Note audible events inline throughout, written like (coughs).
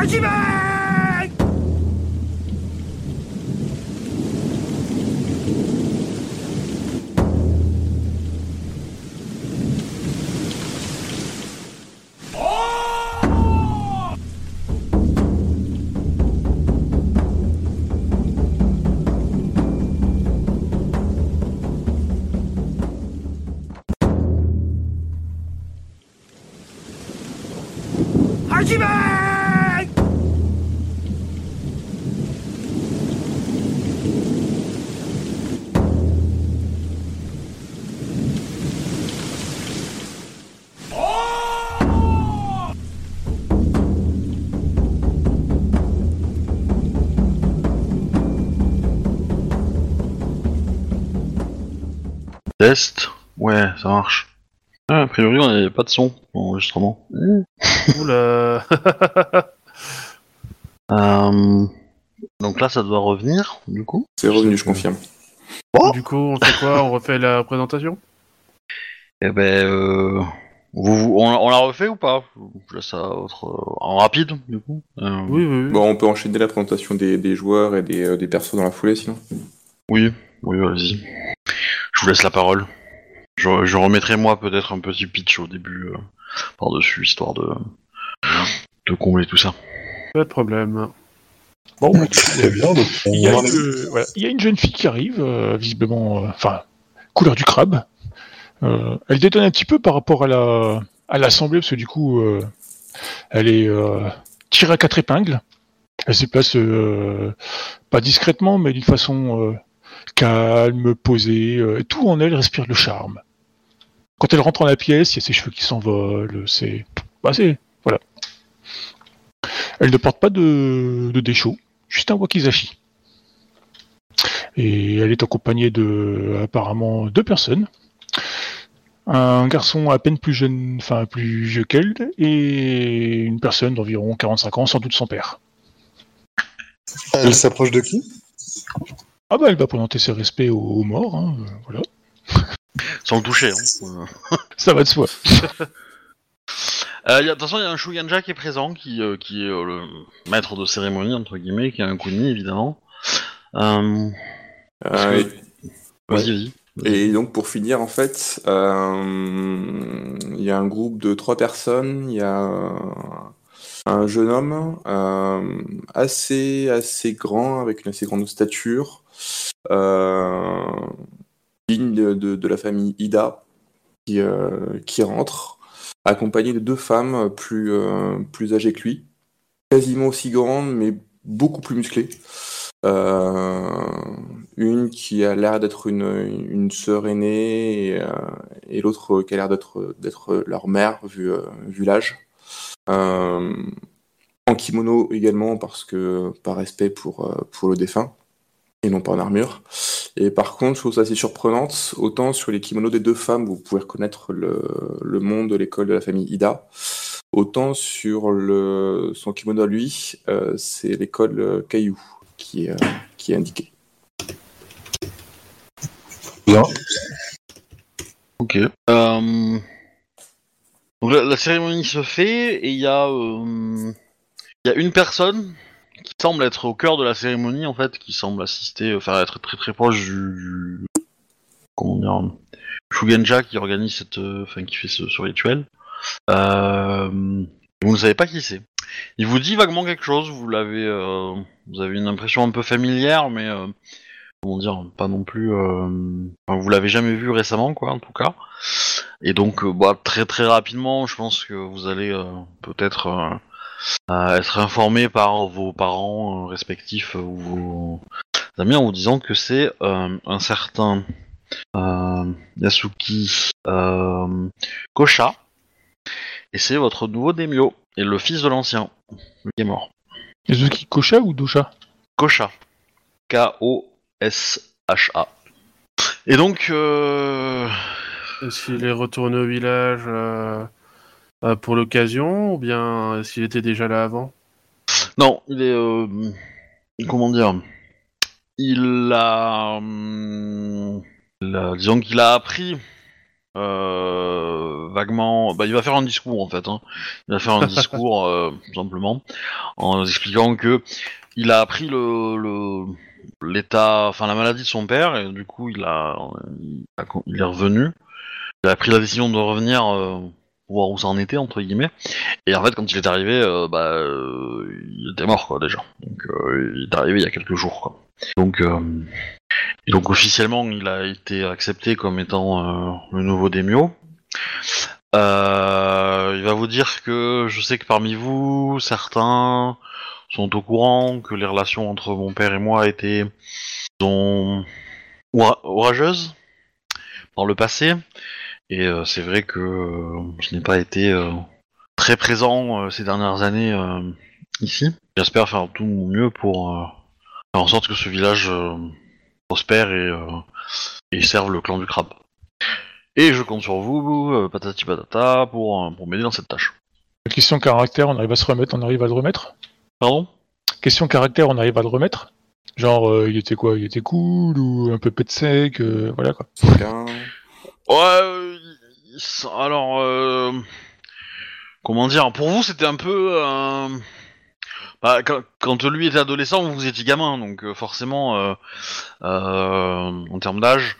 开心吗 Test. Ouais, ça marche. Ah, a priori, on n'avait pas de son en enregistrement. (laughs) Oula (laughs) Euh, Donc là, ça doit revenir, du coup. C'est revenu, je confirme. Oh Du coup, on fait quoi? On refait la présentation? Eh ben, euh, vous, vous- on, on la refait ou pas? Je laisse ça à votre, euh, en rapide, du coup. Euh, Oui, oui, oui. Bon, on peut enchaîner la présentation des, des joueurs et des, euh, des persos dans la foulée, sinon. Oui, oui, allez-y. Je vous laisse la parole. Je, je remettrai moi peut-être un petit pitch au début euh, par-dessus, histoire de, de combler tout ça. Pas de problème. Bon, bah, très bien. Donc, on Il y, a va- une, euh, voilà, il y a une jeune fille qui arrive, euh, visiblement, euh, enfin, couleur du crabe. Euh, elle détonne un petit peu par rapport à la à l'assemblée, parce que du coup, euh, elle est euh, tirée à quatre épingles. Elle se place euh, pas discrètement, mais d'une façon euh, calme, posée. euh, tout en elle respire le charme. Quand elle rentre dans la pièce, il y a ses cheveux qui s'envolent. C'est, c'est, voilà. Elle ne porte pas de, de déchaud, juste un wakizashi. Et elle est accompagnée de apparemment deux personnes. Un garçon à peine plus jeune, enfin plus vieux qu'elle, et une personne d'environ 45 ans, sans doute son père. Elle s'approche de qui? Ah bah elle va présenter ses respects aux, aux morts, hein, euh, voilà. (laughs) Sans le toucher. Hein. (laughs) Ça va de soi. Euh, y a- de toute façon, il y a un Shuganja qui est présent, qui, euh, qui est euh, le maître de cérémonie, entre guillemets, qui est un Kuni, évidemment. Euh, Euh, Vas-y, vas-y. et, et donc, pour finir, en fait, euh, il y a un groupe de trois personnes. Il y a un jeune homme euh, assez, assez grand, avec une assez grande stature, euh, digne de, de- la famille Ida, qui, euh, qui rentre, accompagné de deux femmes plus, euh, plus âgées que lui, quasiment aussi grandes, mais beaucoup plus musclées. Euh, une qui a l'air d'être une, une sœur aînée et, euh, l'autre qui a l'air d'être d'être leur mère vu, euh, vu l'âge. Euh, en kimono également parce que par respect pour, euh, pour le défunt et non pas en armure. Et par contre, chose assez surprenante, autant sur les kimonos des deux femmes, vous pouvez reconnaître le, le monde de l'école de la famille Ida, autant sur le, son kimono à lui, euh, c'est l'école Caillou qui est, euh, qui est indiqué. Bien. Ok. Euh, Donc la, la cérémonie se fait et il y a euh, il y a une personne qui semble être au cœur de la cérémonie en fait, qui semble assister, enfin être très très proche du, comment dire Shugenja qui organise cette, euh, enfin qui fait ce, ce rituel. Euh, vous ne savez pas qui c'est. Il vous dit vaguement quelque chose. Vous l'avez, euh, vous avez une impression un peu familière, mais euh, comment dire, pas non plus. euh, enfin, vous l'avez jamais vu récemment, quoi, en tout cas. Et donc, euh, bah, très très rapidement, je pense que vous allez euh, peut-être euh, euh, être informé par vos parents euh, respectifs euh, ou vos amis en vous disant que c'est euh, un certain euh, Yasuki euh, Kosha et c'est votre nouveau Demio et le fils de l'ancien qui est mort. Yazuki Kosha ou Dosha? Kosha. K-O-S-H-A. Et donc, euh, Est-ce qu'il est retourné au village euh, euh, pour l'occasion ou bien est-ce qu'il était déjà là avant? Non, il est, euh, comment dire, il a, hum, il a- disons qu'il a appris euh, vaguement. Bah, il va faire un discours en fait. Hein. Il va faire un (laughs) discours euh, tout simplement en expliquant que il a appris le le- l'état, enfin la maladie de son père et du coup il a, il, a- il est revenu. Il a pris la décision de revenir euh, voir où ça en était entre guillemets. Et en fait quand il est arrivé, euh, bah euh, il était mort quoi déjà. Donc euh, il est arrivé il y a quelques jours. Donc donc officiellement, il a été accepté comme étant le nouveau Demio. Il va vous dire que je sais que parmi vous, certains sont au courant que les relations entre mon père et moi étaient ora- orageuses par le passé. Et euh, c'est vrai que euh, je n'ai pas été euh, très présent euh, ces dernières années euh, ici. J'espère faire tout mon mieux pour euh, faire en sorte que ce village euh, prospère et, euh, et serve le clan du crabe. Et je compte sur vous, euh, patati patata, pour, euh, pour m'aider dans cette tâche. Question caractère, on arrive à se remettre, on arrive à le remettre? Pardon? Question caractère, on arrive à le remettre? Genre, euh, il était quoi? Il était cool ou un peu pet sec euh, Voilà quoi. Ouais, euh, alors, euh, comment dire, pour vous c'était un peu... euh, bah, quand, lui était adolescent, vous étiez gamin, donc euh, forcément, en termes d'âge,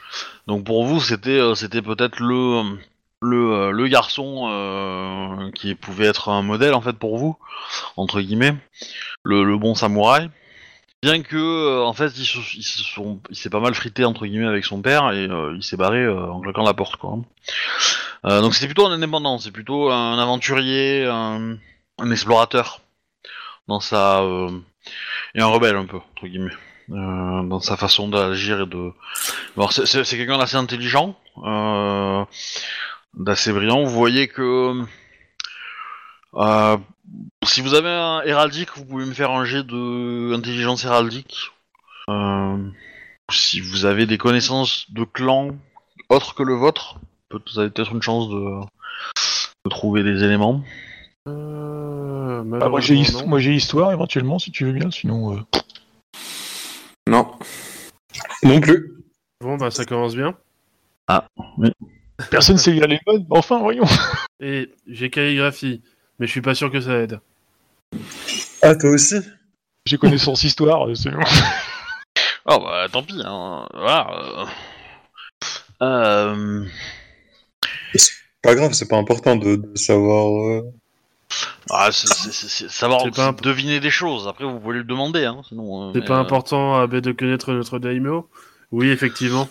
donc pour vous c'était c'était peut-être le le, le garçon qui pouvait être un modèle en fait pour vous, entre guillemets, le, le bon samouraï. Bien que euh, en fait il se, se s'est pas mal frité entre guillemets avec son père et euh, il s'est barré euh, en claquant la porte quoi. Euh, donc c'était plutôt un indépendant, c'est plutôt un aventurier, un, un explorateur dans sa euh, et un rebelle un peu entre guillemets euh, dans sa façon d'agir et de. C'est- c'est c'est quelqu'un d'assez intelligent, euh, d'assez brillant. Vous voyez que euh, si vous avez un héraldique, vous pouvez me faire un jet de intelligence héraldique. Euh, si vous avez des connaissances de clan autres que le vôtre, peut- vous avez peut-être une chance de, de trouver des éléments. Euh, Bah, moi j'ai his- histoire éventuellement si tu veux bien, sinon. euh, Non. Non plus. Bon, bah ça commence bien. Personne sait lire les modes, enfin voyons Et j'ai calligraphie, mais je suis pas sûr que ça aide. Ah, toi aussi J'ai connaissance histoire, euh, c'est bon. Oh bah tant pis, hein. voilà. euh. Euh, Pas grave, c'est pas important de, de savoir. euh, ah, c'est- c'est- c'est- c'est savoir C'est pas deviner des choses. Après, vous pouvez le demander, hein, sinon. euh, C'est mais, pas euh, important à B de connaître notre daimyo Oui, effectivement.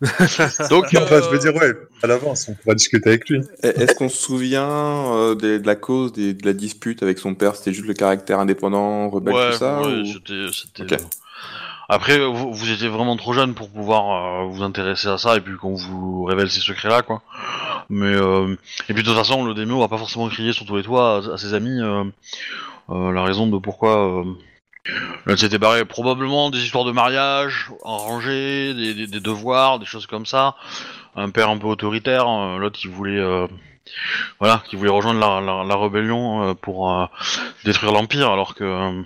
(laughs) Donc, Non, enfin, je veux euh, dire, ouais, à l'avance, on pourra discuter avec lui. Est-ce qu'on se souvient euh, des- de la cause des- de la dispute avec son père? C'était juste le caractère indépendant, rebelle, ouais, tout ça ouais, ou- c'était- euh, Après, vous, vous étiez vraiment trop jeune pour pouvoir euh, vous intéresser à ça et puis qu'on vous révèle ces secrets-là, quoi. Mais euh, et puis de toute façon, le démio va pas forcément crier sur tous les toits à, à ses amis euh, euh, la raison de pourquoi. Là, c'était barré probablement des histoires de mariage, arrangés, des, des, des devoirs, des choses comme ça. Un père un peu autoritaire, euh, l'autre qui voulait, euh, voilà, qui voulait rejoindre la, la, la rébellion euh, pour euh, détruire l'empire, alors que euh,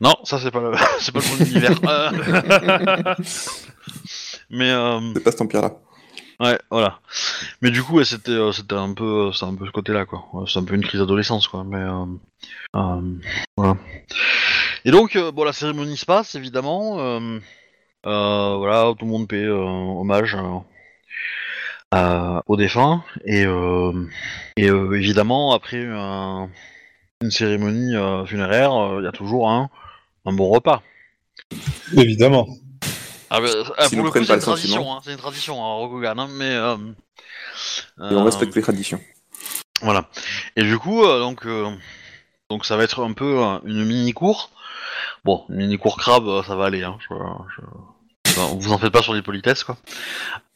non, ça c'est pas le, (laughs) c'est pas le bon univers. Euh, (laughs) (laughs) Mais euh, C'est pas cet empire-là. Ouais, voilà. Mais du coup, ouais, c'était, euh, c'était un peu, euh, c'est un peu ce côté-là, quoi. Ouais, C'est un peu une crise d'adolescence, quoi. Mais euh, euh, voilà. Et donc, euh, bon, la cérémonie se passe, évidemment. euh, euh, voilà, tout le monde paie euh, hommage euh, aux défunts. Et, euh, et euh, évidemment, après un- une cérémonie euh, funéraire, euh, il y a toujours un, un bon repas. Évidemment. Ah, bah, ah, pour le coup, c'est une tradition, hein, c'est une tradition à Rokugan, hein, mais... Euh, Et on euh, respecte les traditions. Voilà. Et du coup, euh, donc, euh, donc ça va être un peu une mini cour. Bon, mini cour crabe, euh, ça va aller. Hein. Vous en faites pas sur les politesses, quoi.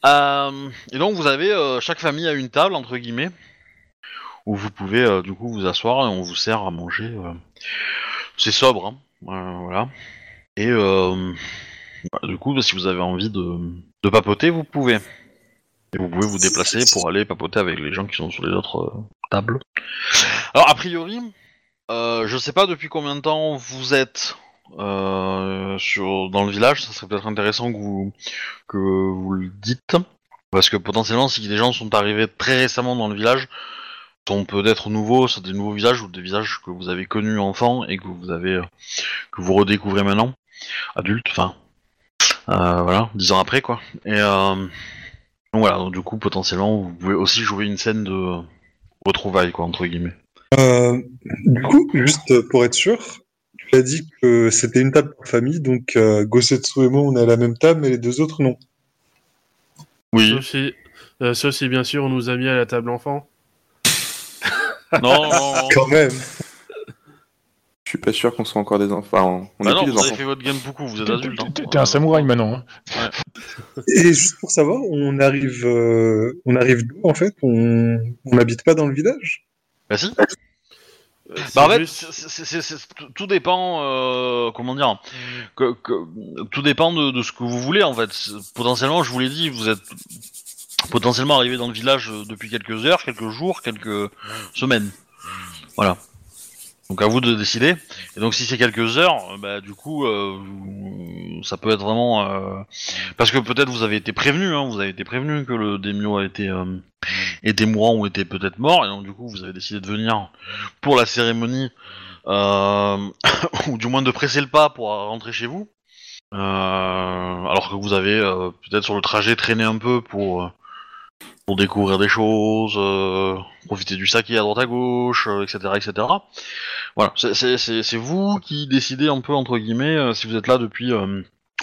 Euh, et donc vous avez euh, chaque famille a une table entre guillemets où vous pouvez du coup vous asseoir et on vous sert à manger. C'est sobre, hein. Voilà. Et bah, du coup, si vous avez envie de, de papoter, vous pouvez. Et vous pouvez vous déplacer pour aller papoter avec les gens qui sont sur les autres tables. Alors, a priori, euh, je sais pas depuis combien de temps vous êtes euh, dans le village, ça serait peut-être intéressant que vous, le dites. Parce que potentiellement, si des gens sont arrivés très récemment dans le village, sont peut-être nouveaux, sont des nouveaux visages ou des visages que vous avez connus enfant et que vous redécouvrez maintenant, adulte, enfin, euh, voilà, dix ans après quoi. Et euh, donc voilà, du coup potentiellement vous pouvez aussi jouer une scène de retrouvailles quoi entre guillemets. Euh, du coup, juste pour être sûr, tu as dit que c'était une table par famille, donc euh, Gosetsu et moi on est à la même table, mais les deux autres non. Oui. Sauf si, euh, sauf si, bien sûr, on nous a mis à la table enfant. non, non, non. (laughs) Quand même. Je suis pas sûr qu'on soit encore des enfants. On Bah est non, plus vous des avez enfants. fait votre game beaucoup, vous êtes T'es- adulte. hein. t'es- un samouraï maintenant. hein. Et juste pour savoir, on arrive, euh, on arrive d'où en fait? On on n'habite pas dans le village? Bah si. Euh, Bah en fait, juste- c'est- c'est- c'est- c'est- tout- tout dépend, euh, comment dire, que, que- tout dépend de, de ce que vous voulez en fait. C'est- Potentiellement, je vous l'ai dit, vous êtes potentiellement arrivé dans le village euh, depuis quelques heures, quelques jours, quelques semaines. Voilà. Donc à vous de décider. Et donc si c'est quelques heures, euh, bah du coup, euh, ça peut être vraiment euh, parce que peut-être vous avez été prévenu, hein, vous avez été prévenu que le Demio a été euh, était mourant ou était peut-être mort, et donc du coup vous avez décidé de venir pour la cérémonie, euh, (coughs) ou du moins de presser le pas pour rentrer chez vous. Euh, alors que vous avez peut-être sur le trajet traîné un peu pour, pour découvrir des choses, euh, profiter du saké à droite à gauche, euh, etc. etc. Voilà, c'est- vous qui décidez un peu, entre guillemets, euh, si vous êtes là depuis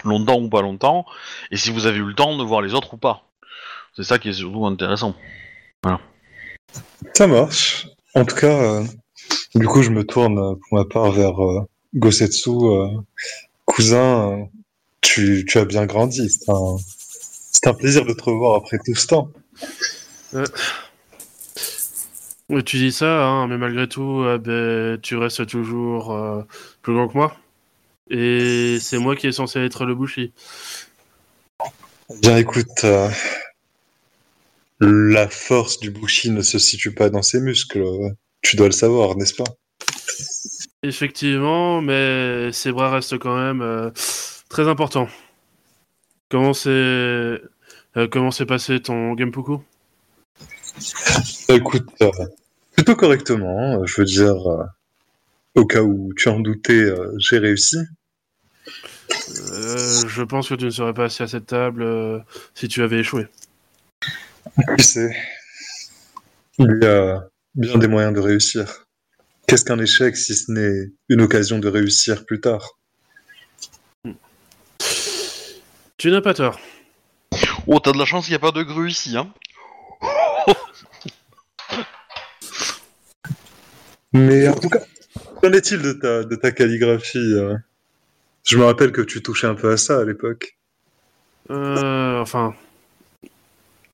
longtemps ou pas longtemps, et si vous avez eu le temps de voir les autres ou pas. C'est ça qui est surtout intéressant. Ça marche. En tout cas, du coup, je me tourne pour ma part vers Gosetsu. cousin, tu, as bien grandi. C'est un, un plaisir de te revoir après tout ce temps. Ouais, Tu dis ça, hein, mais malgré tout, euh, ben, tu restes toujours euh, plus grand que moi. Et c'est moi qui est censé être le bouchi. Bien, écoute, euh, la force du Bushi ne se situe pas dans ses muscles. euh, Tu dois le savoir, n'est-ce pas? Effectivement, mais ses bras restent quand même euh, très importants. Comment euh, comment s'est passé ton Genpuku Écoute, euh, plutôt correctement. euh, Je veux dire, euh, au cas où tu en doutais, euh, j'ai réussi. Euh, Je pense que tu ne serais pas assis à cette table euh, si tu avais échoué. Tu sais, il y a bien des moyens de réussir. Qu'est-ce qu'un échec si ce n'est une occasion de réussir plus tard? Tu n'as pas tort. Oh, t'as de la chance qu'il n'y a pas de grue ici, hein. (laughs) Mais en tout cas, qu'en est-il de ta, de ta calligraphie euh? Je me rappelle que tu touchais un peu à ça à l'époque. Euh, enfin,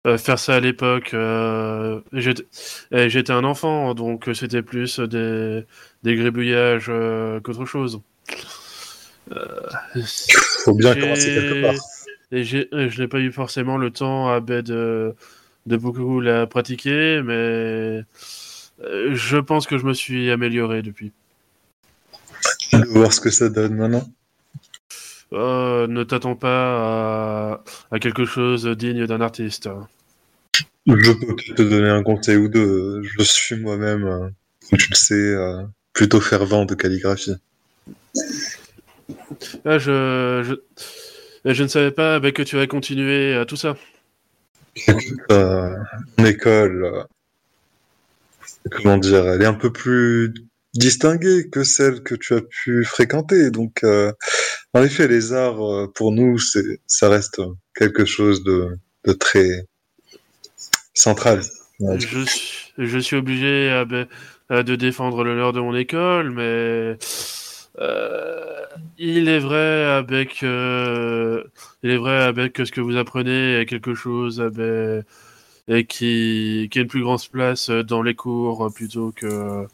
euh, faire ça à l'époque, euh, j'étais eh, j'étais un enfant, donc c'était plus des, des gribouillages euh, qu'autre chose. Euh, Faut bien commencer quelque part. Et je n'ai pas eu forcément le temps à ben, de, de beaucoup la pratiquer, mais euh, je pense que je me suis amélioré depuis. De voir ce que ça donne maintenant. Euh, ne t'attends pas à, à quelque chose digne d'un artiste. Je peux te donner un conseil ou deux. Je suis moi-même, euh, comme tu le sais, plutôt fervent de calligraphie. Ah, je, je, je ne savais pas ben, que tu avais continué à tout ça. Euh, mon école, euh, comment dire, elle est un peu plus distinguée que celle que tu as pu fréquenter. Donc, euh, en effet, les arts, euh, pour nous, c'est, ça reste quelque chose de, de très central. Je, suis- je suis obligé à de défendre l'honneur de mon école, mais euh, il est vrai avec euh, il est vrai avec que ce que vous apprenez quelque chose ben, et qui, qui a une plus grande place dans les cours plutôt que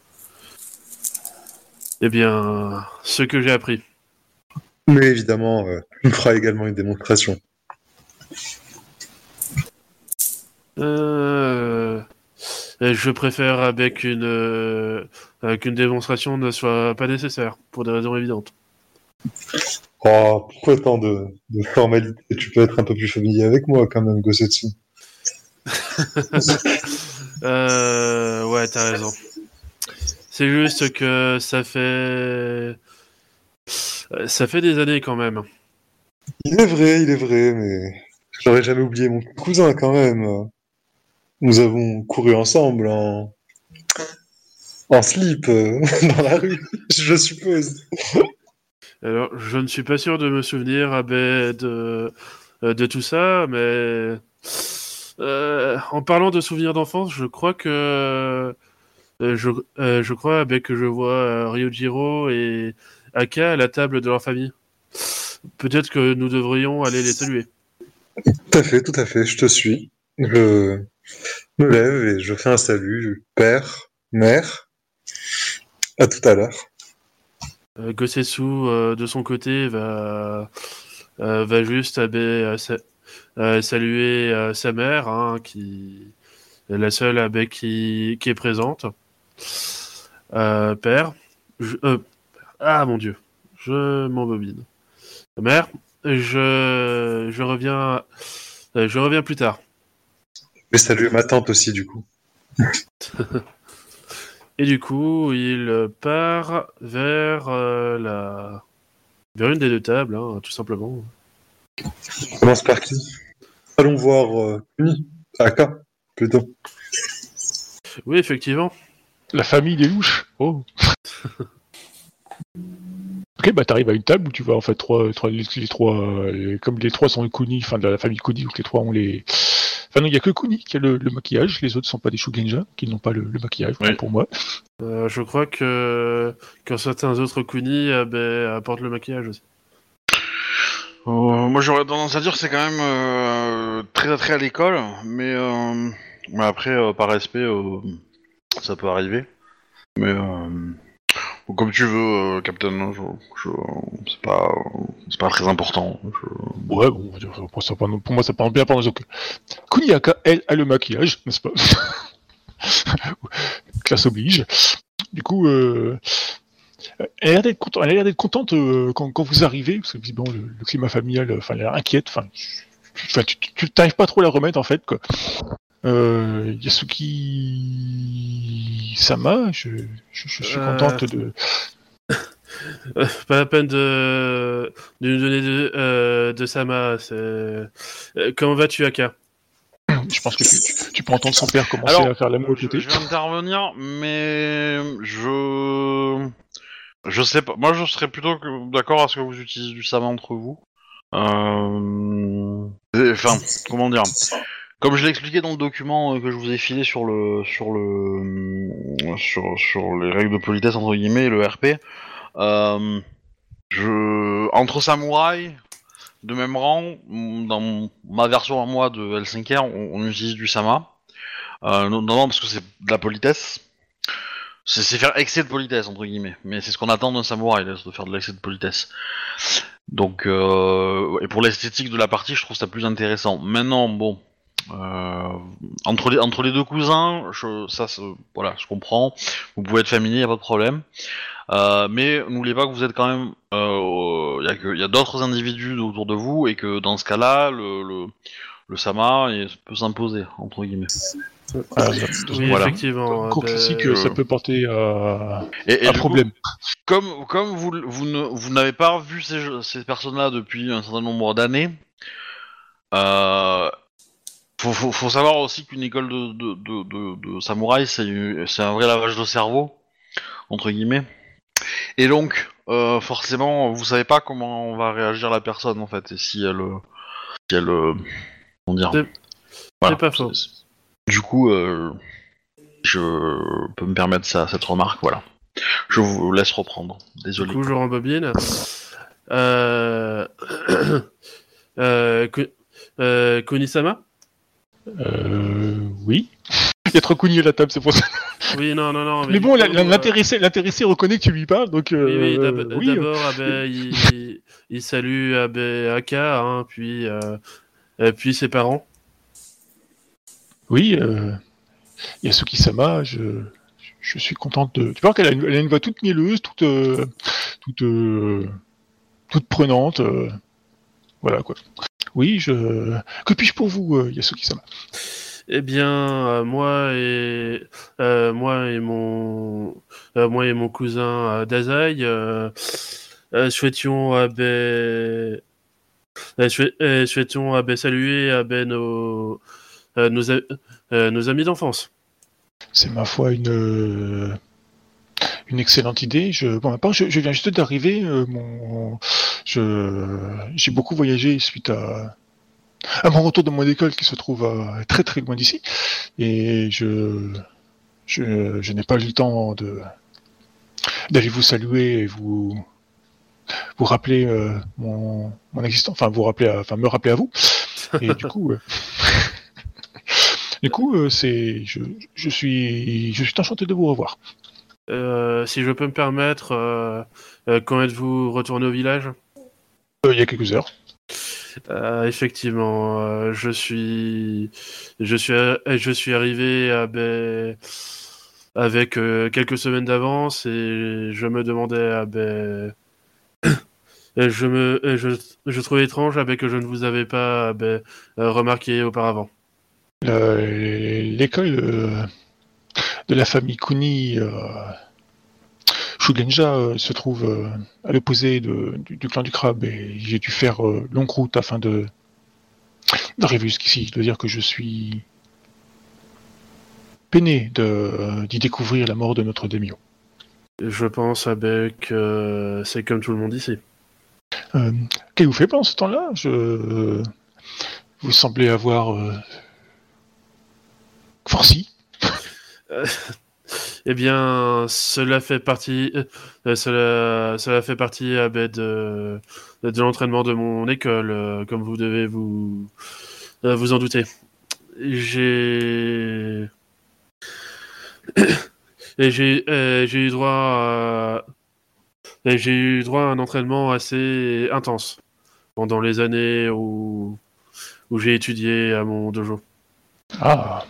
eh bien ce que j'ai appris. Mais évidemment, euh, me feras également une démonstration. Euh, je préfère avec une euh, qu'une démonstration ne soit pas nécessaire pour des raisons évidentes. Oh, pourquoi tant de, de formalités? Tu peux être un peu plus familier avec moi quand même, Gosetsu. (laughs) Euh, ouais, t'as raison. C'est juste que ça fait. Ça fait des années quand même. Il est vrai, il est vrai, mais j'aurais jamais oublié mon cousin quand même. Nous avons couru ensemble en, en slip euh, (laughs) dans la rue, je suppose. Alors, je ne suis pas sûr de me souvenir ah ben, de, euh, de tout ça, mais euh, en parlant de souvenirs d'enfance, je crois que euh, je, euh, je crois ben, que je vois euh, Ryujiro et Aka à la table de leur famille. Peut-être que nous devrions aller les saluer. Tout à fait, tout à fait, je te suis. Je me lève et je fais un salut, père, mère. À tout à l'heure. Euh, euh, de son côté, va, euh, va juste ben, euh, sa- saluer sa mère, hein, qui est la seule ben, qui, qui est présente. Père, je- ah mon dieu, je m'embobine. Mère, je, je reviens, je reviens plus tard. Mais salut ma tante aussi, du coup. (laughs) Et du coup, il part vers euh, la, vers une des deux tables, hein, tout simplement. On commence par qui Allons voir euh, Kuni. Aka, plutôt. Oui, effectivement. La famille des louches. Oh. (laughs) ok, bah t'arrives à une table où tu vois en fait trois, trois les, les trois, euh, les- comme les trois sont Kuni, enfin de la famille Kuni, donc les trois ont les. Enfin non, il y a que Kuni qui a le, le maquillage, les autres sont pas des Shugenja, qui n'ont pas le, le maquillage, Oui. pour moi. Euh, je crois que, que certains autres Kuni euh, ben, apportent le maquillage aussi. Euh, moi j'aurais tendance à dire que c'est quand même euh, très attrait à l'école, mais, euh, mais après euh, par respect euh, ça peut arriver. Mais euh, comme tu veux, euh, Captain, hein, je, c'est pas c'est pas très important. Ouais, bon, pour, moi ça parle bien pendant que Kuni Aka, elle, a le maquillage, n'est-ce pas? (laughs) Classe oblige. Du coup, euh, elle a l'air d'être contente, contente euh, quand, vous arrivez, parce que le, climat familial, enfin, elle a l'air inquiète, tu- tu t'arrives pas trop à la remettre en fait. Euh, Yasuki Sama, je, je, je suis Euh, contente de. (laughs) Pas la peine de, de nous donner de, euh, de Sama. euh, comment vas-tu, Aka? Je pense que tu, tu- tu peux entendre son père commencer Alors, à faire l'amour à je, côté. je vais intervenir, mais je je sais pas. Moi je serais plutôt que- d'accord à ce que vous utilisez du savant entre vous. Euh, Enfin, comment dire? Comme je l'ai expliqué dans le document euh, que je vous ai filé sur le sur le sur sur les règles de politesse entre guillemets, le RP, euh, je entre samouraïs de même rang, dans ma version à moi de L5R, on, on utilise du sama, euh, notamment parce que c'est de la politesse. C'est faire excès de politesse entre guillemets, mais c'est ce qu'on attend d'un samouraï, de faire de l'excès de politesse. Donc, euh, et pour l'esthétique de la partie, je trouve ça plus intéressant. Maintenant, bon, euh, entre les entre les deux cousins, je, ça, voilà, je comprends. Vous pouvez être familier, y a pas de problème. Euh, mais n'oubliez pas que vous êtes quand même, il y a, que- y a d'autres individus autour de vous et que dans ce cas-là, le, le, le sama il peut s'imposer entre guillemets. Ah, Oui, Voilà. effectivement. cours euh, ben, classique, euh, ça peut porter à Et, et un coup, problème. comme comme vous vous ne vous n'avez pas vu ces personnes-là depuis un certain nombre d'années, euh, faut, faut, faut savoir aussi qu'une école de de, de, de, de samouraï c'est un vrai lavage de cerveau entre guillemets. Et donc euh, forcément vous savez pas comment va réagir la personne en fait et si elle si elle euh, comment dire. C'est- Voilà. pas faux. Du coup euh, je peux me permettre ça, cette remarque voilà. Je vous laisse reprendre. Désolé. Toujours en bobine. Euh... (coughs) euh... Euh, Konisama? Euh, oui. Il y a trop Kuni à la table, c'est pour ça. Oui, non, non, non. Mais, bon, euh, l'intéressé, reconnaît que tu lui parles, donc euh, Oui, oui. d'abord, ah ben, (laughs) il, il salue ah ben, Aka, hein, puis, euh, euh, puis ses parents. Oui, euh, Yasuki Sama, je, je suis contente de. Tu vois qu'elle a une, elle a une voix toute mielleuse, toute, euh, toute, euh, toute prenante. euh, voilà quoi. Oui, je. Que puis-je pour vous, euh, Yasuki Sama Eh bien, euh, moi et euh, moi et mon euh, moi et mon cousin Dazai souhaitions à souhait- souhaitions à ben saluer à ben nos nos, amis d'enfance. C'est ma foi une une excellente idée. Je, bon, à part, je, je viens juste d'arriver. mon, j'ai beaucoup voyagé suite à, à mon retour de mon école qui se trouve euh, très très loin d'ici, et je, je, n'ai pas eu le temps de d'aller vous saluer et vous vous rappeler euh, mon, mon existence, enfin vous rappeler, enfin me rappeler à vous. Et du coup, euh, (laughs) du coup, c'est, je, je suis, je suis enchanté de vous revoir. Si je peux me permettre, quand êtes-vous retourné au village? Il y a quelques heures. Euh, effectivement, euh, je suis, je suis, euh, je suis arrivé à, ben, avec euh, quelques semaines d'avance et je me demandais, ben, (coughs) et je me, je, je trouvais étrange que je ne vous avais pas ben, euh, remarqué auparavant. Le- L'école euh, de la famille Kuni euh, Shugenja euh, se trouve euh, à l'opposé du, du clan du crabe et j'ai dû faire euh, longue route afin de d'arriver jusqu'ici. Je dois dire que je suis peiné de- d'y découvrir la mort de notre Demio. Je pense que c'est comme tout le monde ici. Euh, Qu'avez-vous fait pendant ce temps-là? Je... Vous semblez avoir forci. (laughs) Eh bien, cela fait partie, euh, cela, fait partie ah ben, de, l'entraînement de mon école, euh, comme vous devez vous, euh, en douter. J'ai, eu droit à, un entraînement assez intense pendant les années où, où j'ai étudié à mon dojo. Ah,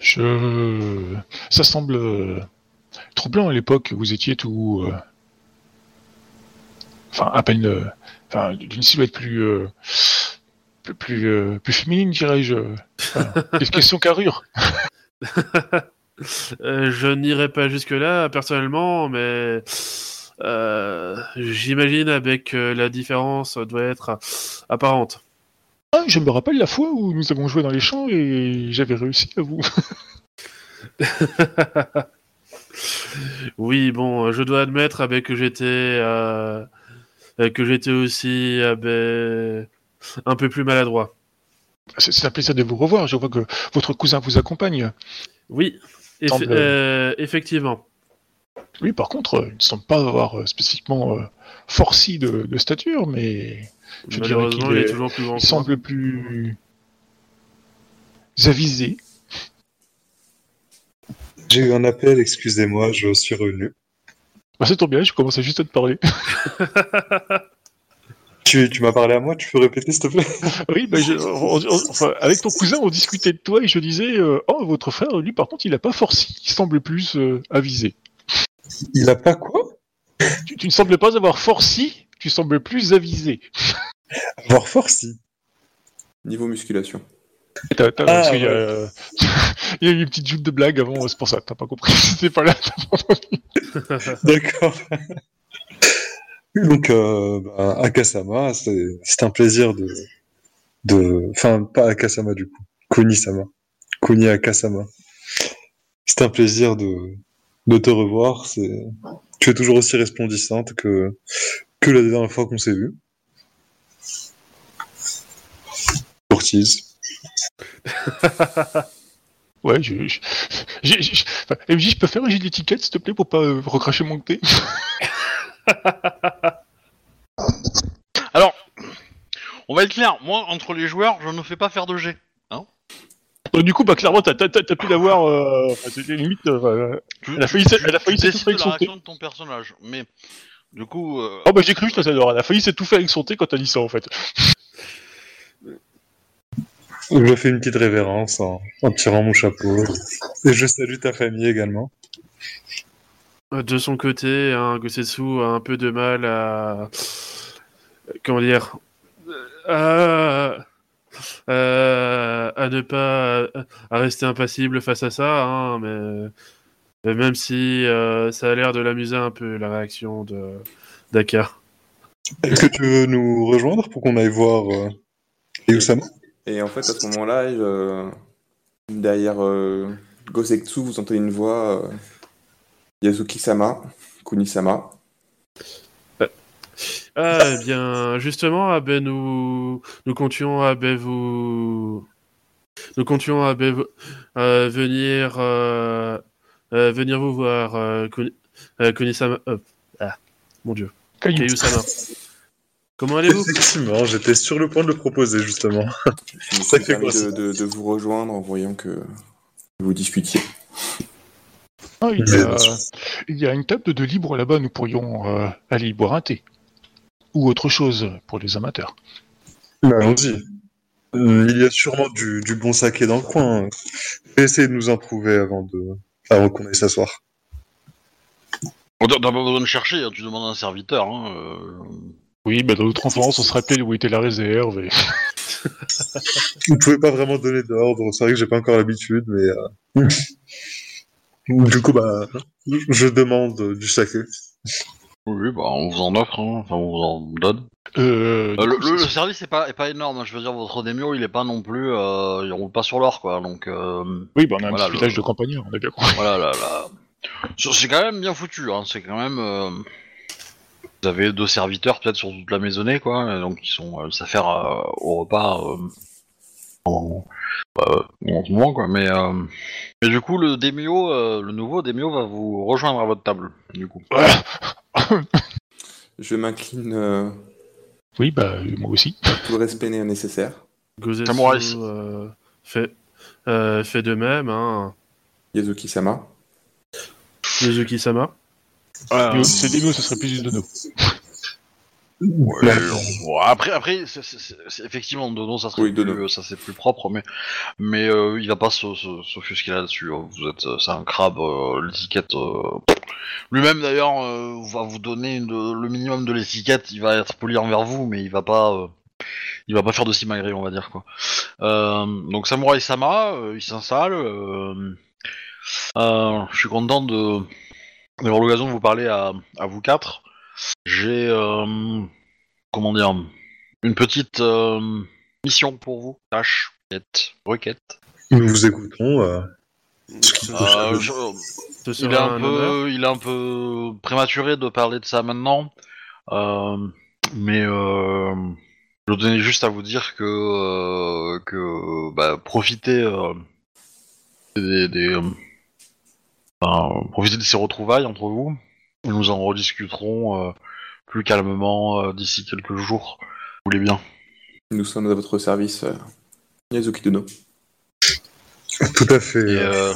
je... ça semble euh, troublant à l'époque. Vous étiez tout, euh, enfin à peine, euh, enfin d'une silhouette plus, euh, plus, plus, plus féminine, dirais-je. Enfin, (laughs) question carrure? (laughs) Je n'irai pas jusque-là personnellement, mais j'imagine avec la différence doit être apparente. Ah, je me rappelle la fois où nous avons joué dans les champs et j'avais réussi à vous. (laughs) (laughs) Oui, bon, je dois admettre avec que j'étais euh, euh, que j'étais aussi euh, ben, un peu plus maladroit. C'est un plaisir de vous revoir. Je vois que votre cousin vous accompagne. Oui, eff- euh, effectivement. Lui, par contre, euh, il ne semble pas avoir spécifiquement forci de, de stature, mais Je Malheureusement, il est- est toujours plus grand il semble plus avisé. J'ai eu un appel, excusez-moi, je suis revenu. Bah, c'est trop bien, je commençais juste à te parler. (laughs) Tu, tu m'as parlé à moi, tu peux répéter s'il te plaît? Oui, bah, je- on- on- enfin, avec ton cousin, on discutait de toi et je disais euh, Oh, votre frère, lui, par contre, il a pas forci, il semble plus euh, avisé. Il a pas quoi? Tu, tu ne sembles pas avoir forci, tu sembles plus avisé. Avoir (laughs) force, Niveau musculation. T'as- t'as- Ah, y, a, euh, (laughs) il y a eu une petite joute de blague avant, c'est pour ça, t'as pas compris. (laughs) C'était pas là. t'as pas entendu. D'accord. Donc, euh, bah, Akasama, c'est c'est un plaisir de, de... Enfin, pas Akasama du coup. Kuni-sama. Kuni Akasama. C'est un plaisir de, de te revoir. C'est... Tu es toujours aussi resplendissante que, que la dernière fois qu'on s'est vu. Ortiz. (laughs) Ouais, je. je, j'ai- j'ai- enfin, MJ, je peux faire un jet d'étiquette, s'il te plaît, pour pas euh, recracher mon thé (laughs) Alors, on va être clair, moi, entre les joueurs, je ne fais pas faire de G. Donc, du coup, bah, clairement, t'as, pu l'avoir. Euh, enfin, c'était limite. euh, Elle a failli elle a failli de la réaction de ton personnage, mais du coup, euh, Oh, bah, j'ai cru, je t'adore. Elle a failli s'étouffer avec son thé quand t'as dit ça, en fait. Je fais une petite révérence en, en tirant mon chapeau. Et je salue ta famille également. De son côté, hein, Gosetsu a un peu de mal à. Comment dire à, euh, à ne pas à rester impassible face à ça, hein, mais même si euh, ça a l'air de l'amuser un peu la réaction de Dakar. Est-ce que tu veux nous rejoindre pour qu'on aille voir euh, Et en fait, à ce moment-là, euh, derrière euh, Goseketsu, vous entendez une voix euh, Yazuki-sama, Kuni-sama. Ah, eh bien, justement, ah ben, nous, nous comptions ah ben, vous, nous comptions ben, vous- venir, venir vous voir, euh, Kuni- euh, Kuni-sama. euh, ah, mon Dieu, Caillou. Caillou-sama. Comment allez-vous? Effectivement, j'étais sur le point de le proposer justement. Je me (laughs) Ça suis fait quoi, de, ça de- de vous rejoindre en voyant que vous discutiez. Ah, il, y a, il y a une table de libre là-bas, nous pourrions euh, aller y boire un thé. Ou autre chose pour les amateurs. Bah, allons-y. Euh, Il y a sûrement du, du bon saké dans le coin. Essayer de nous en trouver avant de avant qu'on aille s'asseoir. T'as pas besoin de chercher, hein, tu demandes à un serviteur. Hein, euh. Oui, bah, dans notre enfance, on se rappelait où était la réserve. Et... (laughs) Vous pouvez pas vraiment donner d'ordre, c'est vrai que j'ai pas encore l'habitude, mais euh, (laughs) du coup bah je demande du saké. Oui, bah on vous en offre, hein. enfin on vous en donne. Euh, Euh, le, service est pas, est pas énorme, hein. je veux dire, votre démio il est pas non plus. Euh, il roule pas sur l'or quoi, donc euh, Oui, bah, on a un Voilà, petit le- village de campagnards, on a bien compris. voilà, là, là. C'est c'est quand même bien foutu, hein. c'est quand même. euh, Vous avez deux serviteurs peut-être sur toute la maisonnée quoi, et donc ils sont euh, ça faire euh, au repas euh, en, euh, en ce moment quoi, mais. Euh, mais du coup, le démio, euh, le nouveau démio va vous rejoindre à votre table, du coup. (laughs) Je m'incline euh, Oui, bah, moi aussi. tout le respect nécessaire. Gozetsu Samurai. euh, fait, euh, fait de même, hein. Yazuki-sama. Yuzuki-sama. Ouais, C'est des mots, ce serait plus dono. Ouais, bon, après, après, c'est- c'est- c'est- c'est- effectivement, Dono, ça serait Oui, plus, euh, ça c'est plus propre, mais, mais euh, il va pas se- se- s'offusquer là-dessus. hein. Vous êtes, euh, c'est un crabe, euh, l'étiquette. euh, Lui-même d'ailleurs euh, va vous donner le minimum de l'étiquette. Il va être poli envers vous, mais il va pas, euh, il va pas faire de simagrée, on va dire quoi. Euh, donc Samurai Sama, il s'installe. je suis content de d'avoir l'occasion de vous parler à, à vous quatre. J'ai comment dire une petite mission pour vous, tâche, quête, requête. Nous vous écoutons. Euh, je- Ce il, est un peu, il est un peu prématuré de parler de ça maintenant, euh, mais euh, je tenais juste à vous dire que euh, que bah, profitez euh, des, des, euh, enfin, profitez de ces retrouvailles entre vous. Nous en rediscuterons euh, plus calmement euh, d'ici quelques jours. Vous voulez bien? Nous sommes à votre service, euh, Yazuki Dono. Tout à fait. Et, euh, euh,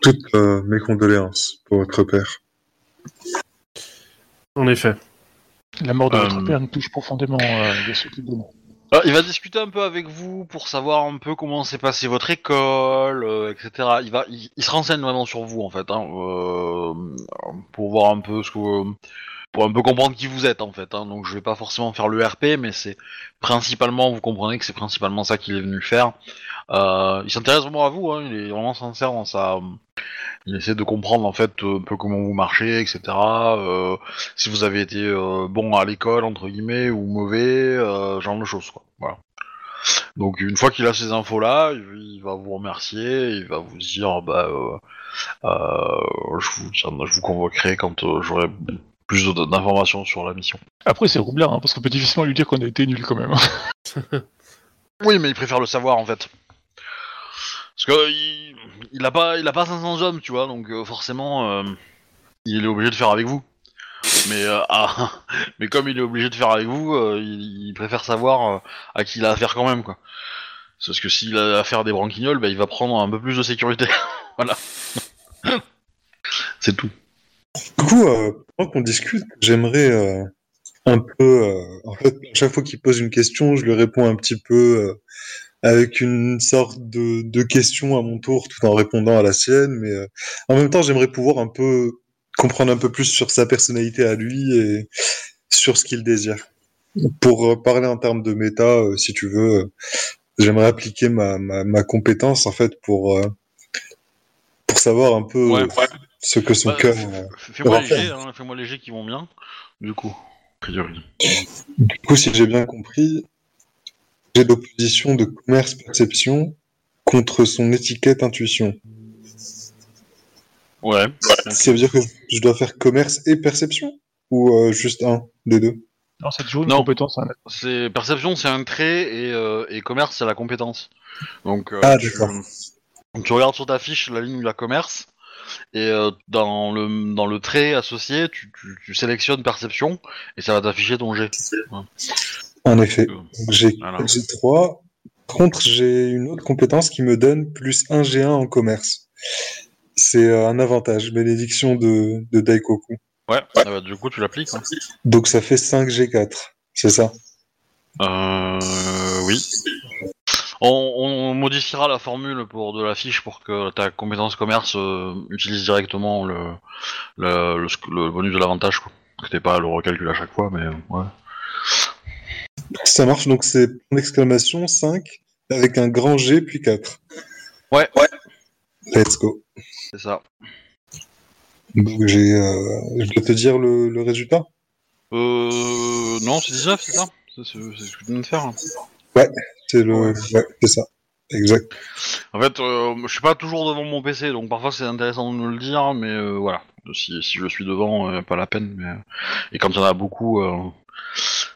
Toutes euh, mes condoléances pour votre père. En effet. La mort de Euh, votre père nous touche profondément, euh, Yasuki. Ah, il va discuter un peu avec vous pour savoir un peu comment s'est passée votre école, euh, etc. Il va, il, il se renseigne vraiment sur vous en fait, hein, euh, pour voir un peu ce que, pour un peu comprendre qui vous êtes en fait. Hein. Donc je vais pas forcément faire le RP, mais c'est principalement, vous comprenez que c'est principalement ça qu'il est venu faire. Euh, il s'intéresse vraiment à vous, hein, il est vraiment sincère dans sa, il essaie de comprendre en fait un peu comment vous marchez, etc. Euh, si vous avez été euh, bon à l'école entre guillemets ou mauvais, genre de choses quoi. Voilà. Donc une fois qu'il a ces infos là, il, va vous remercier, il va vous dire bah je vous je vous convoquerai quand j'aurai plus d'informations sur la mission. Après, c'est roublard, hein, parce qu'on peut difficilement lui dire qu'on a été nul quand même. (laughs) Oui, mais il préfère le savoir en fait. Parce que il, il a pas il a pas 500 hommes, tu vois, donc euh, forcément euh, il est obligé de faire avec vous. Mais euh, ah, (laughs) mais comme il est obligé de faire avec vous, euh, il, il préfère savoir euh, à qui il a affaire quand même quoi. C'est Parce que s'il a affaire à des branquignoles, bah, il va prendre un peu plus de sécurité. (laughs) voilà. C'est tout. Du coup, euh, pendant qu'on discute, j'aimerais euh, un peu. euh, en fait, à chaque fois qu'il pose une question, je lui réponds un petit peu euh, avec une sorte de, de question à mon tour, tout en répondant à la sienne. Mais euh, en même temps, j'aimerais pouvoir un peu comprendre un peu plus sur sa personnalité à lui et sur ce qu'il désire. Pour euh, parler en termes de méta, si tu veux, j'aimerais appliquer ma, ma, ma compétence en fait pour euh, pour savoir un peu Ouais. Ce que son Bah, cœur. f- euh, Fais-moi Raphaël. léger, hein, fais-moi léger qui vont bien. Du coup, a priori. Du coup, si j'ai bien compris, j'ai d'opposition de commerce perception contre son étiquette intuition. Ouais. Ça veut dire que je dois faire commerce et perception ou euh, juste un des deux? Non, c'est toujours une Non. compétence. hein. C'est perception, c'est un trait et, euh, et commerce, c'est la compétence. Donc, euh, Ah, tu, d'accord. tu regardes sur ta fiche la ligne où il y a commerce et euh, dans le dans le trait associé, tu, tu, tu sélectionnes perception et ça va t'afficher ton G. En effet. Euh, J'ai Voilà. j'ai trois. Par contre, j'ai une autre compétence qui me donne plus 1 G1 en commerce. C'est euh, un avantage, bénédiction de, de Daikoku. Ouais. Ah bah, du coup, tu l'appliques. hein. Donc ça fait 5 G4, c'est ça? Euh, oui. On, on modifiera la formule pour de la fiche pour que ta compétence commerce euh, utilise directement le, le, le, sc- le bonus de l'avantage. Que t'aies pas à le recalculer à chaque fois, mais euh, ouais. Ça marche, donc c'est point d'exclamation 5 avec un grand G puis 4. Ouais. Ouais. Let's go. C'est ça. Donc j'ai, euh, je dois te dire le, le résultat? Euh, non, c'est 19, c'est ça? C'est ce que tu viens de faire. hein. C'est le, ouais, c'est ça. Exact. En fait, euh, je suis pas toujours devant mon PC, donc parfois c'est intéressant de nous le dire, mais euh, voilà. Si, si je suis devant, euh, pas la peine. Mais... Et quand il y en a beaucoup, euh,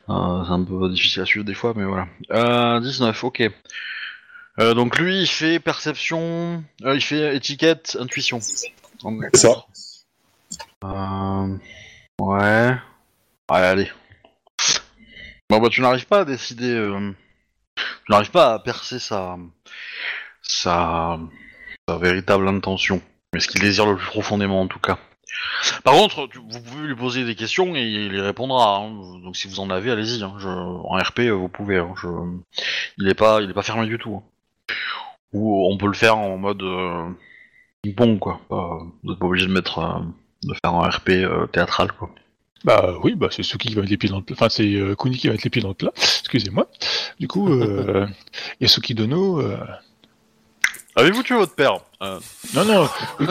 euh, c'est un peu difficile à suivre des fois, mais voilà. Euh, 19, ok. Euh, donc lui, il fait perception, euh, il fait étiquette, intuition. C'est ça. Euh, ouais. Allez, allez. Bon bah tu n'arrives pas à décider. Tu n'arrives pas à percer sa, sa, véritable intention. Mais ce qu'il désire le plus profondément en tout cas. Par contre, vous pouvez lui poser des questions et il y répondra. hein. Donc si vous en avez, allez-y. hein. Je- En RP, vous pouvez. hein. Je- Il est pas, pas fermé du tout. Ou on peut le faire en mode euh, ping-pong quoi. Vous n'êtes pas obligé de mettre, euh, de faire un RP euh, théâtral quoi. Bah oui, bah c'est ceux qui va mettre les pieds dans le plat. Enfin, c'est euh, Kuni qui va mettre les pieds dans le plat. Excusez-moi. Du coup, euh, il y a Suki Dono. euh, Avez-vous tué votre père? Euh, Non, non. (laughs)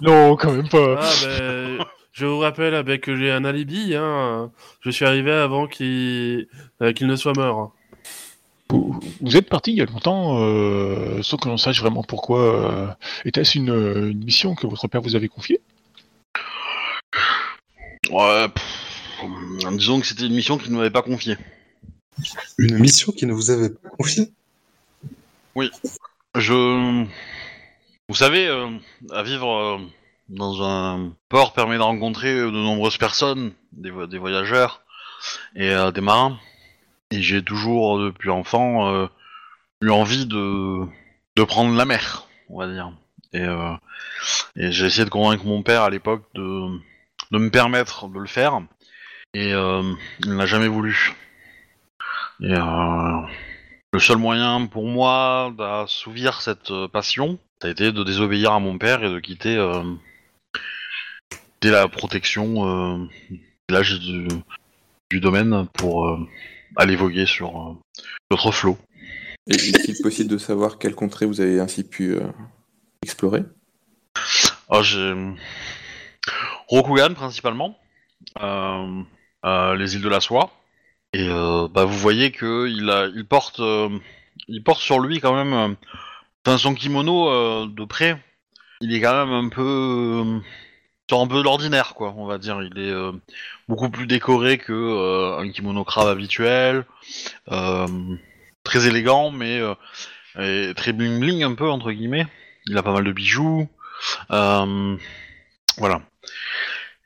non, quand même pas. Ah, ben, je vous rappelle avec que j'ai un alibi. Hein. Je suis arrivé avant qu'il euh, ne soit mort. Vous, vous êtes parti il y a longtemps, euh, sans que l'on sache vraiment pourquoi. euh, Était-ce une, une mission que votre père vous avait confiée? Ouais, pff, disons que c'était une mission qu'il ne m'avait pas confiée. Une mission qui ne vous avait pas confiée? Je. Vous savez, euh, à vivre euh, dans un port permet de rencontrer de nombreuses personnes, des, vo- des voyageurs et euh, des marins. Et j'ai toujours, depuis enfant, eu envie de, de prendre la mer, on va dire. Et, et j'ai essayé de convaincre mon père à l'époque de, de me permettre de le faire. Et euh, il n'a jamais voulu. Et euh, le seul moyen pour moi d'assouvir cette euh, passion, ça a été de désobéir à mon père et de quitter, euh, quitter la protection euh, l'âge du, du domaine pour aller voguer sur d'autres flots. Et est-il (laughs) possible de savoir quelle contrée vous avez ainsi pu explorer? J'ai Rokugan principalement, euh, euh, les îles de la soie, et euh, bah, vous voyez que il il porte, il porte sur lui quand même, enfin son kimono de près, il est quand même un peu, un peu l'ordinaire quoi, on va dire. Il est beaucoup plus décoré que un kimono crabe habituel, très élégant mais très bling bling un peu entre guillemets. Il a pas mal de bijoux. Voilà.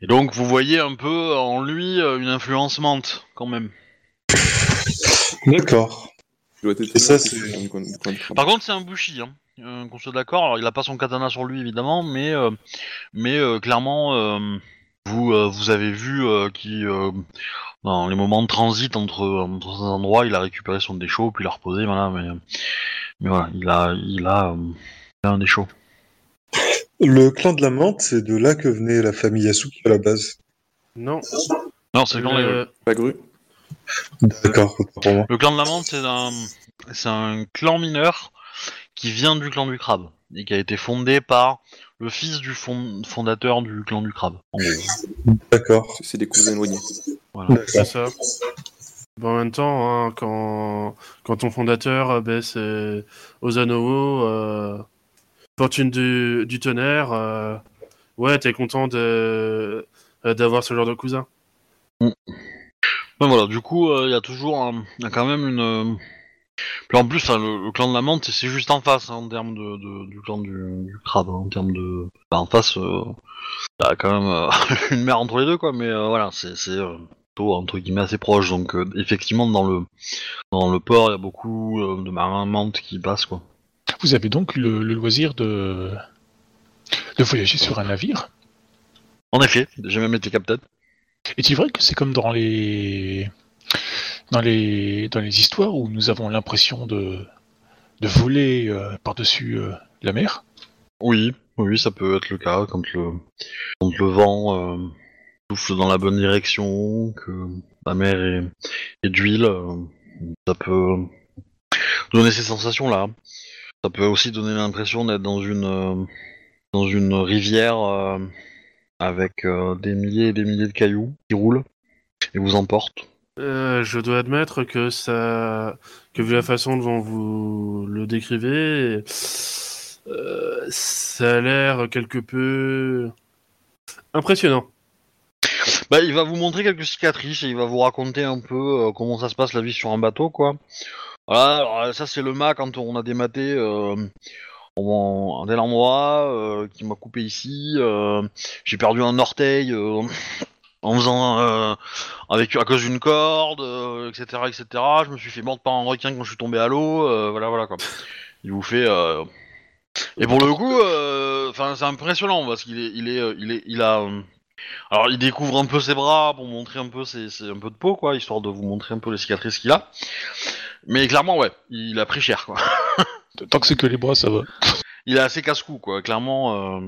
Et donc vous voyez un peu en lui euh, une influence menthe quand même. D'accord. Et ça, c'est- Par contre c'est un bushi, hein. Euh, qu'on soit d'accord. Alors il a pas son katana sur lui évidemment, mais euh, mais euh, clairement euh, vous euh, vous avez vu euh, qui dans les moments de transit entre, entre ces endroits, il a récupéré son déchaud puis il l'a reposé. Voilà, mais mais voilà, il a il a, euh, il a un déchaud. Le clan de la menthe, c'est de là que venait la famille Yasuki à la base. Non. Non c'est quand Le- Pas grue D'accord, pour moi. Le clan de la menthe, c'est un, c'est un clan mineur qui vient du clan du crabe et qui a été fondé par le fils du fond- fondateur du clan du crabe. En gros. D'accord. C'est des cousins éloignés. Voilà. C'est ça. Bon, en même temps, hein, quand, quand ton fondateur, euh, ben, c'est Ozanowo, euh, fortune du, tonnerre, euh, ouais, t'es content de, euh, d'avoir ce genre de cousin. Ouais, voilà, du coup, euh, il y a toujours quand même une. euh, en plus, le, clan de la menthe, c'est juste en face hein, en termes de, du clan du, crabe. hein, en termes de. Bah, en face, euh, a quand même euh, (laughs) une mer entre les deux, quoi. Mais euh, voilà, c'est euh, plutôt entre guillemets assez proche. Donc, euh, effectivement, dans le dans le port, il y a beaucoup euh, de marins menthes qui passent, quoi. Vous avez donc le, le loisir de, de voyager sur un navire. En effet, j'ai même été capitaine. Est-il vrai que c'est comme dans les dans les dans les histoires où nous avons l'impression de de voler euh, par-dessus euh, la mer? Oui, oui, ça peut être le cas quand le, quand le vent euh, souffle dans la bonne direction, que la mer est, est d'huile, euh, ça peut donner ces sensations-là. Ça peut aussi donner l'impression d'être dans une euh, dans une rivière euh, avec euh, des milliers et des milliers de cailloux qui roulent et vous emportent. Je dois admettre que ça, que vu la façon dont vous le décrivez, ça a l'air quelque peu impressionnant. Bah, il va vous montrer quelques cicatrices et il va vous raconter un peu euh, comment ça se passe la vie sur un bateau, quoi. Voilà, euh, ça c'est le mât quand on a dématé euh, en, un tel endroit euh, qui m'a coupé ici. J'ai perdu un orteil en faisant avec à cause d'une corde, etc., etc. Je me suis fait mordre par un requin quand je suis tombé à l'eau. voilà, voilà quoi. Il vous fait. Et pour le coup, enfin c'est impressionnant parce qu'il est, il est, il est, il a. alors il découvre un peu ses bras pour montrer un peu ses, ses- un peu de peau quoi, histoire de vous montrer un peu les cicatrices qu'il a. Mais clairement ouais, il a pris cher quoi. Tant que c'est que les bras, ça va. Il est assez casse-cou quoi, clairement. Euh...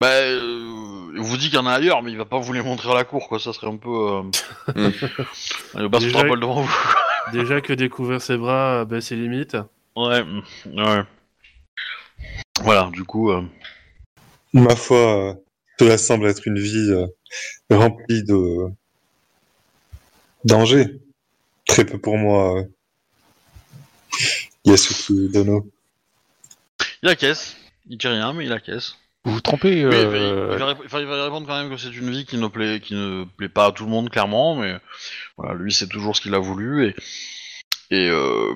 Bah, euh, il vous dit qu'il y en a ailleurs, mais il va pas vous les montrer à la cour quoi, ça serait un peu. Euh... Mm. il va pas se Déjà- devant vous. Déjà que découvrir ses bras, euh, ben, c'est limite. Ouais, mm, ouais. Voilà, du coup. euh, Ma foi, euh, cela semble être une vie euh, remplie de dangers. Très peu pour moi. euh. Yasuki Dono. Il a caisse, il dit rien, mais il a caisse. Vous vous trompez. Oui, euh, il, va, il répondre quand même que c'est une vie qui ne plaît, qui ne plaît pas à tout le monde clairement, mais voilà, lui c'est toujours ce qu'il a voulu et et euh,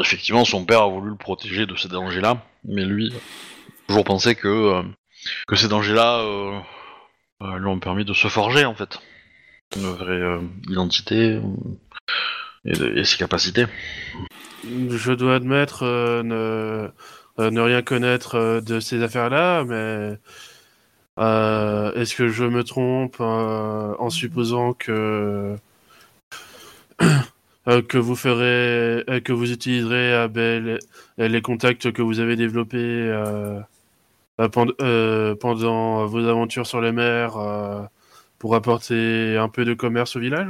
effectivement son père a voulu le protéger de ces dangers-là, mais lui a toujours pensé que euh, que ces dangers-là euh, euh, lui ont permis de se forger en fait une vraie euh, identité et, ses capacités. Je dois admettre ne, rien connaître de ces affaires-là, mais est-ce que je me trompe en supposant que (coughs) que vous ferez, que vous utiliserez ben, les contacts que vous avez développés euh, euh, pend- euh, pendant vos aventures sur les mers euh, pour apporter un peu de commerce au village?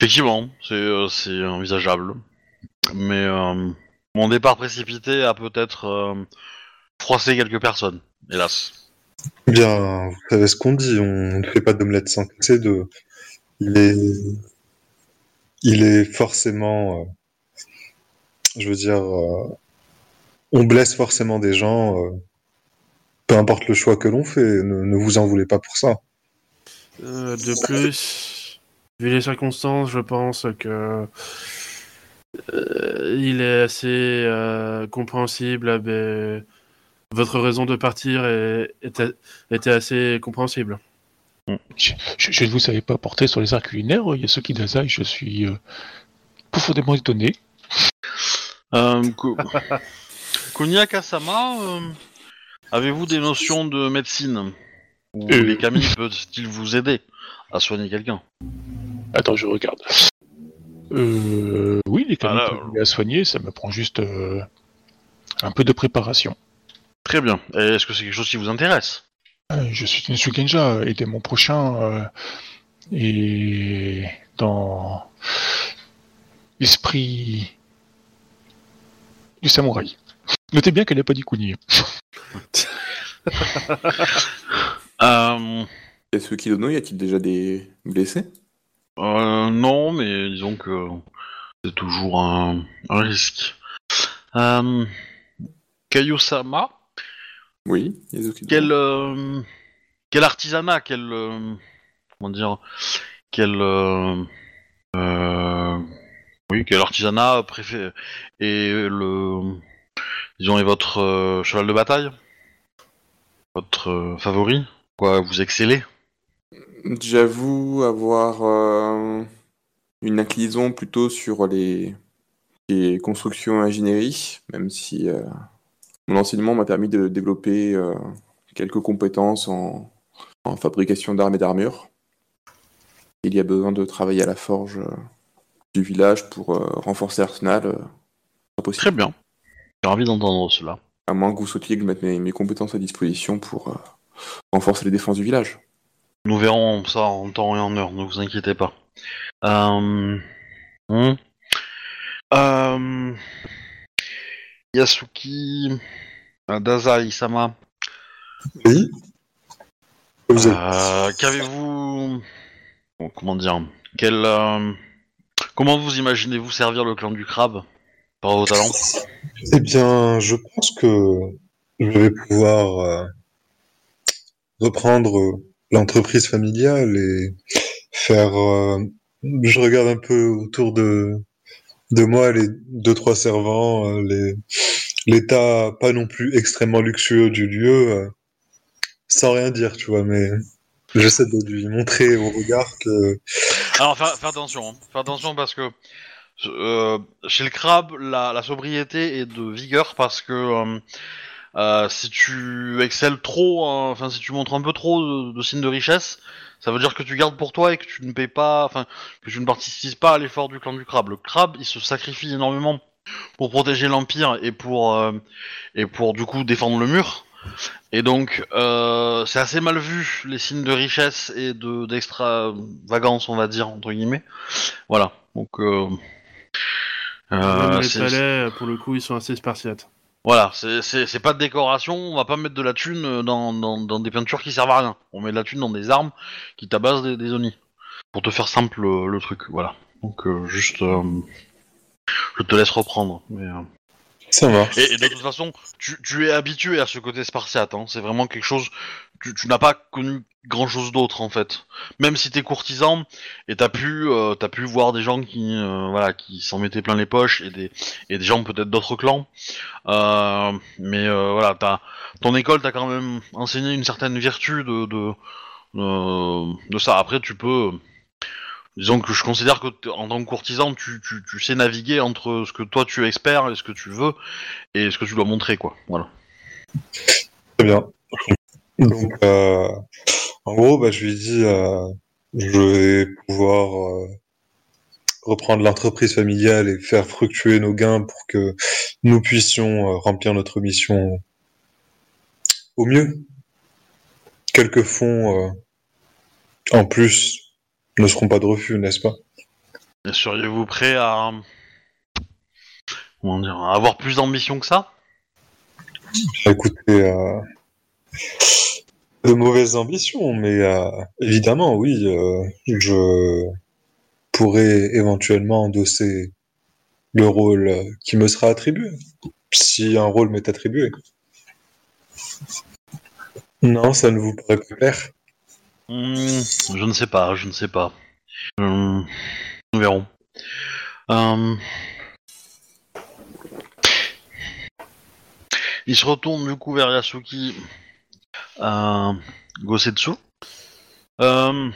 Effectivement, c'est euh, c'est envisageable. Mais euh, mon départ précipité a peut-être euh, froissé quelques personnes, hélas. Bien, vous savez ce qu'on dit, on ne fait pas d'omelette sans casser d'œufs. Il est, il est forcément, euh, je veux dire, euh, on blesse forcément des gens, euh, peu importe le choix que l'on fait. Ne, ne vous en voulez pas pour ça. Euh, de plus, vu les circonstances, je pense que euh, il est assez euh, compréhensible. ah ben, votre raison de partir est- était, était assez compréhensible. Je, je- je ne vous savais pas porter sur les arts culinaires, Yasuki Dazai, je suis euh, profondément étonné. (laughs) Euh, Ko- Konya Kasama, euh, avez-vous des notions de médecine Ou Euh. les kami peuvent-ils vous aider à soigner quelqu'un Attends, je regarde. Euh, oui, les canaux Alors. peuvent m'aider à soigner, ça me prend juste euh, un peu de préparation. Très bien. Et Est-ce que c'est quelque chose qui vous intéresse Euh, je suis une Sugenja et dès mon prochain, euh, et dans l'esprit du samouraï. Notez bien qu'elle n'a pas dit Kuni. (laughs) Euh, Yasuki Dono, y a-t-il déjà des blessés? Euh, non, mais disons que c'est toujours un, un risque. Euh, Kayusama, Oui, Yasuki Dono. quel, euh, quel artisanat, quel, euh, comment dire, quel, euh, euh, oui, quel artisanat préféré et le, disons, est votre euh, cheval de bataille, votre euh, favori, quoi, vous excellez? J'avoue avoir euh, une inclinaison plutôt sur les, les constructions ingénierie, même si euh, mon enseignement m'a permis de développer euh, quelques compétences en, en fabrication d'armes et d'armures. Il y a besoin de travailler à la forge euh, du village pour euh, renforcer l'arsenal. euh. Très bien. Je suis ravi d'entendre cela. À moins que vous souhaitiez que je mette mes, mes compétences à disposition pour euh, renforcer les défenses du village. Nous verrons ça en temps et en heure, ne vous inquiétez pas. Euh... hmm. Euh, Yasuki euh, Dazai-sama, Oui. Euh, qu'avez-vous... bon, comment dire Quel, euh, Comment vous imaginez-vous servir le clan du crabe? Par vos talents Eh bien, je pense que je vais pouvoir euh, reprendre l'entreprise familiale et faire. euh, je regarde un peu autour de de moi les deux trois servants, euh, les l'état pas non plus extrêmement luxueux du lieu, euh, sans rien dire, tu vois, mais j'essaie de lui montrer au regard que Alors, fais, fais attention, hein. fais attention parce que euh, chez le crabe, la, la sobriété est de vigueur parce que euh, euh, si tu excelles trop, hein, enfin si tu montres un peu trop de, de signes de richesse, ça veut dire que tu gardes pour toi et que tu ne payes pas, enfin que tu ne participes pas à l'effort du clan du crabe. Le crabe, il se sacrifie énormément pour protéger l'empire et pour euh, et pour du coup défendre le mur. Et donc, euh, c'est assez mal vu les signes de richesse et de d'extravagance, on va dire entre guillemets. Voilà. Donc, euh, euh, les palais, pour le coup, ils sont assez spartiates. voilà, c'est- pas de décoration. On va pas mettre de la thune dans, dans, dans des peintures qui servent à rien. On met de la thune dans des armes qui tabassent des, des. Pour te faire simple le, le truc, voilà. Donc euh, juste, euh, je te laisse reprendre. Mais, euh, ça et, de toute façon, tu, tu es habitué à ce côté spartiate. Hein. C'est vraiment quelque chose. Tu, tu n'as pas connu grand chose d'autre en fait. Même si t'es courtisan et t'as pu, euh, pu voir des gens qui, euh, voilà, qui s'en mettaient plein les poches et des, et des gens peut-être d'autres clans. Euh, mais euh, voilà, t'as, ton école t'a quand même enseigné une certaine vertu de, de, de ça. Après, tu peux. Disons que je considère que en tant que courtisan, tu, sais naviguer entre ce que toi tu expères et ce que tu veux et ce que tu dois montrer, quoi. Voilà. Très bien. Donc, euh, en gros, bah, je lui dis, euh, je vais pouvoir euh, reprendre l'entreprise familiale et faire fructuer nos gains pour que nous puissions euh, remplir notre mission au mieux. Quelques fonds en plus ne seront pas de refus, n'est-ce pas? Seriez-vous prêt à. Comment dire À avoir plus d'ambition que ça? Écoutez, euh, de mauvaises ambitions, mais euh, évidemment, oui, euh, je pourrais éventuellement endosser le rôle qui me sera attribué, si un rôle m'est attribué. Non, ça ne vous paraît pas clair? Hmm, Je ne sais pas, je ne sais pas. Hum, nous verrons. Hum. Il se retourne du coup vers Yasuki euh, Gosetsu. Hum,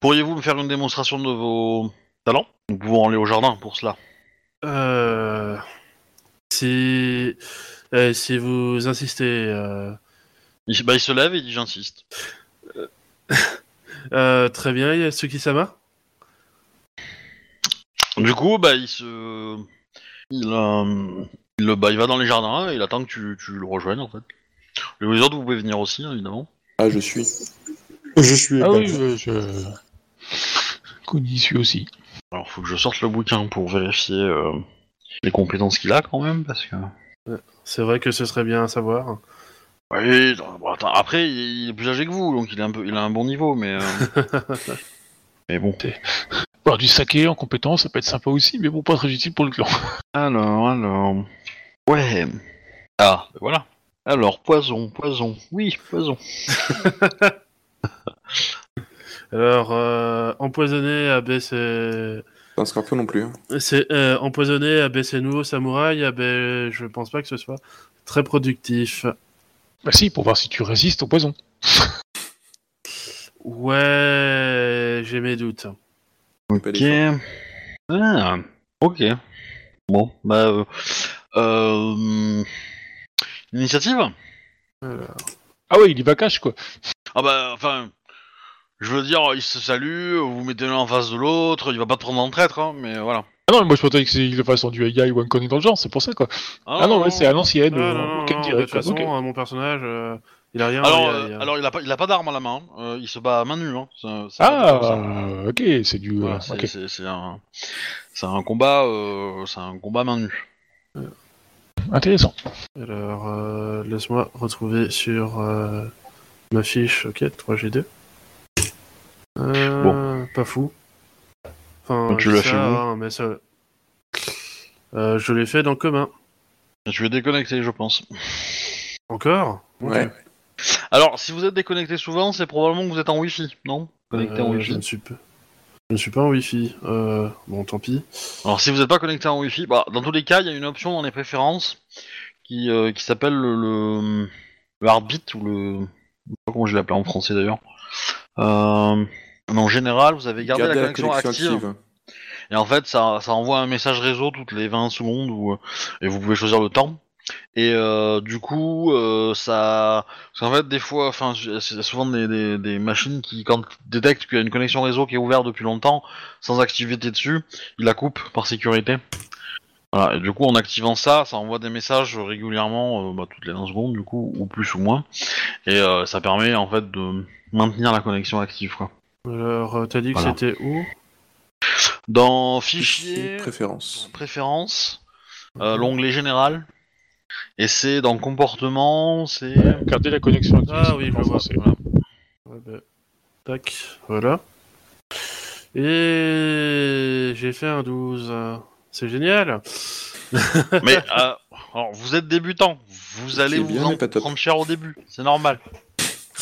Pourriez-vous me faire une démonstration de vos talents? Nous pouvons aller au jardin pour cela. Euh... Si... euh, si vous insistez... euh, Il, bah, il se lève et dit j'insiste. (laughs) euh, très bien, Yasuki-sama Du coup, bah, il se. Il, euh, il, bah, il va dans les jardins et il attend que tu, tu le rejoignes en fait. Les autres, vous pouvez venir aussi, évidemment. Ah, je suis. Je suis Ah oui, je... y suit aussi. Alors, faut que je sorte le bouquin pour vérifier euh, les compétences qu'il a quand même, parce que. C'est vrai que ce serait bien à savoir. Oui, bon, attends, après, il est plus âgé que vous, donc il a un, peu, il a un bon niveau, mais. euh, (laughs) mais bon. Alors, du saké en compétence, ça peut être sympa aussi, mais bon, pas très utile pour le clan. (laughs) Alors, alors. Ouais. Ah, ben voilà. Alors, poison, poison. Oui, poison. (laughs) Alors, euh, empoisonné à c'est... Un scorpion non plus. hein. C'est euh, empoisonné à c'est nouveau samouraï, ben, je pense pas que ce soit très productif. Bah si, pour voir si tu résistes au poison. (laughs) Ouais, j'ai mes doutes. Ok. Ah, ok. Bon, bah. Euh, euh, initiative Ah ouais, il y va cash, quoi. Ah bah, enfin. Je veux dire, il se salue, vous vous mettez l'un en face de l'autre, il va pas te prendre en traître, hein, mais voilà. Ah non, moi je pensais c'est le façon du AI ou un connerie dans le genre, c'est pour ça, quoi. Ah non, ouais, c'est à l'ancienne, euh, non, non, aucun non, direct, de toute quoi. façon, Ok. mon personnage, euh, il a rien. Alors, il a- euh, il a- alors il a pas, il a pas d'arme à la main, hein. Euh, il se bat à main nue. Hein. Ah, ok, c'est du... Voilà, c'est un, c'est un combat, euh, c'est un combat main nue. Intéressant. Alors, euh, laisse-moi retrouver sur euh, ma fiche. Ok, 3G2. Euh, Pas fou. Enfin, Donc tu je l'as fait hein, mais ça... Euh, je l'ai fait dans le commun. Tu es déconnecté, je pense. Encore? Ouais. Alors, si vous êtes déconnecté souvent, c'est probablement que vous êtes en Wi-Fi, non? Connecté en Euh, Wi-Fi. je, ne suis pas... je ne suis pas en Wi-Fi. Euh, bon, tant pis. Alors, si vous n'êtes pas connecté en Wi-Fi, bah, dans tous les cas, il y a une option dans les préférences qui, euh, qui s'appelle le, le, le heartbeat ou le. Je sais pas comment je l'ai appelé en français d'ailleurs. Mais en général, vous avez gardé Gardez la connexion, active. Et en fait, ça, ça envoie un message réseau toutes les 20 secondes où, euh, et vous pouvez choisir le temps. Et euh, du coup, euh, ça, parce qu'en fait, des fois, enfin, c'est souvent des, des, des machines qui, quand détectent qu'il y a une connexion réseau qui est ouverte depuis longtemps, sans activité dessus, ils la coupent par sécurité. Voilà. Et du coup, en activant ça, ça envoie des messages régulièrement, euh, bah, toutes les 20 secondes, du coup, ou plus ou moins. Et ça permet en fait de maintenir la connexion active, quoi. Alors, euh, t'as dit que Voilà. c'était où? Dans Fichier, fichier, préférence. préférences, euh, l'onglet général. Et c'est dans comportement, c'est. Garder la connexion active. Ah oui, je vois. Voilà. Ouais, bah, Tac, voilà. Et j'ai fait un 12. euh, C'est génial. Mais (laughs) euh, alors, vous êtes débutant, vous allez vous bien, en prendre cher au début, c'est normal.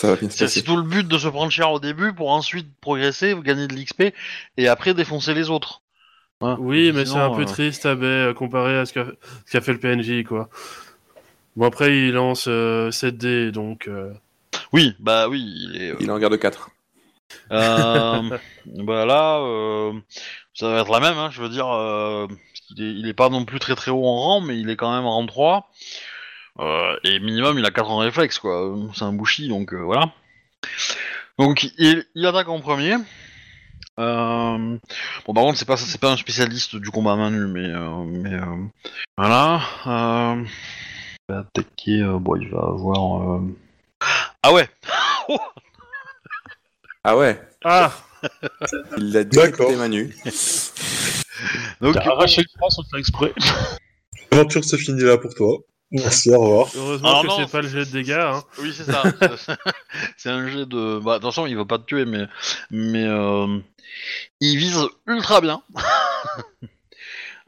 Ça va bien se C'est passer. c'est tout le but de se prendre cher au début pour ensuite progresser, gagner de l'XP et après défoncer les autres. Oui, mais c'est un peu euh, triste à euh, comparé à ce qu'a ce qu'a fait le PNJ, quoi. Bon, après, il lance euh, 7D, donc... euh, Oui, bah oui, il est. euh, Il en garde 4. Euh, (laughs) bah là, euh, ça va être la même, hein, je veux dire, euh, qu'il est, il est pas non plus très très haut en rang, mais il est quand même en rang 3. Euh, et minimum, il a 4 en réflexe, quoi. C'est un bouchi, donc euh, voilà. Donc il, il attaque en premier. Euh, bon, par contre, c'est pas c'est pas un spécialiste du combat à main nue, mais euh, mais euh, voilà. Euh, il va attaquer. euh, bon, il va avoir. euh, Ah ouais. (laughs) Ah ouais, Ah il l'a décapité Manu. Donc arraché le bras sans le faire exprès. L'aventure se finit là pour toi. Merci, au revoir. Heureusement Alors que c'est pas le jet de dégâts, hein. (laughs) Oui, c'est ça. (laughs) c'est un jet de. Bah, attention, il va pas te tuer, mais. Mais. euh, Il vise ultra bien. (laughs)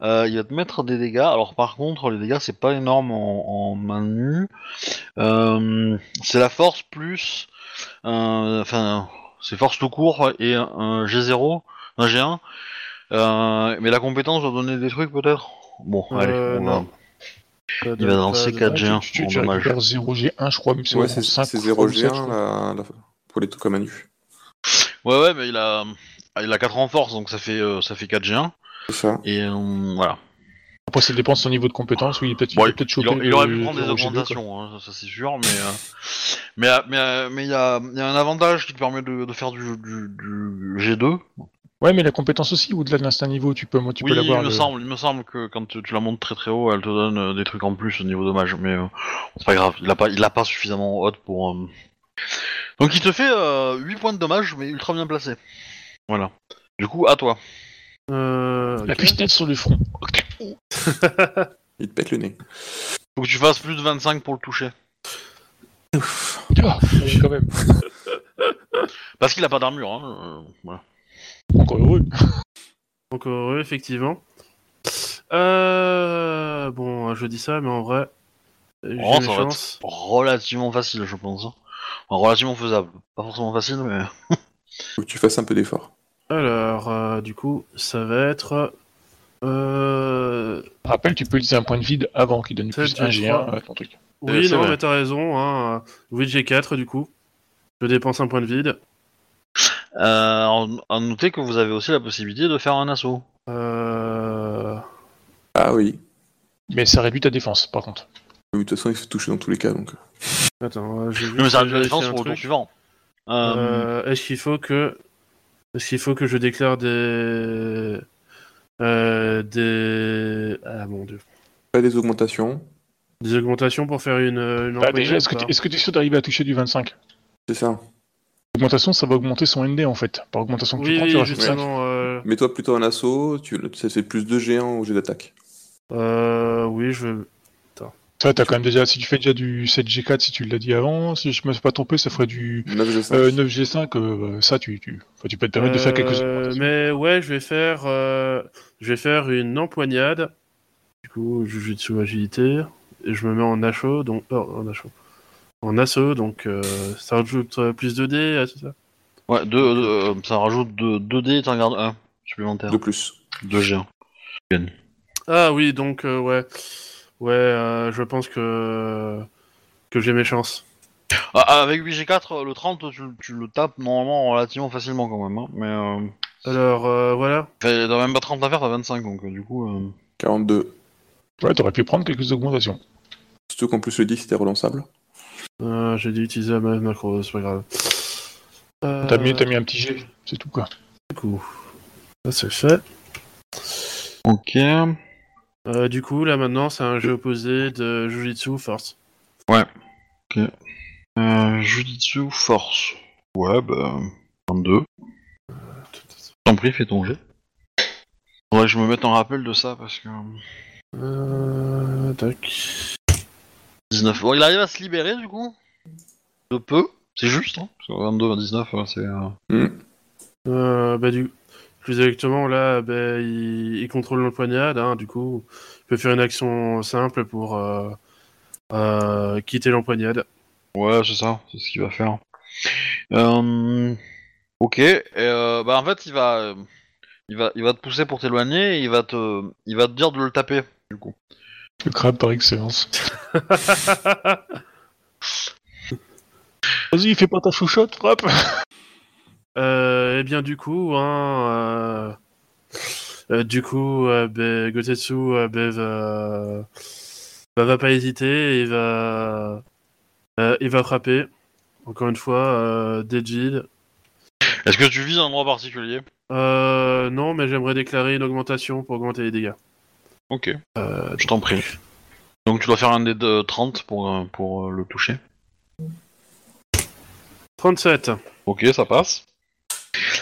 Euh, il va te mettre des dégâts. Alors, par contre, les dégâts, c'est pas énorme en, en main nue. Euh, c'est la force plus. euh, Enfin, c'est force tout court et un, un G0, un G1. Euh, mais la compétence doit donner des trucs, peut-être? Bon, Euh, allez. on va- Il va lancer pas de- 4 G1. Tu, récupères 0G1, je crois, même si Ouais, c'est c'est cinq c'est ou 0 sept, je G1 crois. la- la- pour les trucs à Manu. Ouais, ouais, mais il a, il a 4 en force, donc ça fait, euh, ça fait 4 G1. C'est ça. Et euh, voilà. Après, ça dépend de son niveau de compétence. Oui, peut-être Bon, peut il, il il aurait pu prendre des 0G2, quoi. augmentations, hein, ça, ça, c'est sûr, mais euh, mais euh, mais euh, mais il y a, il y a un avantage qui te permet de, de faire du, du, du G2. Ouais, mais la compétence aussi, au-delà de l'instinct niveau, tu peux, moi, tu oui, peux l'avoir. il me le- semble, il me semble que quand tu, tu la montes très très haut, elle te donne euh, des trucs en plus au niveau dommage, mais euh, c'est pas grave, il a pas, il a pas suffisamment haute pour. euh, Donc il te fait euh, 8 points de dommage, mais ultra bien placé. Voilà. Du coup, à toi. Euh, La pistonnette sur le front. (laughs) Il te pète le nez. Faut que tu fasses plus de 25 pour le toucher. Ah, oui, quand même. Parce qu'il a pas d'armure, hein. euh, voilà. Encore heureux. (laughs) Encore heureux, effectivement. Euh... Bon, je dis ça, mais en vrai, j'ai Oh, ça va. Relativement facile, je pense. hein. Enfin, relativement faisable. Pas forcément facile, mais. (laughs) Faut que tu fasses un peu d'effort. Alors, euh, du coup, ça va être... Euh... Rappelle, tu peux utiliser un point de vide avant qu'il donne plus un je G1 crois. à ton truc. Oui, non, vrai. mais t'as raison. Hein. euh, Oui, j'ai 4 du coup. Je dépense un point de vide. Euh, en- à noter que vous avez aussi la possibilité de faire un assaut. Euh... Ah oui. Mais ça réduit ta défense, par contre. De toute façon, il se fait toucher dans tous les cas, donc. Attends, euh, j'ai Mais ça de la défense un pour le tour suivant. Euh, Euh, Est-ce qu'il faut que... Est-ce qu'il faut que je déclare des... Euh, des... Ah mon dieu. Pas des augmentations. Des augmentations pour faire une... une Bah, déjà, est-ce que tu est-ce que tu es sûr d'arriver à toucher du 25 C'est ça. L'augmentation, ça va augmenter son ND en fait. Par augmentation que tu Oui, prends, tu oui, rajoutes 5. justement. Euh... Mets-toi plutôt en assaut, tu... ça fait plus de géants au jet d'attaque. euh, oui, je... Ça, t'as quand même déjà, si tu fais déjà du 7G4, si tu l'as dit avant, si je me suis pas trompé, ça ferait du 9G5. euh, 9G5, euh, ça, tu, tu, enfin, tu peux te permettre de faire quelques Euh, augmentations. Mais ouais, je vais faire, euh, je vais faire une empoignade. Du coup, jujutsu agilité. Et je me mets en assaut, donc oh, en assaut. En assaut, donc euh, ça rajoute euh, plus de dés, ah, c'est ça? Ouais, deux, euh, ça rajoute 2 dés et t'en gardes un supplémentaire. De plus. 2 G1. Ah oui, donc euh, ouais, ouais, euh, je pense que que j'ai mes chances. Ah, avec 8G4, le 30, tu, tu le tapes normalement relativement facilement quand même. Hein. Mais euh, Alors euh, voilà. t'as même pas 30 à faire, t'as 25, donc euh, du coup... euh, 42. Ouais, t'aurais pu prendre quelques augmentations. Surtout qu'en plus le 10 c'était relançable. Euh, j'ai dû utiliser la même macro, c'est pas grave. Euh, T'as mis, t'as mis un petit G, c'est tout quoi. Du coup, ça c'est fait. Ok. Euh, du coup, là maintenant, c'est un jeu opposé de Jujitsu Force. Euh, Jujitsu Force. Ouais, bah... 22. T'en prie, fais ton jet. Faudrait que je me mette en rappel de ça, parce que... Euh, tac. 19. Bon, il arrive à se libérer, du coup De peu. C'est juste, hein Parce que 22 à 19, euh, c'est... euh, Hmm. Euh, bah, du... Plus exactement, là, bah, il... il contrôle l'empoignade, hein, du coup, il peut faire une action simple pour euh, euh, quitter l'empoignade. Ouais, c'est ça, c'est ce qu'il va faire. Euh, ok, et euh, bah en fait il va, euh, il va, il va te pousser pour t'éloigner, et il va te, il va te dire de le taper. Du coup. Le crabe par excellence. (laughs) Vas-y, fais pas ta chouchotte, frappe Euh, et bien du coup, hein, euh, euh, du coup, euh, ben, Gotetsu euh, ben, va, bah, va pas hésiter, et va, euh, il va frapper. Encore une fois, euh, dead vide. Est-ce que tu vises un endroit particulier? Euh, non, mais j'aimerais déclarer une augmentation pour augmenter les dégâts. Ok, Euh, je t'en prie. Donc tu dois faire un dé de 30 pour, euh, pour euh, le toucher. 37. Ok, ça passe.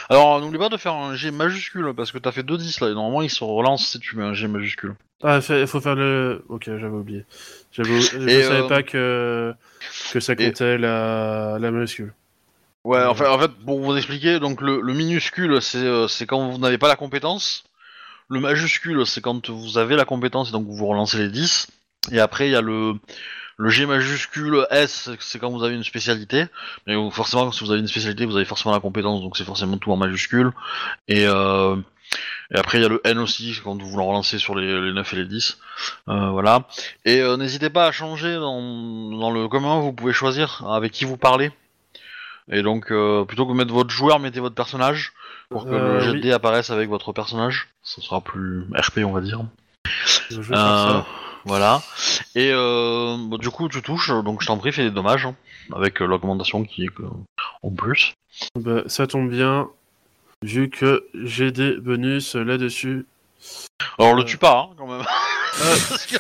Alors n'oublie pas de faire un G majuscule, parce que t'as fait 2 10 là, et normalement il se relance si tu mets un G majuscule. Ah, il faut faire le. Ok, j'avais oublié. J'avais... Je savais euh, pas que que ça et- comptait la la minuscule. Ouais, enfin, en fait, pour vous expliquer, donc le, le minuscule, c'est euh, c'est quand vous n'avez pas la compétence. Le majuscule, c'est quand vous avez la compétence et donc vous relancez les 10. Et après, il y a le, G majuscule S, c'est quand vous avez une spécialité. Mais forcément, si vous avez une spécialité, vous avez forcément la compétence, donc c'est forcément tout en majuscule. Et, euh, après, il y a le N aussi, quand vous le relancez sur les, les 9 et les 10. Euh, voilà. Et euh, n'hésitez pas à changer dans, dans le commun, vous pouvez choisir avec qui vous parlez. Et donc, euh, plutôt que de mettre votre joueur, mettez votre personnage pour que Euh, le jet de oui. dés apparaisse avec votre personnage. Ce sera plus RP, on va dire. Je vais faire Euh, ça. voilà. Et euh, bon, du coup, tu touches, donc je t'en prie, fais des dommages. hein, avec euh, l'augmentation qui est euh, en plus. Bah, ça tombe bien, vu que j'ai des bonus là-dessus. Alors, le Euh. tue pas, hein, quand même. Ah, (laughs) Parce que-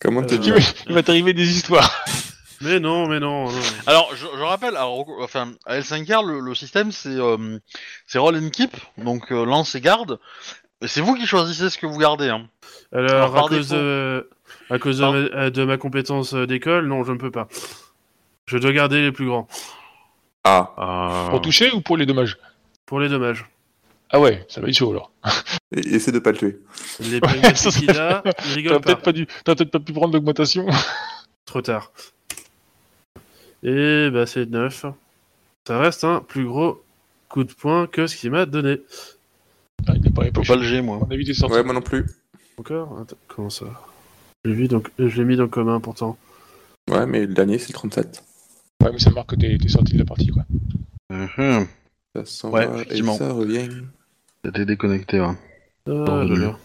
Comment te Euh, dire Il va t'arriver des histoires. Mais non, mais non. non. Alors, je, je rappelle, alors, enfin, à L5R, le, le système c'est euh, c'est roll and keep, donc euh, lance et garde. Et C'est vous qui choisissez ce que vous gardez. Hein. Alors, Alors, par à cause, défaut. de, à cause de, ma, de ma compétence euh, d'école, non, je ne peux pas. Je dois garder les plus grands. Ah, Pour toucher ou pour les dommages? Pour les dommages. Ah ouais, ça va être chaud alors. et, essaie de pas le tuer. Les pragmatiques (laughs) ça, qu'il a, ils (laughs) T'as rigolent pas. peut-être pas, dû- t'as peut-être pas pu prendre l'augmentation. (laughs) Trop tard. Et bah c'est 9. Ça reste un plus gros coup de poing que ce qu'il m'a donné. Ah, il est pas pas le G, moi. On a vu des sorties. Ouais, moi non plus. Encore Attends, Comment ça Je l'ai vu donc je l'ai mis dans le commun pourtant. Ouais, mais le dernier, c'est le 37. Ouais, mais ça marque que t'es t'es sorti de la partie, quoi. Mhm. Ça s'en Ouais, va et ça revient. T'étais déconnecté, ouais. Ah, là, là.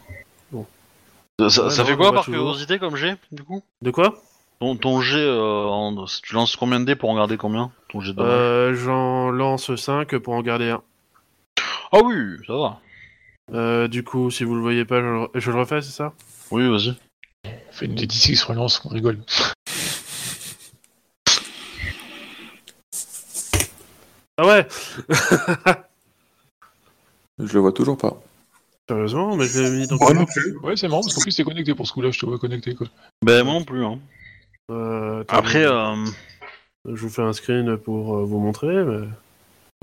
Ça, ça- Ouais, fait quoi par curiosité comme G, du coup? De quoi? Ton, ton G, euh, en- tu lances combien de dés pour en garder combien Ton G de euh, J'en lance 5 pour en garder un. Ah oui, ça va. Euh, du coup, si vous le voyez pas, je le, je le refais, c'est ça? Oui, vas-y. Fait une des 6 relance, on rigole. Ah ouais (laughs) Je le vois toujours pas. Sérieusement Mais je l'ai mis dans non plus. Ouais, c'est marrant parce qu'en plus t'es connecté pour ce coup-là, je te vois connecté, quoi. Ben, moi non plus, hein. Euh, Après, euh, Je vous fais un screen pour euh, vous montrer, mais...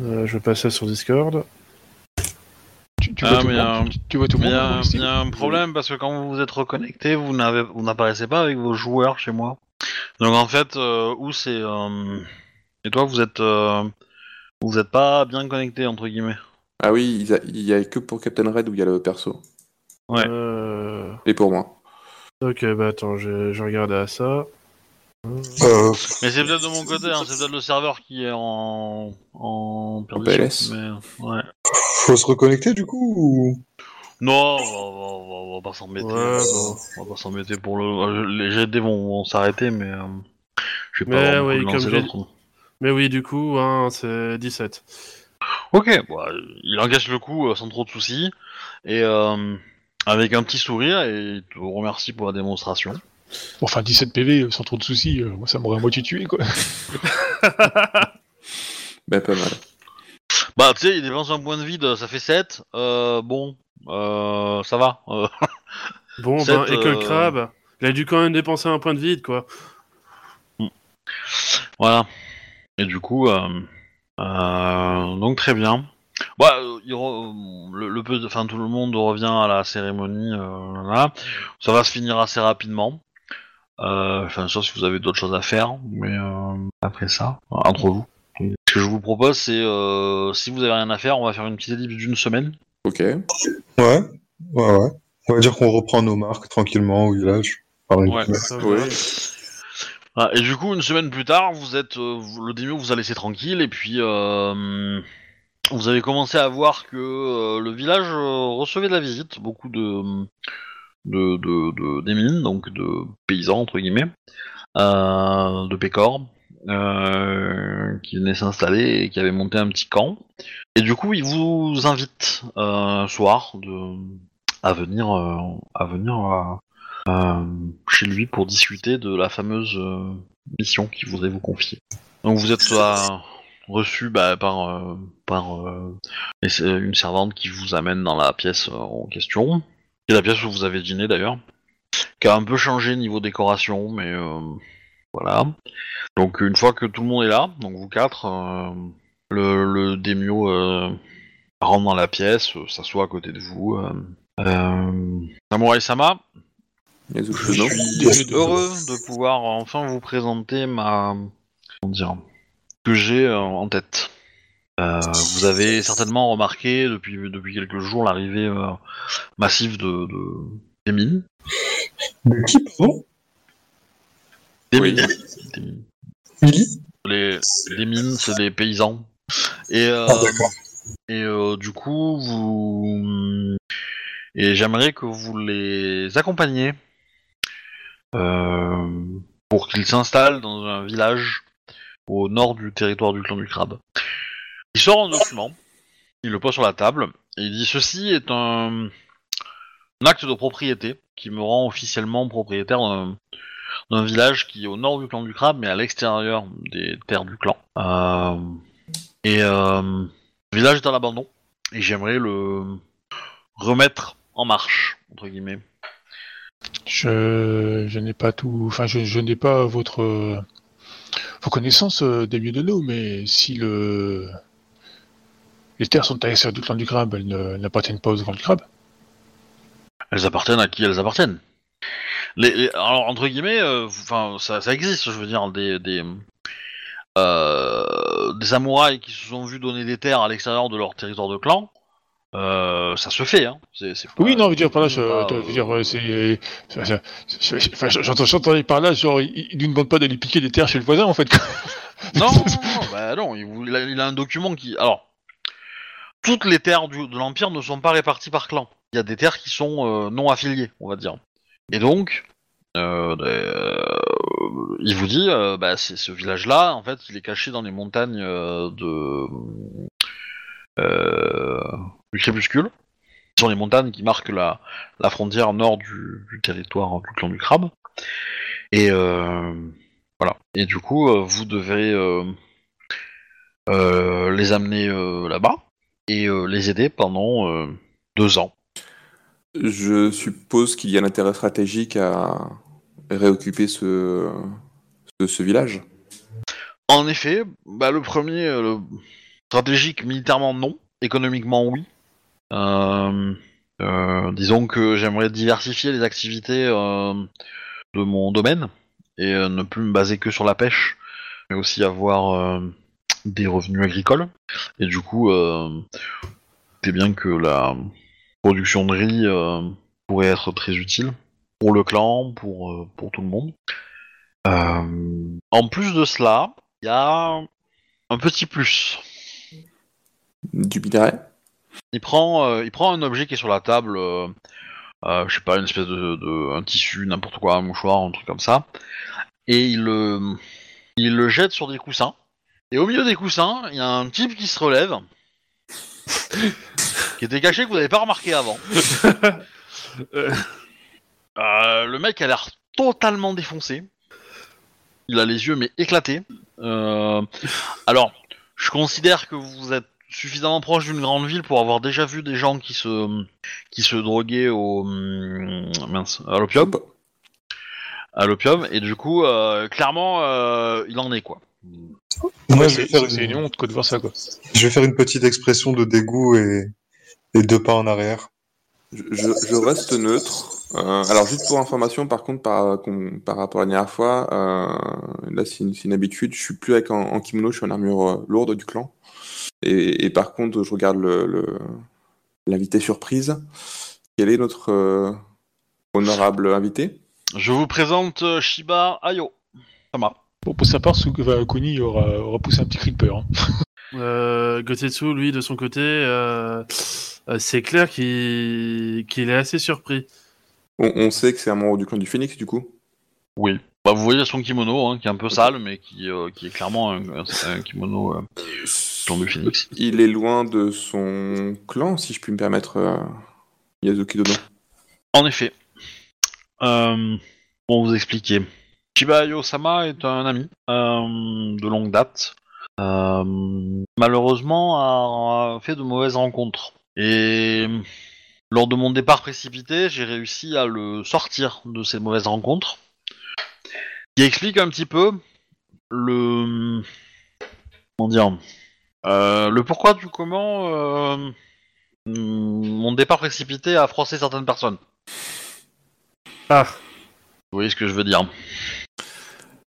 euh, je vais passer sur Discord. Tu, tu Ah, vois tout le mais, monde tu, tu vois tout le il y, monde a- ici il y a un problème parce que quand vous vous êtes reconnecté, vous n'apparaissez pas avec vos joueurs chez moi. Donc en fait, euh, où c'est euh, et toi vous êtes, euh, vous êtes pas bien connecté entre guillemets. Ah oui, il y a, que pour Captain Red où il y a le perso. Ouais. Euh, Et pour moi. Ok, bah attends, je, je regarde à ça. Euh, Mais c'est peut-être de mon côté, hein, c'est peut-être le serveur qui est en en PLS. perdition. Mais ouais. faut se reconnecter du coup ou... Non, on va, on va- on va- on va pas s'embêter. Ouais, euh, bon. On va pas s'embêter pour le. Les GD vont, vont s'arrêter, mais euh, je vais pas oui, comme d'autres. Mais oui, du coup, hein, c'est 17. Ok, bon, euh, il encaisse le coup euh, sans trop de soucis et euh, avec un petit sourire et il te remercie pour la démonstration. Enfin, 17 PV euh, sans trop de soucis, euh, moi ça m'aurait à moitié tué, quoi. (laughs) Ben pas mal. Bah, tu sais, il dépense un point de vide, ça fait 7. Euh, bon, euh, ça va. euh. (laughs) Bon, ben, et que le euh, crabe, il a dû quand même dépenser un point de vide, quoi. voilà. Et du coup, euh, euh, donc très bien. Bah, euh, il re- le, le peu, enfin tout le monde revient à la cérémonie. Euh, là. Ça va se finir assez rapidement. Euh, Enfin, sauf si vous avez d'autres choses à faire, mais euh, après ça, entre vous. Ce que je vous propose, c'est euh, si vous avez rien à faire, on va faire une petite ellipse d'une semaine. Ok. Ouais, ouais, ouais. On va dire qu'on reprend nos marques tranquillement au village. Ouais. Ça. Ah, et du coup, une semaine plus tard, vous êtes euh, le démio vous a laissé tranquille et puis euh, vous avez commencé à voir que euh, le village euh, recevait de la visite, beaucoup de de de, de- des mines, donc de paysans entre guillemets, euh, de pécores, euh, qui venaient s'installer et qui avaient monté un petit camp. Et du coup, il vous invite euh, un soir de à venir euh, à venir euh, euh, chez lui pour discuter de la fameuse mission qu'il voudrait vous confier. Donc vous êtes reçu bah, par, par une servante qui vous amène dans la pièce en question, et la pièce où vous avez dîné d'ailleurs, qui a un peu changé niveau décoration, mais euh, voilà. Donc une fois que tout le monde est là, donc vous quatre, euh, le, le démio euh, rentre dans la pièce, euh, s'assoit à côté de vous. Euh, euh, Samurai Sama, je suis heureux de pouvoir enfin vous présenter ma comment dire que j'ai en tête. Euh, vous avez certainement remarqué depuis depuis quelques jours l'arrivée euh, massive de, de des mines. De qui, pardon? Des Oui. mines. Des mines. Les, les mines, c'est des paysans. Et, euh, Ah, et euh, du coup, vous et j'aimerais que vous les accompagniez euh, pour qu'ils s'installent dans un village au nord du territoire du clan du crabe. Il sort un document, il le pose sur la table et il dit ceci est un, acte de propriété qui me rend officiellement propriétaire d'un- village qui est au nord du clan du crabe, mais à l'extérieur des terres du clan. Euh, et euh, le village est à l'abandon. Et j'aimerais le remettre en marche, entre guillemets. Je, je n'ai pas tout. Enfin, je, je n'ai pas votre vos connaissances euh, des lieux de l'eau, mais si le les terres sont à l'extérieur du clan du crabe, elles ne- n'appartiennent pas au clan du crabe. Elles appartiennent à qui elles appartiennent? Les, les- alors entre guillemets, euh, ça, ça existe, je veux dire des des, euh, des samouraïs qui se sont vus donner des terres à l'extérieur de leur territoire de clan. euh, ça se fait, hein. C'est, c'est pas- Oui, non, je veux dire par là, je, j'entendais par là, genre, il, il nous demande pas d'aller piquer des terres chez le voisin, en fait. Non, (laughs) non, non, bah non, il, il a, il a un document qui. Alors, toutes les terres de l'Empire ne sont pas réparties par clan. Il y a des terres qui sont euh, non affiliées, on va dire. Et donc, euh, euh, il vous dit, bah, c'est ce village-là, en fait, il est caché dans les montagnes de. du crépuscule. Ce sont les montagnes qui marquent la, frontière nord du, du territoire du clan du crabe. Et. Voilà. Et du coup, vous devez les amener là-bas et euh, les aider pendant euh, deux ans. Je suppose qu'il y a un intérêt stratégique à réoccuper ce, ce, ce village. En effet, bah, le premier, euh, le stratégique militairement non, économiquement oui. Euh, euh, disons que j'aimerais diversifier les activités euh, de mon domaine et ne plus me baser que sur la pêche, mais aussi avoir des revenus agricoles. Et du coup, euh, c'est bien que la production de riz euh, pourrait être très utile pour le clan, pour, euh, pour tout le monde. Euh, en plus de cela, il y a un petit plus. Du minerai Il prend, euh, il prend un objet qui est sur la table, euh, euh, je sais pas, une espèce de, de- un tissu, n'importe quoi, un mouchoir, un truc comme ça, et il le, il le jette sur des coussins. Et au milieu des coussins, il y a un type qui se relève, (laughs) qui était caché que vous n'avez pas remarqué avant. (laughs) Euh. Le mec a l'air totalement défoncé. Il a les yeux mais éclatés. Euh, alors, je considère que vous êtes suffisamment proche d'une grande ville pour avoir déjà vu des gens qui se qui se droguaient au hum, mince à l'opium, à l'opium et du coup euh, clairement il en est quoi. Moi, Ouais, je vais, c'est, une une... honte, quoi, de voir ça, quoi. je vais faire une petite expression de dégoût et, et deux pas en arrière. Je, je- je reste neutre. Euh, alors juste pour information, par contre, par, par rapport à la dernière fois, euh, là c'est une, c'est une habitude, je suis plus avec en, en kimono, je suis en armure euh, lourde du clan. Et, et par contre, je regarde le, le- l'invité surprise. Quel est notre euh, honorable invité? Je vous présente Shiba Ayo. Sama. Bon, pour sa part, enfin, Kuni aura, aura poussé un petit cri de peur. hein. (laughs) Euh, Gotetsu, lui, de son côté, euh, euh, c'est clair qu'il est assez surpris. on, on sait que c'est un membre du clan du Phoenix, du coup. Oui. Bah, vous voyez son kimono hein, qui est un peu sale mais qui, euh, qui est clairement un, un- un kimono euh, clan du Phoenix. Il est loin de son clan, si je puis me permettre, euh, Yazuki Dono. En effet. Euh, pour vous expliquer. Shiba Ayo-sama est un ami euh, de longue date. Euh, malheureusement, a fait de mauvaises rencontres. Et lors de mon départ précipité, j'ai réussi à le sortir de ces mauvaises rencontres. Qui explique un petit peu le. Comment dire euh, Le pourquoi du comment mon départ précipité a froissé certaines personnes. Ah, Vous voyez ce que je veux dire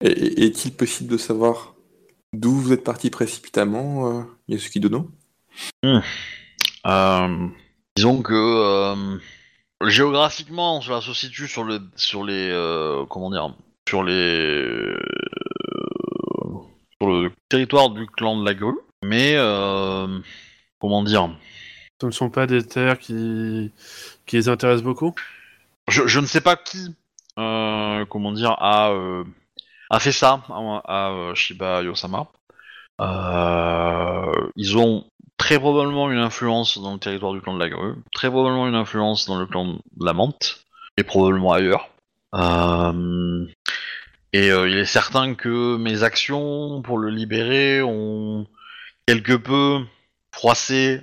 Est-il possible de savoir d'où vous êtes parti précipitamment, euh, Yasuki Dono? Euh, Disons que euh, géographiquement, cela se situe sur le sur les euh, comment dire sur les euh, sur le territoire du clan de la grue, mais euh, comment dire? Ce ne sont pas des terres qui, qui les intéressent beaucoup? Je, je ne sais pas qui euh, comment dire a euh, a fait ça à, à, euh, Shiba Yosama. Euh, ils ont très probablement une influence dans le territoire du clan de la grue, très probablement une influence dans le clan de la menthe, et probablement ailleurs. Euh, Et il est certain que mes actions pour le libérer ont quelque peu froissé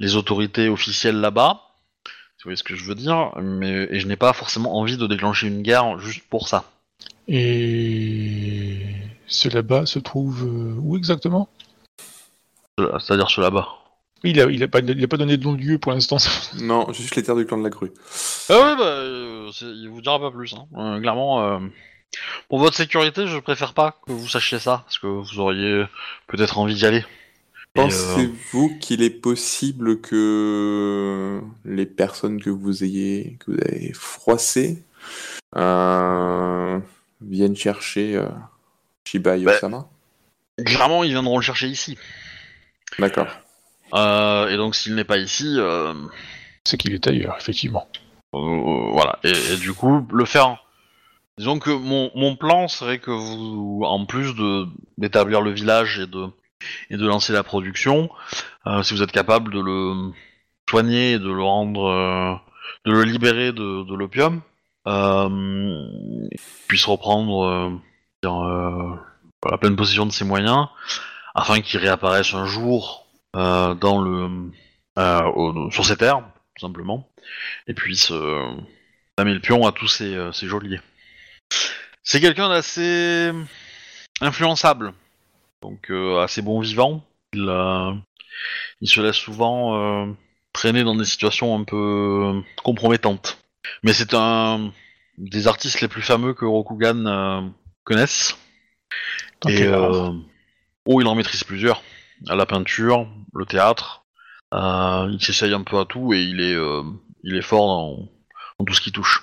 les autorités officielles là-bas. Si vous voyez ce que je veux dire, mais et je n'ai pas forcément envie de déclencher une guerre juste pour ça. Et ce là-bas se trouve euh, où exactement? Euh, C'est-à-dire ce là-bas. Il a, il a pas, il a pas donné de nom de lieu pour l'instant. Non, juste les terres du clan de la grue. Ah ouais, bah, euh, il vous dira pas plus. Hein. Euh, clairement, euh, pour votre sécurité, je préfère pas que vous sachiez ça, parce que vous auriez peut-être envie d'y aller. Euh, Pensez-vous qu'il est possible que les personnes que vous ayez, que vous avez froissées, viennent chercher euh, Shiba et Bah. Clairement, ils viendront le chercher ici. D'accord. Euh, et donc, s'il n'est pas ici, euh, C'est qu'il est ailleurs, effectivement. euh, voilà. Et, et du coup, le faire. Disons que mon, mon plan serait que vous, en plus de d'établir le village et de et de lancer la production, euh, si vous êtes capable de le soigner et de le rendre, euh, de le libérer de, de l'opium, euh, puisse reprendre euh, euh, la pleine possession de ses moyens, afin qu'il réapparaisse un jour euh, dans euh, sur ces terres, tout simplement, et puisse euh, damer le pion à tous ses, euh, ses geôliers. C'est quelqu'un d'assez influençable, donc euh, assez bon vivant. Il, euh, se laisse souvent euh, traîner dans des situations un peu compromettantes. Mais c'est un des artistes les plus fameux que Rokugan euh, connaisse. Tant Et euh, oh, il en maîtrise plusieurs. À la peinture, le théâtre. Euh, il s'essaye un peu à tout et il est, euh, il est fort dans, dans tout ce qui touche.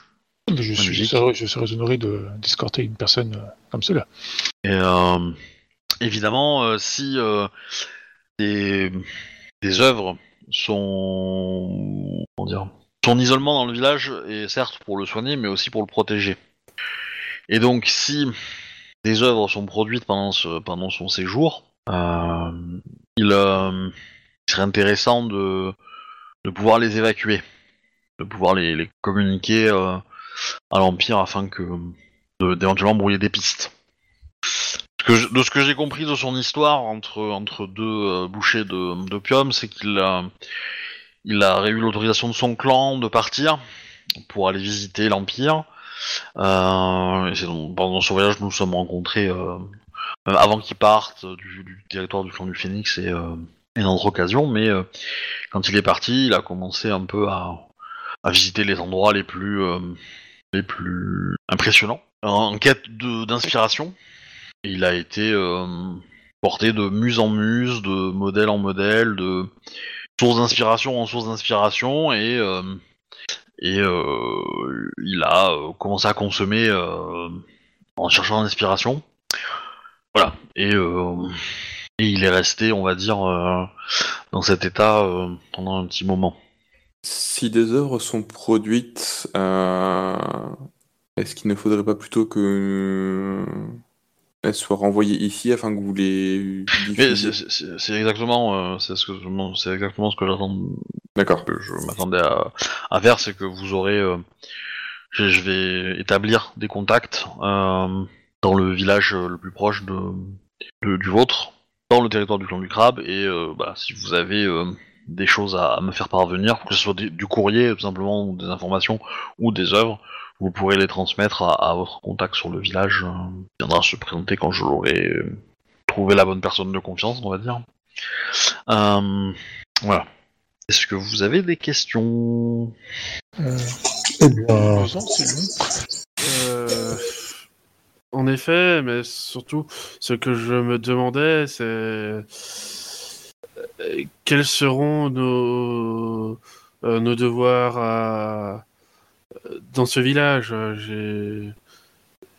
je, suis, je, serais, je serais honoré de- d'escorter une personne comme cela. Et évidemment, si des, des œuvres sont, comment dire, son isolement dans le village est certes pour le soigner, mais aussi pour le protéger. Et donc, si des œuvres sont produites pendant, son séjour, euh, il, euh, il serait intéressant de, pouvoir les évacuer, de pouvoir les, communiquer euh, à l'Empire afin que d'éventuellement brouiller des pistes. De ce que j'ai compris de son histoire entre, deux bouchées d'opium, c'est qu'il a, il a eu l'autorisation de son clan de partir pour aller visiter l'Empire. Euh, pendant ce voyage, nous nous sommes rencontrés euh, euh, avant qu'il parte euh, du, territoire du clan du Phénix et, euh, d'autres occasions. Mais euh, quand il est parti, il a commencé un peu à, visiter les endroits les plus, euh, les plus impressionnants, en quête d'inspiration. Il a été euh, porté de muse en muse, de modèle en modèle, de source d'inspiration en source d'inspiration, et, euh, euh, il a euh, commencé à consommer en cherchant l'inspiration. Voilà. Et, et il est resté, on va dire, dans cet état pendant un petit moment. Si des œuvres sont produites, est-ce qu'il ne faudrait pas plutôt que elles soient renvoyées ici afin que vous les c'est- exactement, euh, c'est ce que exactement ce que j'attends D'accord. je m'attendais à, à faire, c'est que vous aurez, euh, je, je vais établir des contacts euh, dans le village le plus proche de, de- du vôtre, dans le territoire du clan du crabe, et bah, si vous avez des choses à, à me faire parvenir, que ce soit des- du courrier tout simplement, ou des informations, ou des œuvres, vous pourrez les transmettre à, à votre contact sur le village. euh, il viendra se présenter quand je l'aurai euh, trouvé la bonne personne de confiance, on va dire. Euh, voilà. Est-ce que vous avez des questions? Euh, Eh bien. Euh, en effet, mais surtout, ce que je me demandais, c'est quels seront nos, nos devoirs à- dans ce village. J'ai-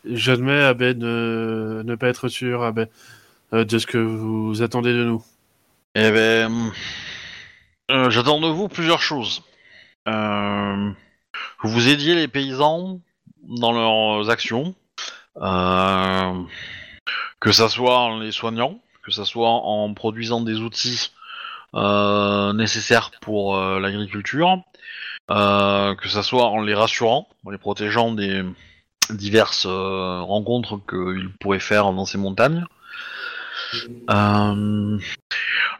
J'admets, Abed, ne, ne pas être sûr, euh, de ce que vous attendez de nous. Eh ben, euh, j'attends de vous plusieurs choses. Euh, vous aidiez les paysans dans leurs actions, euh, que ça soit en les soignant, que ça soit en produisant des outils euh, nécessaires pour euh, l'agriculture, euh, que ça soit en les rassurant, en les protégeant des, diverses euh, rencontres qu'il pourrait faire dans ces montagnes. Euh,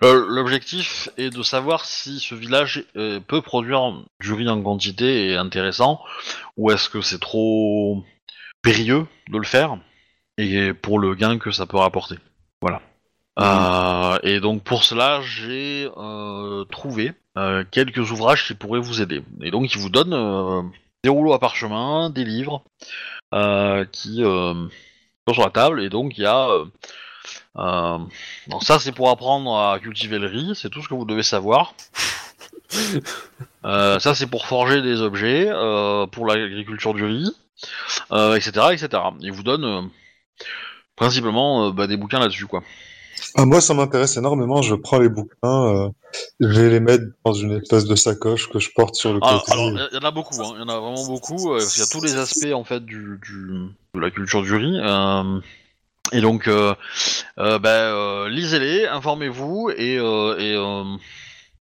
L'objectif est de savoir si ce village euh, peut produire du riz en quantité et intéressant, ou est-ce que c'est trop périlleux de le faire, et pour le gain que ça peut rapporter. Voilà. Euh, et donc pour cela, j'ai euh, trouvé euh, quelques ouvrages qui pourraient vous aider. Et donc ils vous donnent euh, des rouleaux à parchemin, des livres euh, qui sont sur la table. Et donc il y a... donc ça c'est pour apprendre à cultiver le riz, c'est tout ce que vous devez savoir. (laughs) Ça c'est pour forger des objets, pour l'agriculture du riz, etc., etc. Ils vous donnent euh, principalement bah, des bouquins là-dessus quoi. Ah, moi, ça m'intéresse énormément. Je prends les bouquins, euh, je vais les mettre dans une espèce de sacoche que je porte sur le Ah, côté. alors, il y en a beaucoup, hein. il y en a vraiment beaucoup, euh, qu'il y a tous les aspects en fait du, du- de la culture du riz. euh, et donc, ben, lisez-les, informez-vous et et,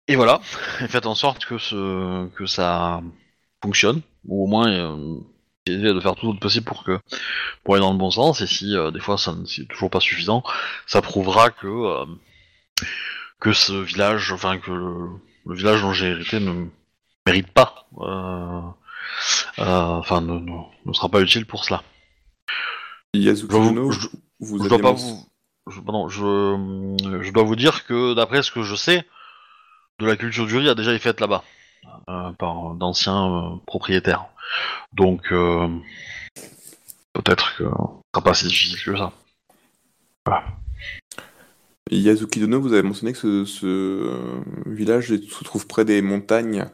et voilà, (laughs) et faites en sorte que ce que ça fonctionne, ou au moins essayez de faire tout le possible pour que pour aller dans le bon sens. Et si euh, des fois ça c'est toujours pas suffisant, ça prouvera que euh, que ce village, enfin que le, le village dont j'ai hérité ne mérite pas, euh, enfin ne, ne, ne sera pas utile pour cela. Je vous- dois pas vous, je, pardon, je, je dois vous dire que d'après ce que je sais, de la culture du riz a déjà été faite là-bas euh, par d'anciens euh, propriétaires. Donc euh, peut-être que ce sera pas si difficile que ça. Yazuki Dono, vous avez mentionné que ce, ce, euh, village se trouve près des montagnes.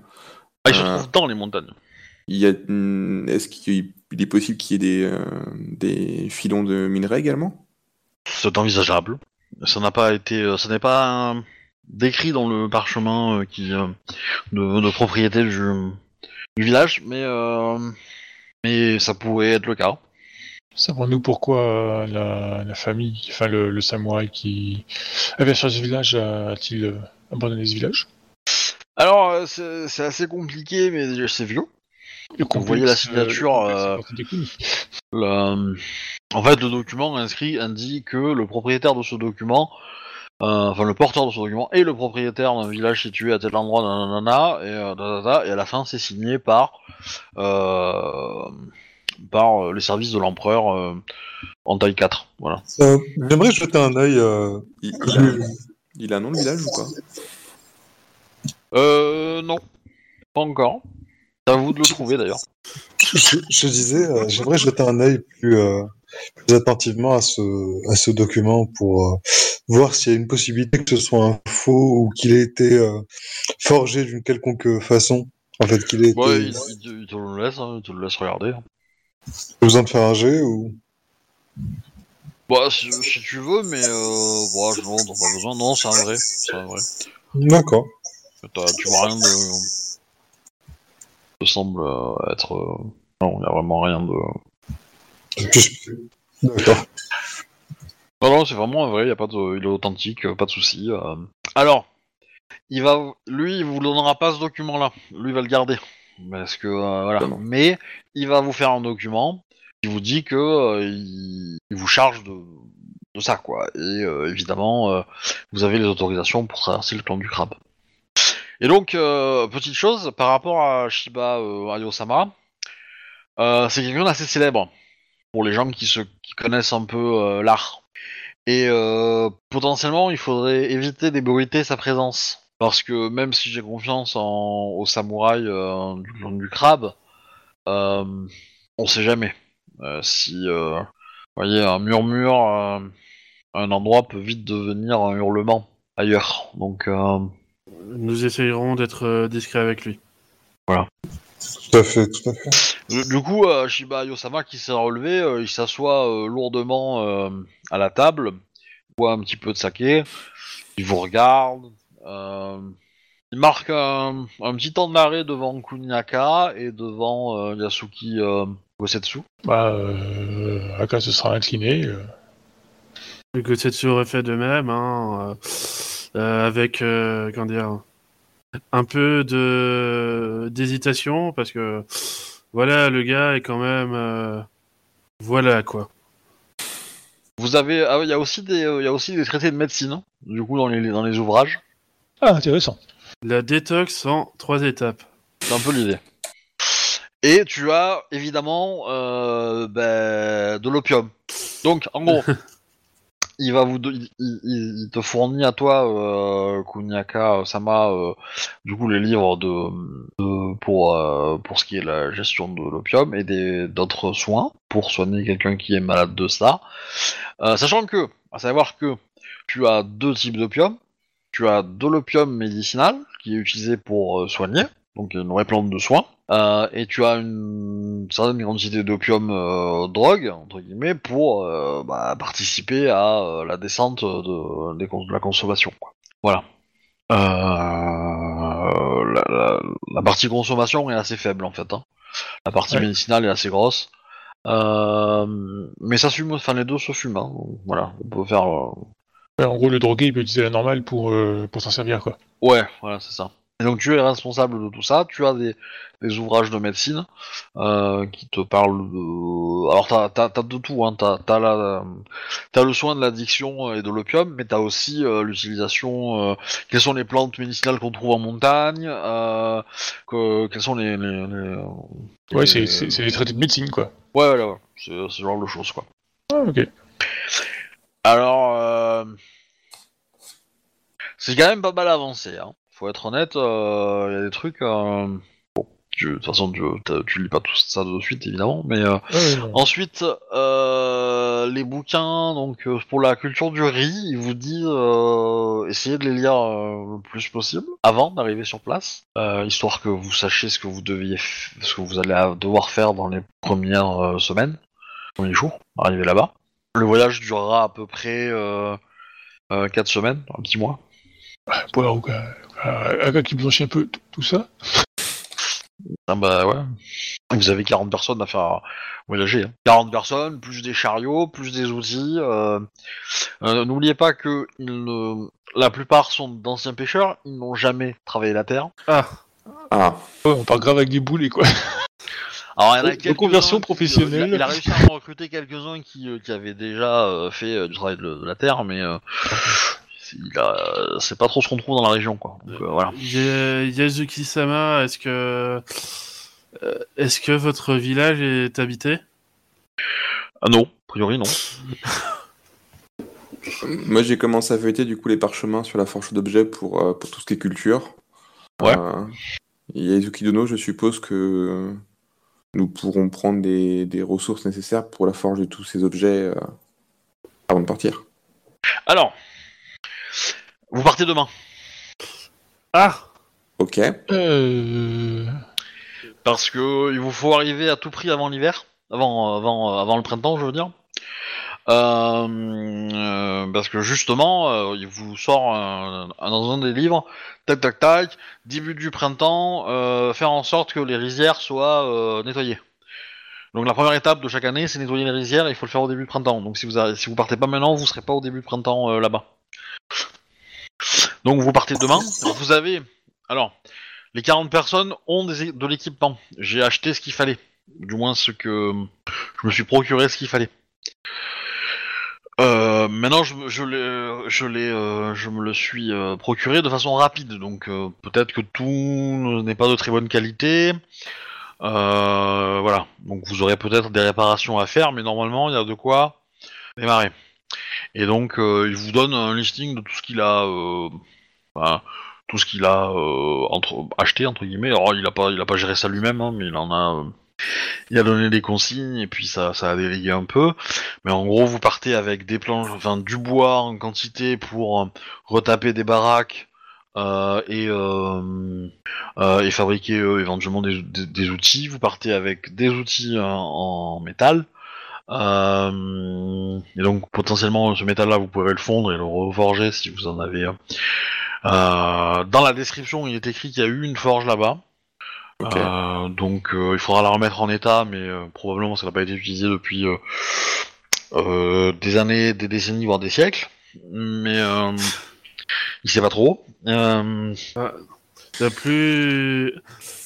Ah, il se Euh. trouve dans les montagnes. Hmm, est-ce qu'il il est possible qu'il y ait des, euh, des filons de minerais également? C'est envisageable. Ça n'a pas été, euh, ça n'est pas euh, décrit dans le parchemin euh, qui euh, de, de propriété du, du village, mais euh, mais ça pourrait être le cas. Savons-nous pourquoi euh, la, la famille, enfin le, le samouraï qui avait chargé ce village a-t-il euh, abandonné ce village? Alors c'est assez compliqué, mais c'est vieux. Vous voyez la signature, euh, En fait, le document inscrit indique que le propriétaire de ce document, euh, enfin le porteur de ce document, est le propriétaire d'un village situé à tel endroit, nanana, et, euh, et à la fin c'est signé par euh, par les services de l'empereur euh, en taille 4. Voilà. Euh, J'aimerais jeter un œil. euh, il, il a, il a un nom le village ou pas? Euh, non, pas encore. C'est à vous de le trouver d'ailleurs. je, je disais, euh, j'aimerais jeter un œil plus, euh, plus attentivement à ce, à ce document pour euh, voir s'il y a une possibilité que ce soit un faux ou qu'il ait été euh, forgé d'une quelconque façon. En fait, qu'il ait été. Il, il te- il te le laisse, hein, il te le laisse regarder. Besoin de faire un jet ou? Bah, si, si tu veux, mais euh, bon, je- non, pas besoin. Non, c'est un vrai. C'est un vrai. D'accord. Tu vois rien de. Ça semble euh, être. euh, Non, il a vraiment rien de. D'accord. Non, non, c'est vraiment vrai, y a pas de... il est authentique, euh, pas de souci. euh. Alors, il va, lui, il vous donnera pas ce document-là. Lui, il va le garder. Parce que, euh, voilà. Mais, il va vous faire un document qui vous dit que euh, il... il vous charge de... de ça, quoi. Et euh, évidemment, euh, vous avez les autorisations pour traverser le clan du crabe. Et donc, euh, petite chose, par rapport à Shiba euh, Ayosama, euh, c'est quelqu'un d'assez célèbre pour les gens qui, se... qui connaissent un peu euh, l'art. Et euh, potentiellement, il faudrait éviter d'ébruiter sa présence. Parce que même si j'ai confiance en, aux samouraïs euh, du clan du crabe, euh, on sait jamais. Euh, si, euh, vous voyez, un murmure, un endroit peut vite devenir un hurlement ailleurs. Donc, Nous essayerons d'être discrets avec lui. Tout à fait, tout à fait. du, du coup, euh, Shiba Yosama qui s'est relevé, euh, il s'assoit euh, lourdement euh, à la table, boit un petit peu de saké, il vous regarde, euh, il marque un, un petit temps d'arrêt devant Kunyaka et devant euh, Yasuki euh, Gosetsu. Bah, euh, Aka se sera incliné. euh, Et Que Setsu aurait fait de même, hein, euh, euh, avec, euh, comment dire, un peu de d'hésitation, parce que, voilà, le gars est quand même, euh, Voilà quoi. Vous avez, ah, il y a aussi des, euh, il y a aussi des traités de médecine, hein, du coup dans les dans les ouvrages. Ah, intéressant. La détox en trois étapes. C'est un peu l'idée. Et tu as évidemment euh, ben, de l'opium. Donc, en gros, (laughs) il va vous, il, te fournit à toi, euh, Kunyaka Sama, euh, du coup les livres de, pour euh, pour ce qui est la gestion de l'opium et des d'autres soins pour soigner quelqu'un qui est malade de ça. Euh, sachant que, à savoir que tu as deux types d'opium. Tu as de l'opium médicinal qui est utilisé pour soigner, donc une vraie plante de soins. Euh, et tu as une certaine quantité d'opium euh, drogue entre guillemets pour euh, bah, participer à la descente de, la consommation. quoi. Voilà. La, la- la partie consommation est assez faible en fait. hein. La partie Ouais. médicinale est assez grosse. Mais ça fume, enfin les deux se fument. hein. Donc, Voilà, on peut faire. Ouais, en gros, le drogué, il peut utiliser la normale pour, pour s'en servir, quoi. Ouais, voilà, c'est ça. Et donc tu es responsable de tout ça, tu as des, des ouvrages de médecine euh, qui te parlent de... Alors t'as, t'as, t'as de tout, hein. t'as, t'as, la, t'as le soin de l'addiction et de l'opium, mais t'as aussi euh, l'utilisation... euh, quelles sont les plantes médicinales qu'on trouve en montagne euh, que, Quelles sont les... les, les- Ouais, les- c'est c'est- c'est des traités de médecine, quoi. Ouais, voilà, ouais. C'est, c'est ce genre de choses, quoi. Ah, ok. Alors, euh, c'est quand même pas mal avancé. Hein. Faut être honnête, il y a des trucs. euh, Bon, de toute façon, tu, t'as- tu lis pas tout ça de suite, évidemment. Mais euh, ensuite, euh, les bouquins, donc euh, pour la culture du riz, ils vous disent euh, essayez de les lire euh, le plus possible avant d'arriver sur place, euh, histoire que vous sachiez ce que vous deviez, ce que vous allez devoir faire dans les premières euh, semaines, premiers jours, arriver là-bas. Le voyage durera à peu près euh, 4 semaines, un petit mois. Quoi. Un gars qui blanchit un peu tout ça. Ah bah ouais. Vous avez 40 personnes à faire voyager. hein. 40 personnes, plus des chariots, plus des outils. euh. Euh, N'oubliez pas que ils ne- la plupart sont d'anciens pêcheurs, ils n'ont jamais travaillé la terre. Ah, Ah, Ouais, on part grave avec des boulets, quoi. Alors il y en a quelques-uns reconversion qui, euh, professionnelle. il, a, il a réussi à en recruter quelques-uns qui, euh, qui avaient déjà euh, fait euh, du travail de, de la terre, mais euh, il a- c'est pas trop ce qu'on trouve dans la région, quoi. Donc, euh, voilà. Yazuki-sama, est-ce que euh, est-ce que votre village est habité? Ah non, a priori non. (laughs) moi j'ai commencé à feuilleter du coup les parchemins sur la forge d'objets pour, euh, pour tout ce qui est culture. Ouais. Euh, Yazuki Dono, je suppose que nous pourrons prendre des, des ressources nécessaires pour la forge de tous ces objets euh, avant de partir. Alors, vous partez demain. Ah, Ok. Euh... Parce que il vous faut arriver à tout prix avant l'hiver, avant, avant, avant le printemps, je veux dire. Euh, euh, parce que justement, euh, il vous sort un- un- dans un des livres, tac tac tac, début du printemps, euh, faire en sorte que les rizières soient euh, nettoyées. Donc la première étape de chaque année, c'est nettoyer les rizières. Et il faut le faire au début du printemps. Donc si vous si vous partez pas maintenant, vous serez pas au début du printemps euh, là-bas. Donc vous partez demain. Vous avez alors les 40 personnes ont des de l'équipement. J'ai acheté ce qu'il fallait. Du moins ce que je me suis procuré ce qu'il fallait. Euh, maintenant, je, je, l'ai, euh, je me le suis euh, procuré de façon rapide, donc euh, peut-être que tout n'est pas de très bonne qualité. Euh, voilà, donc vous aurez peut-être des réparations à faire, mais normalement, il y a de quoi démarrer. Et donc, euh, il vous donne un listing de tout ce qu'il a, euh, tout ce qu'il a euh, acheté entre guillemets. Alors, il a pas, il pas géré ça lui-même, hein, mais il en a. euh, il a donné des consignes et puis ça, ça a délégué un peu. Mais en gros, vous partez avec des planches, enfin du bois en quantité pour euh, retaper des baraques et, et fabriquer éventuellement des, outils. Vous partez avec des outils euh, en métal. Et donc potentiellement ce métal-là, vous pourrez le fondre et le reforger si vous en avez. Euh. Dans la description, il est écrit qu'il y a eu une forge là-bas. Euh, donc euh, il faudra la remettre en état, mais euh, probablement ça n'a pas été utilisé depuis euh, euh, des années, des décennies, voire des siècles. Mais euh, il sait pas trop. Euh, euh, plus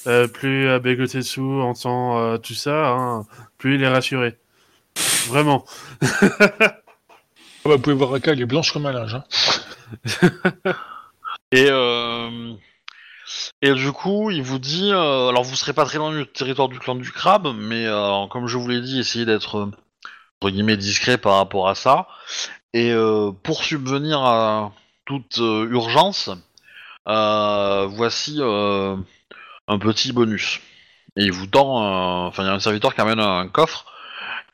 euh, plus Abe Gotetsu entend euh, tout ça, hein, plus il est rassuré. Vraiment. Ah bah, vous pouvez voir Raka, elle est blanche comme un linge. Hein. (laughs) Et, euh, et du coup, il vous dit, euh, alors vous serez pas très loin du territoire du clan du crabe, mais euh, comme je vous l'ai dit, essayez d'être entre guillemets discret par rapport à ça. Et euh, pour subvenir à toute euh, urgence, euh, voici euh, un petit bonus. Et il vous tend, euh, enfin il y a un serviteur qui amène un coffre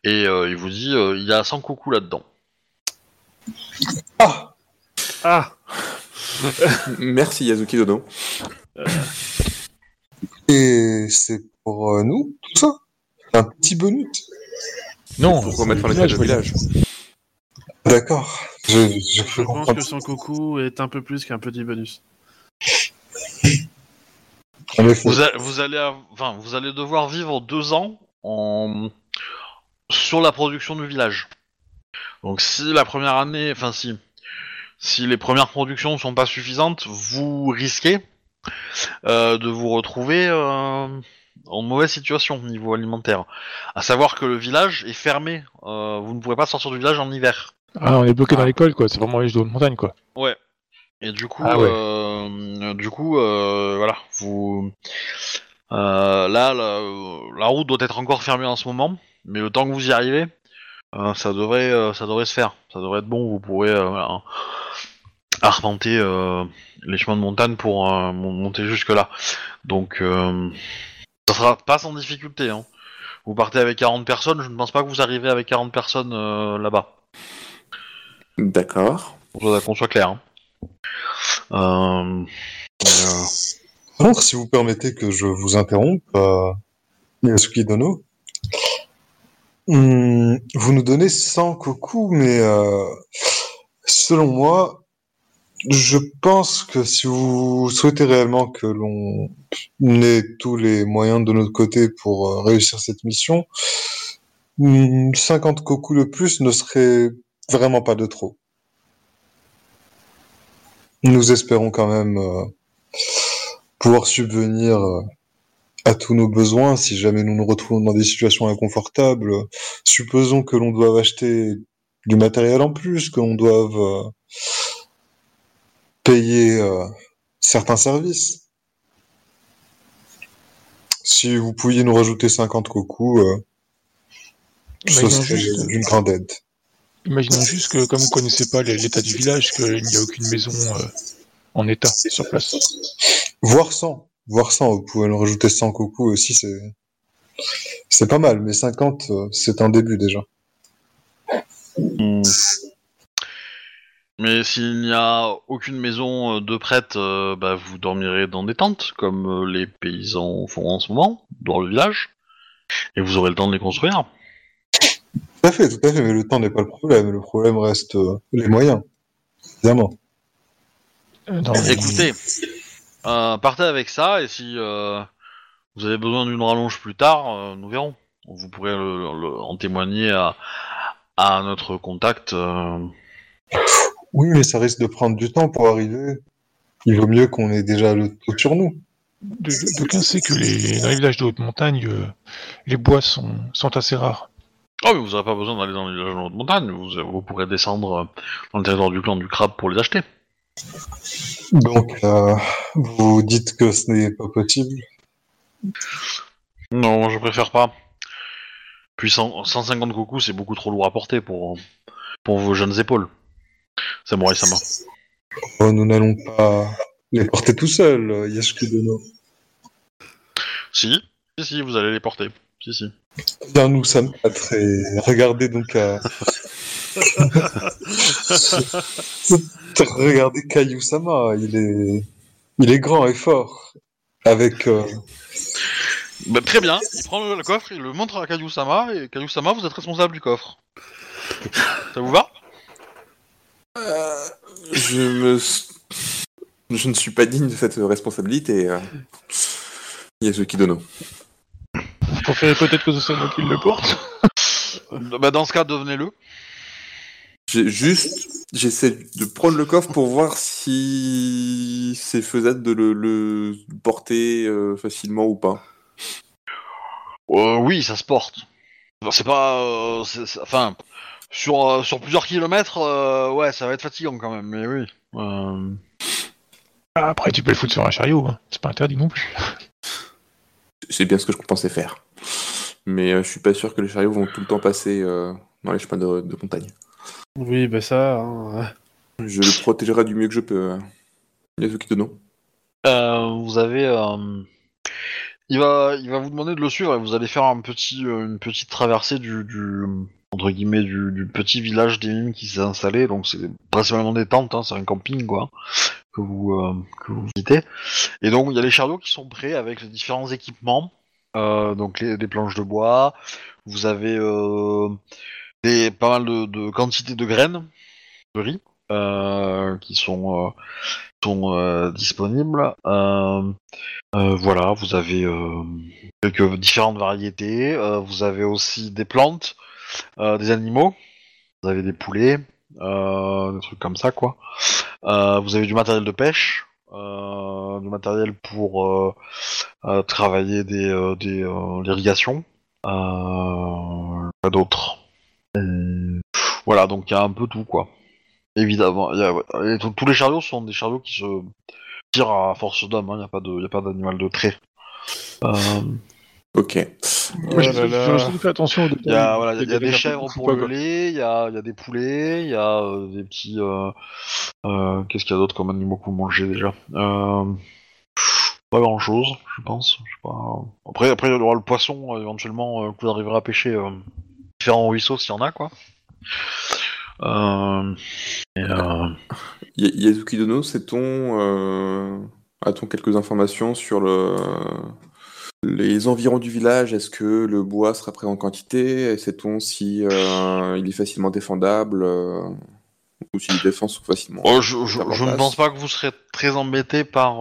et euh, il vous dit, euh, il y a 100 coucous là-dedans. Ah Ah (laughs) Merci Yazuki Dono. Et c'est pour euh, nous, tout ça? Un petit bonus? Non, Pour remettre état le village, village. D'accord. Je, je, Je peux pense que son coucou est un peu plus qu'un petit bonus. Effet. Vous, a- vous allez, enfin, vous allez devoir vivre deux ans en... sur la production du village. Donc si la première année, enfin si, si les premières productions sont pas suffisantes, vous risquez euh, de vous retrouver euh, en mauvaise situation au niveau alimentaire. À savoir que le village est fermé, euh, vous ne pourrez pas sortir du village en hiver. Ah, on est bloqué dans l'école, quoi. C'est vraiment les de haute montagne, quoi. Ouais. Et du coup, Ah ouais. euh, du coup, euh, voilà, vous. Euh, là, la, la route doit être encore fermée en ce moment, mais le temps que vous y arrivez, ça devrait, euh, ça devrait se faire. Ça devrait être bon. Vous pourrez euh, voilà, arpenter euh, les chemins de montagne pour euh, mon- monter jusque là. Donc, euh, ça sera pas sans difficulté. Hein. Vous partez avec 40 personnes. Je ne pense pas que vous arrivez avec 40 personnes euh, là-bas. D'accord. Qu'on soit clair. hein. Euh, euh, Alors, si vous permettez que je vous interrompe, euh, Yasuki Dono, hum, vous nous donnez 100 coucous, mais euh, selon moi, je pense que si vous souhaitez réellement que l'on ait tous les moyens de notre côté pour euh, réussir cette mission, hum, 50 coucous de plus ne serait vraiment pas de trop. Nous espérons quand même euh, pouvoir subvenir euh, à tous nos besoins si jamais nous nous retrouvons dans des situations inconfortables. Supposons que l'on doive acheter du matériel en plus, que l'on doive euh, payer euh, certains services. Si vous pouviez nous rajouter 50 coucous, euh, ce serait d'une grande aide. imaginons juste que, comme vous connaissez pas l'état du village, qu'il n'y a aucune maison en état sur place. Voire 100. Voire 100. Vous pouvez nous rajouter 100 coucous aussi, c'est, c'est pas mal. Mais 50, euh, c'est un début déjà. Hmm. Mais s'il n'y a aucune maison euh, de prête, euh, bah, vous dormirez dans des tentes, comme les paysans font en ce moment, dans le village, et vous aurez le temps de les construire. Tout à fait, tout à fait. Mais le temps n'est pas le problème. Le problème reste euh, les moyens. Évidemment. Euh, Écoutez, euh, partez avec ça, et si euh, vous avez besoin d'une rallonge plus tard, euh, nous verrons. Vous pourrez le- le- en témoigner à, à notre contact. euh. Oui, mais ça risque de prendre du temps pour arriver. Il vaut mieux qu'on ait déjà le tout sur nous. D'aucuns sait que les, dans les villages de haute montagne, euh, les bois sont, sont assez rares. Oh, mais vous n'aurez pas besoin d'aller dans les villages de haute montagne, vous, vous pourrez descendre dans le territoire du clan du crabe pour les acheter. Donc, euh, vous dites que ce n'est pas possible. Non, je préfère pas. Puis 100 150 coucous, c'est beaucoup trop lourd à porter pour, pour vos jeunes épaules. Samurai Sama. Oh, nous n'allons pas les porter tout seuls, euh, Yasuki Dono. Si, si, si, vous allez les porter. Si, si. Bien, nous sommes quatre et regardez donc à... (laughs) regardez Kayu-sama, il est... il est grand et fort. Avec... euh, Bah, très bien, il prend le, le coffre, il le montre à Kayu-sama, et Kayu-sama, vous êtes responsable du coffre. Ça vous va? Je me... Je ne suis pas digne de cette responsabilité. euh. Yasuki Dono. Vous préférez peut-être que ce soit moi qui le porte Bah, dans ce cas, devenez-le. J'ai juste, j'essaie de prendre le coffre pour voir si c'est faisable de le, le porter euh, facilement ou pas. Euh, oui, ça se porte. c'est pas, euh, c'est- c'est- enfin, sur euh, sur plusieurs kilomètres, euh, ouais, ça va être fatigant quand même. Mais oui. Euh, Après, tu peux le foutre sur un chariot, hein. c'est pas interdit non plus. C'est bien ce que je pensais faire. Mais euh, je suis pas sûr que les chariots vont tout le temps passer euh, dans les chemins de, de montagne. Oui, bah ça. hein, Je le protégerai du mieux que je peux. euh. Yasuki Dono. Euh, vous avez, euh, il va, il va vous demander de le suivre et vous allez faire un petit, euh, une petite traversée du, du entre guillemets du, du petit village des mimes qui s'est installé. Donc c'est principalement des tentes, hein, c'est un camping quoi que vous euh, que vous visitez. Et donc il y a les chariots qui sont prêts avec les différents équipements, euh, donc les, planches de bois. Vous avez euh, des pas mal de, quantités de graines de riz euh, qui sont euh, sont euh, disponibles. Voilà, vous avez quelques différentes variétés. Vous avez aussi des plantes, des animaux. Vous avez des poulets, des trucs comme ça, quoi. Vous avez du matériel de pêche, du matériel pour travailler des, des l'irrigation. Euh, quoi d'autre? Et Voilà, donc il y a un peu tout, quoi. Évidemment, il y a- et tous les chariots sont des chariots qui se tirent à force d'homme, il n'y a pas de, y a pas d'animal de trait. Euh, Ok. Moi, je, fait attention au Il y a, voilà, il y a- il y a des chèvres pour le lait, il y a, il y a des poulets, il y a euh, des petits... Euh, euh, Qu'est-ce qu'il y a d'autre comme animaux que vous mangez déjà? Euh, Pas grand-chose, je pense. Je sais pas. Après, après, il y aura le poisson, euh, éventuellement, euh, que vous arriverez à pêcher euh, différents ruisseaux s'il y en a, quoi. Euh, et, euh, Y- Yasuki Dono, sait-on. Euh... A-t-on quelques informations sur le. Les environs du village, est-ce que le bois sera prêt en quantité? Sait-on si euh, il est facilement défendable ou si les défenses sont facilement? oh, je je- ne pense pas que vous serez très embêté par,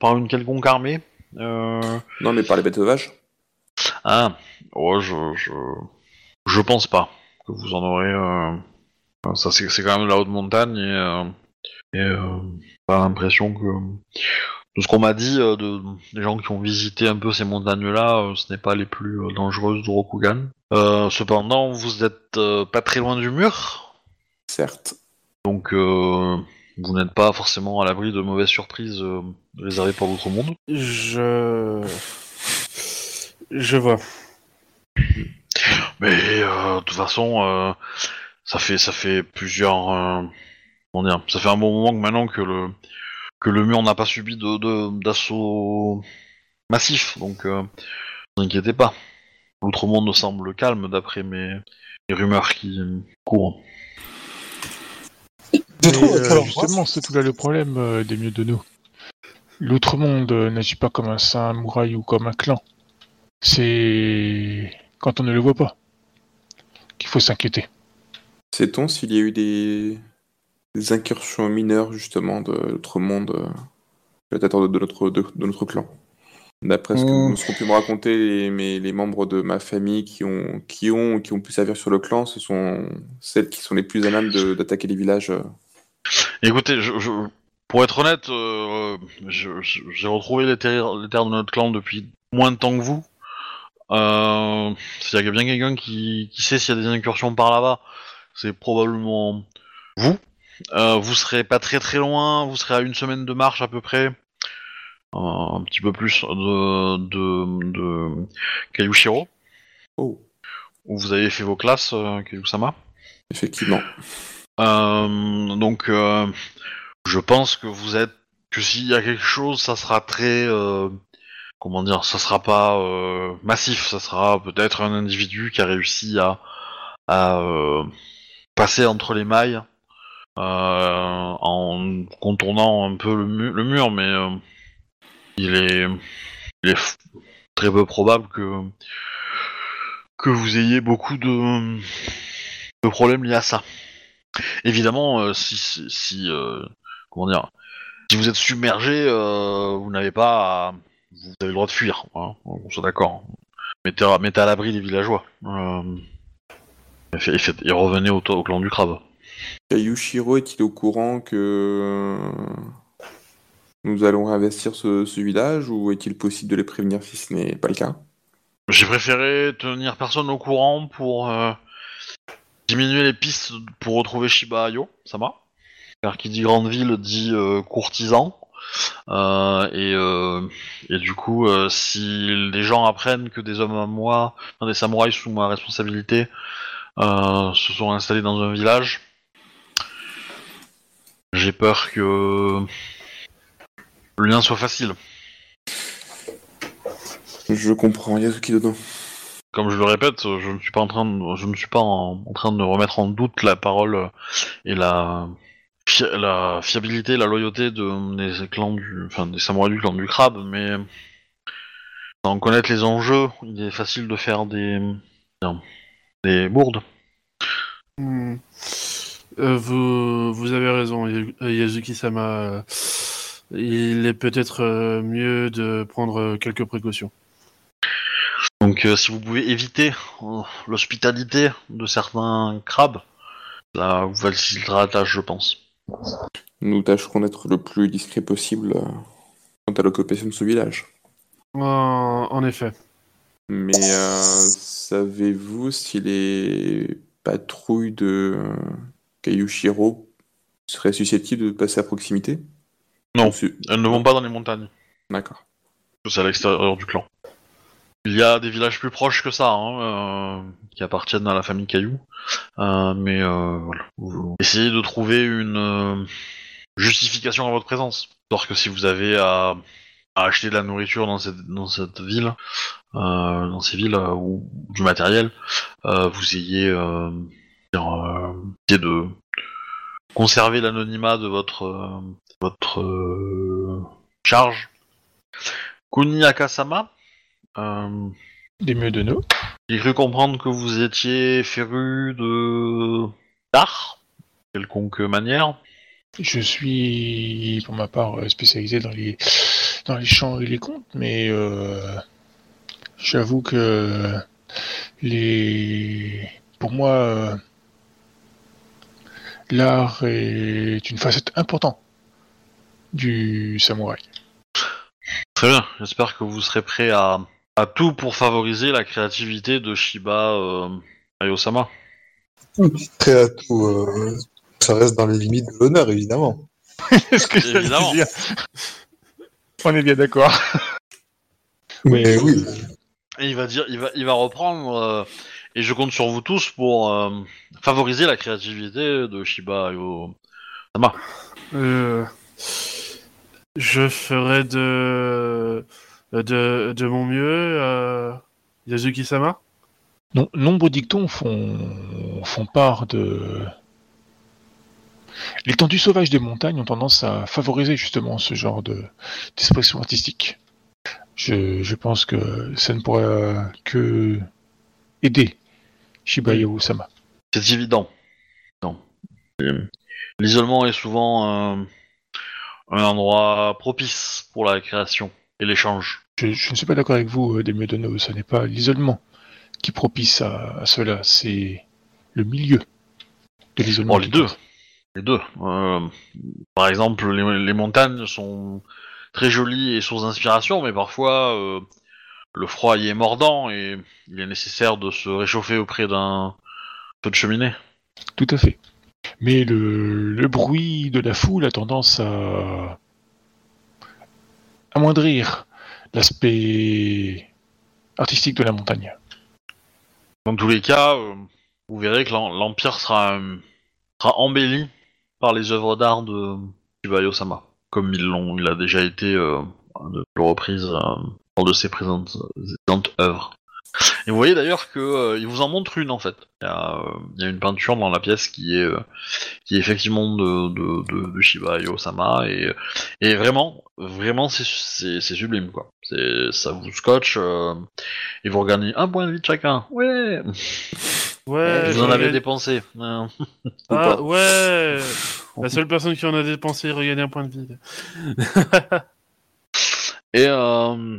par une quelconque armée. Non, mais par les bêtes sauvages Ah, ouais, je, je, je pense pas que vous en aurez. euh, Ça, c'est c'est quand même de la haute montagne et, euh, et euh, pas l'impression que. De ce qu'on m'a dit, de, des gens qui ont visité un peu ces montagnes-là, ce n'est pas les plus dangereuses du Rokugan. Cependant, vous êtes pas très loin du mur, Certes. donc vous n'êtes pas forcément à l'abri de mauvaises surprises réservées par l'autre monde. Je. Je vois. Mais euh, de toute façon, euh, ça fait ça fait plusieurs euh, comment dire, ça fait un bon moment que maintenant que le que le mur n'a pas subi de de- d'assaut massif, donc euh, ne vous inquiétez pas. L'autre monde semble calme d'après mes les rumeurs qui courent. Je trouve Et, euh, alors, justement, c'est tout là le problème euh, des mieux de nous. L'outre-monde n'agit pas comme un samouraï ou comme un clan. C'est quand on ne le voit pas qu'il faut s'inquiéter. Sait-on s'il y a eu des... des incursions mineures, justement, de l'autre monde, euh, tête de, notre, de, de notre clan? D'après ce que Hmm. nous seront pu me raconter les, mes- les membres de ma famille qui ont, qui, ont, qui ont pu servir sur le clan, ce sont celles qui sont les plus à même de- d'attaquer les villages. euh. Écoutez, je, je- pour être honnête, euh, j'ai retrouvé les terres, les terres de notre clan depuis moins de temps que vous. Euh, S'il y a bien quelqu'un qui, qui sait s'il y a des incursions par là-bas, c'est probablement vous. Euh, vous serez pas très très loin, vous serez à une semaine de marche à peu près, Euh, un petit peu plus de, de, de Kayushiro, Oh, où vous avez fait vos classes, euh, Kayu-sama. effectivement. Euh, donc, je pense que vous êtes que s'il y a quelque chose, ça sera très, comment dire, ça sera pas euh, massif, ça sera peut-être un individu qui a réussi à, euh, passer entre les mailles euh, en contournant un peu le, mu- le mur, mais il est, très peu probable que que vous ayez beaucoup de, problèmes liés à ça. Évidemment, si, si, comment dire, si vous êtes submergé, vous n'avez pas, à- vous avez le droit de fuir. Hein, on soit d'accord. Mettez, à- mettez à l'abri les villageois. Euh, et, fait- revenez au, au clan du crabe. Kayushiro est-il au courant que nous allons investir ce, ce village ou est-il possible de les prévenir si ce n'est pas le cas? J'ai préféré tenir personne au courant pour euh, diminuer les pistes pour retrouver Shiba Ayo, ça va Car qui dit grande ville dit euh, courtisan. Euh, et, euh, et du coup, euh, si les gens apprennent que des hommes à moi, enfin, des samouraïs sous ma responsabilité, se sont installés dans un village, j'ai peur que le lien soit facile. Je comprends, Yasuki Dono. Comme je le répète, je ne suis pas en train de, je ne suis pas en, en train de remettre en doute la parole et la, fi- la fiabilité, la loyauté de, des clans du, enfin des samouraïs du clan du crabe, mais sans connaître les enjeux, il est facile de faire des, des bourdes. Hmm. Euh, vous, vous avez raison, Yazuki-sama. Il est peut-être euh, mieux de prendre quelques précautions. Donc euh, si vous pouvez éviter euh, l'hospitalité de certains crabes, ça vous facilitera la tâche, je pense. Nous tâcherons d'être le plus discret possible euh, quant à l'occupation de ce village. En, en effet. Mais euh, savez-vous si les patrouilles de euh, Kayushiro seraient susceptibles de passer à proximité? Non. Elles ne vont pas dans les montagnes. D'accord. C'est à l'extérieur du clan. Il y a des villages plus proches que ça, hein, euh, qui appartiennent à la famille Caillou. Euh, mais euh, voilà. Essayez de trouver une euh, justification à votre présence. Histoire que si vous avez à, acheter de la nourriture dans cette, ville, dans ces villes, ou du matériel, vous ayez dire, de conserver l'anonymat de votre, votre charge. Kuni Akasama, euh, Des mieux de nous. j'ai cru comprendre que vous étiez féru de d'art, quelconque manière. Je suis, pour ma part, spécialisé dans les, dans les chants et les contes, mais euh, j'avoue que les, pour moi, euh, l'art est une facette importante du samouraï. Très bien, j'espère que vous serez prêt à, à tout pour favoriser la créativité de Shiba euh, Ayosama. Prêt à tout. euh, ça reste dans les limites de l'honneur, évidemment. (laughs) Est-ce que ça veut Évidemment. dire On est bien d'accord. Mais oui, Et il va dire, il va, il va reprendre, euh, et je compte sur vous tous pour euh, favoriser la créativité de Shiba Ayosama. Euh, je ferai de, de, de mon mieux, euh, Yazuki-sama. Non, nombreux dictons font, font part de... L'étendue sauvage des montagnes ont tendance à favoriser justement ce genre de d'expression artistique. Je, je pense que ça ne pourrait que aider Shiba Sama. C'est évident. Non. Euh, L'isolement est souvent euh, un endroit propice pour la création et l'échange. Je, je ne suis pas d'accord avec vous, euh, Demiodono, ce n'est pas l'isolement qui propice à, à cela, c'est le milieu de l'isolement. Oh, les deux. Les deux. Euh, par exemple, les, les montagnes sont très jolies et source d'inspiration, mais parfois euh, le froid y est mordant et il est nécessaire de se réchauffer auprès d'un feu de cheminée. Tout à fait. Mais le, le bruit de la foule a tendance à amoindrir l'aspect artistique de la montagne. Dans tous les cas, euh, vous verrez que l'em- l'Empire sera, embelli par les œuvres d'art de Shiba sama comme il a déjà été euh, à de reprises euh, lors de ses présentes, présentes œuvres. Et vous voyez d'ailleurs que euh, il vous en montre une en fait. Il y a, euh, il y a une peinture dans la pièce qui est, euh, qui est effectivement de, de, de, de Shiba sama et, et vraiment, vraiment c'est, sublime quoi. C'est, ça vous scotche euh, et vous regagnez un point de vie de chacun. Ouais. (laughs) Ouais, vous en je avez dépensé. Euh, Ah, ouais La seule personne qui en a dépensé regagner un point de vie. Et euh,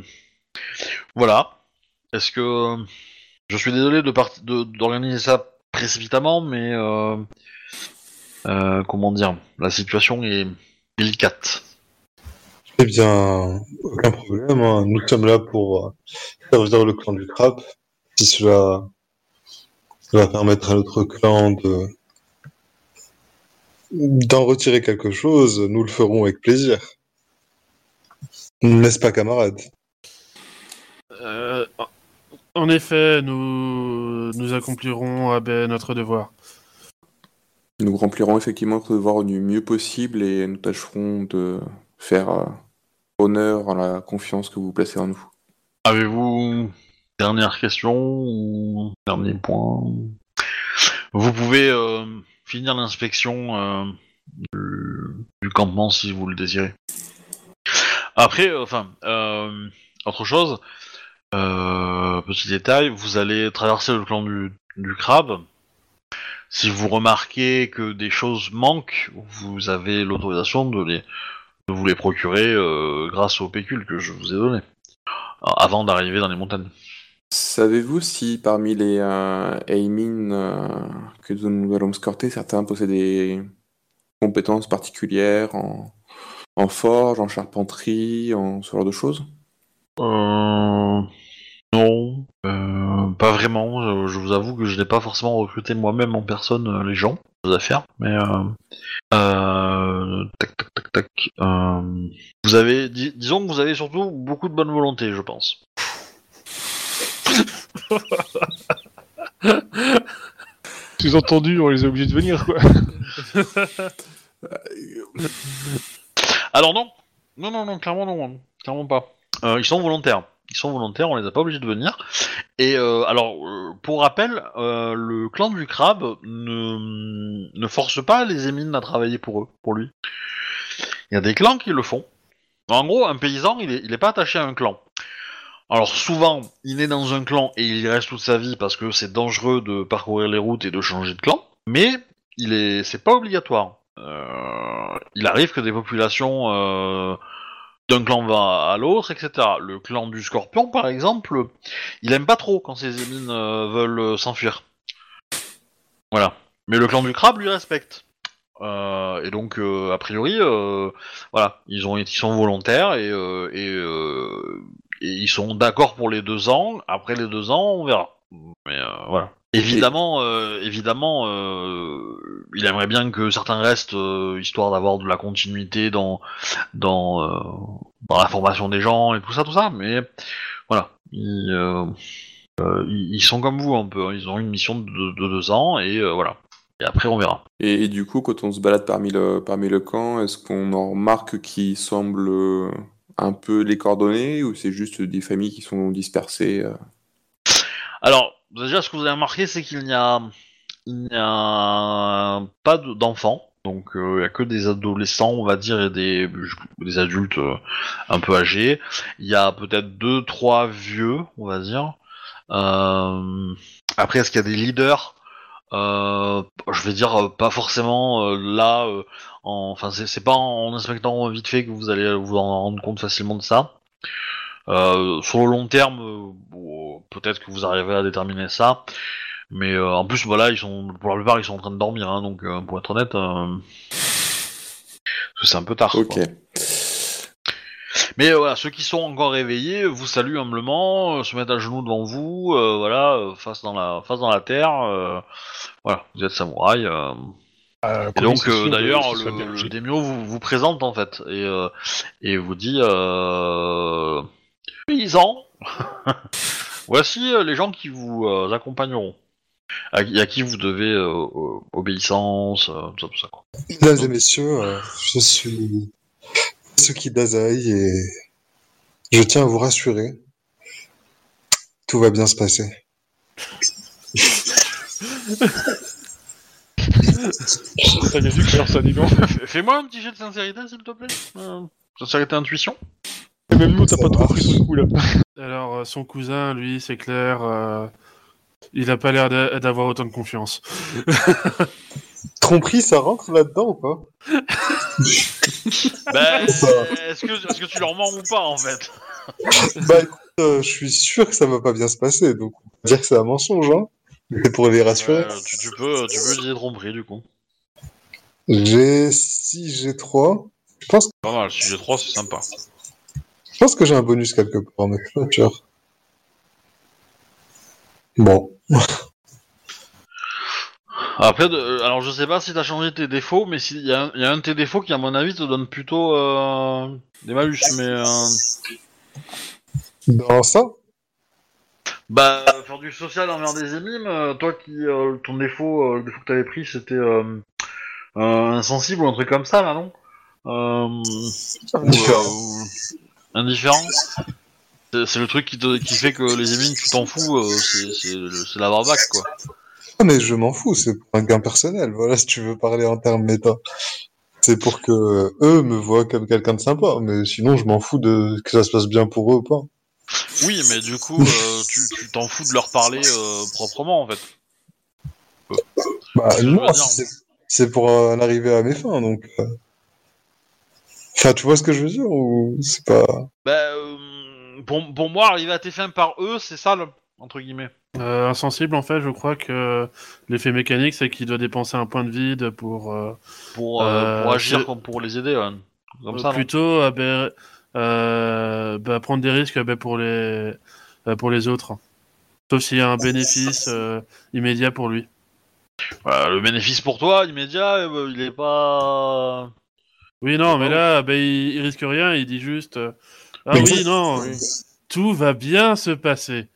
voilà. Est-ce que euh, je suis désolé de part- de- d'organiser ça précipitamment, mais euh, euh, comment dire, la situation est délicate. Eh bien, aucun problème. hein. Nous sommes là pour euh, servir le clan du crabe. Si cela va permettre à notre clan de d'en retirer quelque chose, nous le ferons avec plaisir. N'est-ce pas, camarade Euh, en effet, nous, nous accomplirons ah ben, notre devoir. Nous remplirons effectivement notre devoir du mieux possible et nous tâcherons de faire euh, honneur à la confiance que vous placez en nous. Avez-vous dernière question ou dernier point? Vous pouvez euh, finir l'inspection euh, du, du campement si vous le désirez. Après, enfin, euh, autre chose, euh, petit détail, vous allez traverser le clan du, du crabe. Si vous remarquez que des choses manquent, vous avez l'autorisation de, les, de vous les procurer euh, grâce au pécule que je vous ai donné avant d'arriver dans les montagnes. Savez-vous si parmi les euh, Aimin euh, que nous allons escorter, certains possèdent des compétences particulières en, en forge, en charpenterie, en ce genre de choses? Non, euh, pas vraiment. Je, je vous avoue que je n'ai pas forcément recruté moi-même en personne euh, les gens, les affaires, mais euh, euh, tac tac tac tac. euh, vous avez, dis- disons que vous avez surtout beaucoup de bonne volonté, je pense. (laughs) Sous-entendu, on les a obligés de venir, quoi. (laughs) Alors non, non non non, clairement non, hein. clairement pas. Euh, ils sont volontaires. Ils sont volontaires, on les a pas obligés de venir. Et euh, alors, euh, pour rappel, euh, le clan du crabe ne, force pas les émines à travailler pour eux, pour lui. Il y a des clans qui le font. En gros, un paysan, il est, pas attaché à un clan. Alors souvent, il est dans un clan et il y reste toute sa vie parce que c'est dangereux de parcourir les routes et de changer de clan. Mais il est, c'est pas obligatoire. Il arrive que des populations d'un clan va à l'autre, etc. Le clan du Scorpion, par exemple, il aime pas trop quand ses émines euh, veulent euh, s'enfuir. Voilà. Mais le clan du Crabe lui respecte. Euh, et donc, a priori, voilà, ils ont, ils sont volontaires et, ils sont d'accord pour les deux ans. Après les deux ans, on verra. Mais voilà. Évidemment, euh, évidemment, euh, il aimerait bien que certains restent, euh, histoire d'avoir de la continuité dans dans euh, dans la formation des gens et tout ça, tout ça. Mais voilà, ils, euh, euh, ils sont comme vous un peu. hein. Ils ont une mission de, de deux ans et euh, voilà. Et après, on verra. Et, et du coup, quand on se balade parmi le, parmi le camp, est-ce qu'on en remarque qui semblent euh, un peu les coordonnées ou c'est juste des familles qui sont dispersées euh? Alors, déjà, ce que vous avez remarqué, c'est qu'il n'y a, pas de- d'enfants. Donc, euh, il n'y a que des adolescents, on va dire, et des, adultes euh, un peu âgés. Il y a peut-être deux, trois vieux, on va dire. Euh, après, est-ce qu'il y a des leaders? Je vais dire, pas forcément là. en- Enfin, c'est pas en inspectant vite fait que vous allez vous en rendre compte facilement de ça. Euh, sur le long terme, euh, bon, peut-être que vous arrivez à déterminer ça. Mais euh, en plus, voilà, ils sont pour la plupart, ils sont en train de dormir, hein, donc euh, pour être honnête, euh, c'est un peu tard. Ok. quoi. Mais euh, voilà, ceux qui sont encore réveillés vous saluent humblement, euh, se mettent à genoux devant vous, euh, voilà, euh, face dans la face dans la terre. euh, voilà, vous êtes samouraï. euh. Euh, Et donc, euh, d'ailleurs, le, le daimyo vous, vous présente en fait et, euh, et vous dit euh, paysans, (laughs) voici euh, les gens qui vous euh, accompagneront, à, qui- à qui vous devez euh, obéissance, euh, tout ça, tout ça. Quoi. Mesdames et messieurs, euh, je suis Suki Dazai et je tiens à vous rassurer. Tout va bien se passer. Ça, donc. Fais- Fais-moi un petit jet de sincérité, s'il te plaît. Euh, sincérité intuition. Et Même nous, t'as pas trop pris sur le coup, là. Alors, euh, son cousin, lui, c'est clair, euh, il a pas l'air d'a- d'avoir autant de confiance. (laughs) Tromperie, ça rentre là-dedans ou pas? Ça. est-ce que, tu leur mens ou pas en fait? Bah écoute, euh, je suis sûr que ça va pas bien se passer, donc on va dire que c'est un mensonge, hein. Mais pour les rassurer, Euh, tu, tu peux, tu peux utiliser tromperie du coup. j'ai 6 G3. Je pense que Pas mal, si j'ai 3 c'est sympa. Pense que j'ai un bonus quelque part, mais je suis sûr. Bon. Après, de- euh, alors je sais pas si t'as changé tes défauts, mais s'il y, a un- il y a un de tes défauts qui, à mon avis, te donne plutôt euh, des malus. Mais euh, Dans ça? Bah, faire du social envers des émimes, euh, toi qui euh, ton défaut, euh, le défaut que t'avais pris, c'était euh, euh, insensible ou un truc comme ça, là, non? Euh, ou, euh, indifférent. C'est le truc qui, te, qui fait que les émines, tu t'en fous, euh, c'est- la barbac, quoi. Ah, mais je m'en fous, c'est pour un gain personnel. Voilà, si tu veux parler en termes méta. C'est pour que eux me voient comme quelqu'un de sympa, mais sinon je m'en fous de que ça se passe bien pour eux ou pas. Oui, mais du coup, euh, tu t'en fous de leur parler euh, proprement, en fait. Bah non, dire. c'est pour en arriver à mes fins, donc. Enfin, tu vois ce que je veux dire ou c'est pas. Bah, euh, pour, pour moi, arriver à tes fins par eux, c'est ça, le, entre guillemets. Euh, insensible, en fait, je crois que l'effet mécanique, c'est qu'il doit dépenser un point de vide pour. euh, Pour, euh, Euh, pour agir comme pour les aider, ouais. Comme euh, ça, plutôt euh, bah, prendre des risques ben, pour, les, euh, pour les autres. Sauf s'il y a un bénéfice euh, immédiat pour lui. Voilà, Le bénéfice pour toi, immédiat, euh, il est pas... Oui, non, mais là, ben, il, il risque rien, il dit juste euh, Ah Mais oui, non, tout va bien se passer.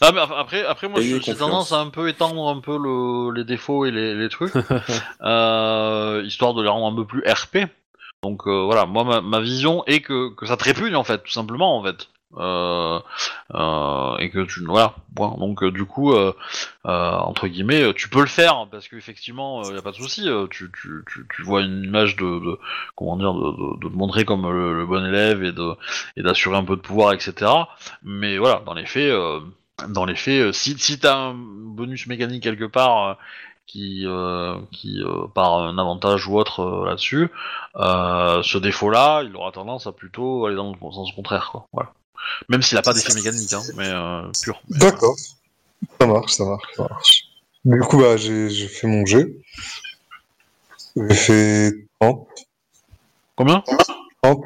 Ah, mais après, après moi, j'ai tendance à un peu étendre un peu le, les défauts et les, les trucs, (laughs) euh, histoire de les rendre un peu plus RP. Donc euh, voilà, moi, ma, ma vision est que, que ça te répugne, en fait, tout simplement, en fait. Euh, euh, et que tu voilà point. donc euh, du coup euh, entre guillemets tu peux le faire parce qu'effectivement il y a pas de souci tu, tu, tu, vois une image de, de comment dire de, de, te montrer comme le, bon élève et de et d'assurer un peu de pouvoir etc mais voilà dans les faits dans les faits si si t'as un bonus mécanique quelque part qui euh, qui par un avantage ou autre là-dessus ce défaut là il aura tendance à plutôt aller dans le sens contraire quoi. Voilà même s'il a pas d'effet mécanique, hein, mais euh, pur. Mais, D'accord. Ça marche, ça marche, ça marche. Du coup, bah, j'ai j'ai fait mon jet. J'ai fait 30. euh, Combien? 30.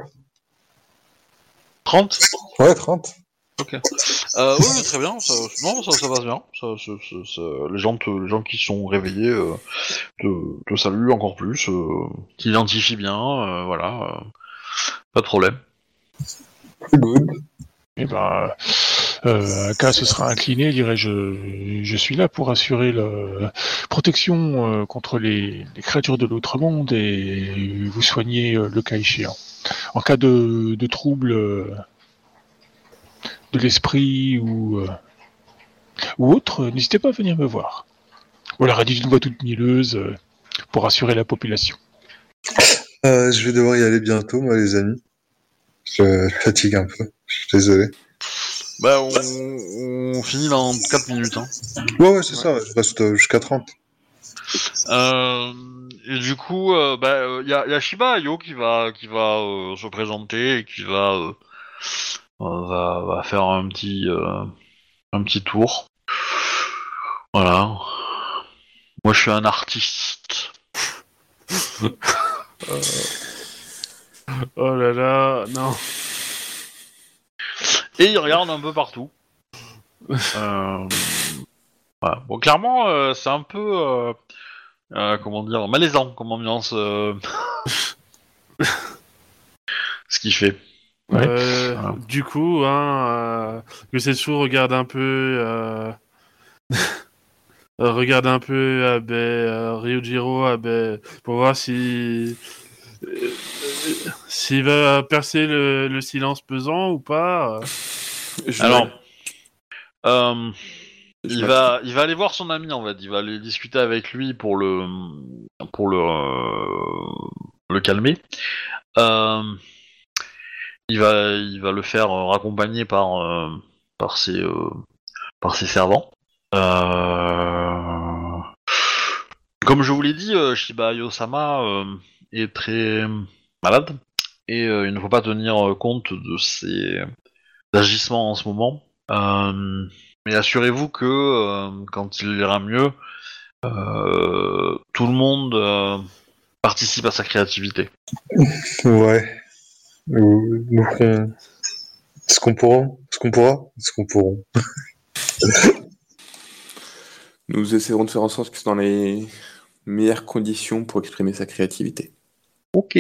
30 Ouais, 30. euh, Oui, oui, très bien. Ça, non, ça, ça passe bien. Ça, ça- ça- ça- les, gens te- les gens qui sont réveillés euh, te, te saluent encore plus, euh, t'identifient bien, euh, voilà. euh, pas de problème. Good. Eh ben, euh, Aka se sera incliné, dirait je, je suis là pour assurer la protection euh, contre les, créatures de l'autre monde et vous soigner euh, le cas échéant. En cas de, de trouble euh, de l'esprit ou, ou autre, n'hésitez pas à venir me voir. Voilà, dit d'une voix toute mielleuse pour assurer la population. Je vais devoir y aller bientôt, moi, les amis. Je fatigue un peu. Je suis désolé. Bah, on, on finit dans 4 minutes. Hein. Ouais, ouais, c'est ça. Je reste euh, jusqu'à 30. Euh, et du coup, euh, bah, euh, y, a, y a Shiba Ayo qui va, qui va euh, se présenter et qui va, va, va faire un petit, euh, un petit tour. Voilà. Moi, je suis un artiste. (laughs) (laughs) Oh là là, non. Et il regarde un peu partout. (laughs) Euh, voilà. Bon, clairement, euh, c'est un peu, euh, euh, comment dire, malaisant comme ambiance. euh, (laughs) Ce qu'il fait. Ouais. Euh, Voilà. Du coup, hein, euh, que Setsu regarde un peu, euh, euh, regarde un peu euh, ben, euh, Ryujiro euh, ben, pour voir si euh, s'il va percer le, le silence pesant ou pas. euh. Je Alors, euh, il va, il va aller voir son ami en fait. Il va aller discuter avec lui pour le, pour le, euh, le calmer. Euh, il va, il va le faire raccompagner par, par ses, par ses servants. Comme je vous l'ai dit, Shiba Yosama est très malade et euh, il ne faut pas tenir euh, compte de ses agissements en ce moment. Euh, mais assurez-vous que euh, quand il ira mieux, euh, tout le monde euh, participe à sa créativité. Ouais. Nous, ferons ce qu'on pourra, ce qu'on pourra, ce qu'on pourra. (laughs) Nous essaierons de faire en sorte que c'est dans les meilleures conditions pour exprimer sa créativité. Ok.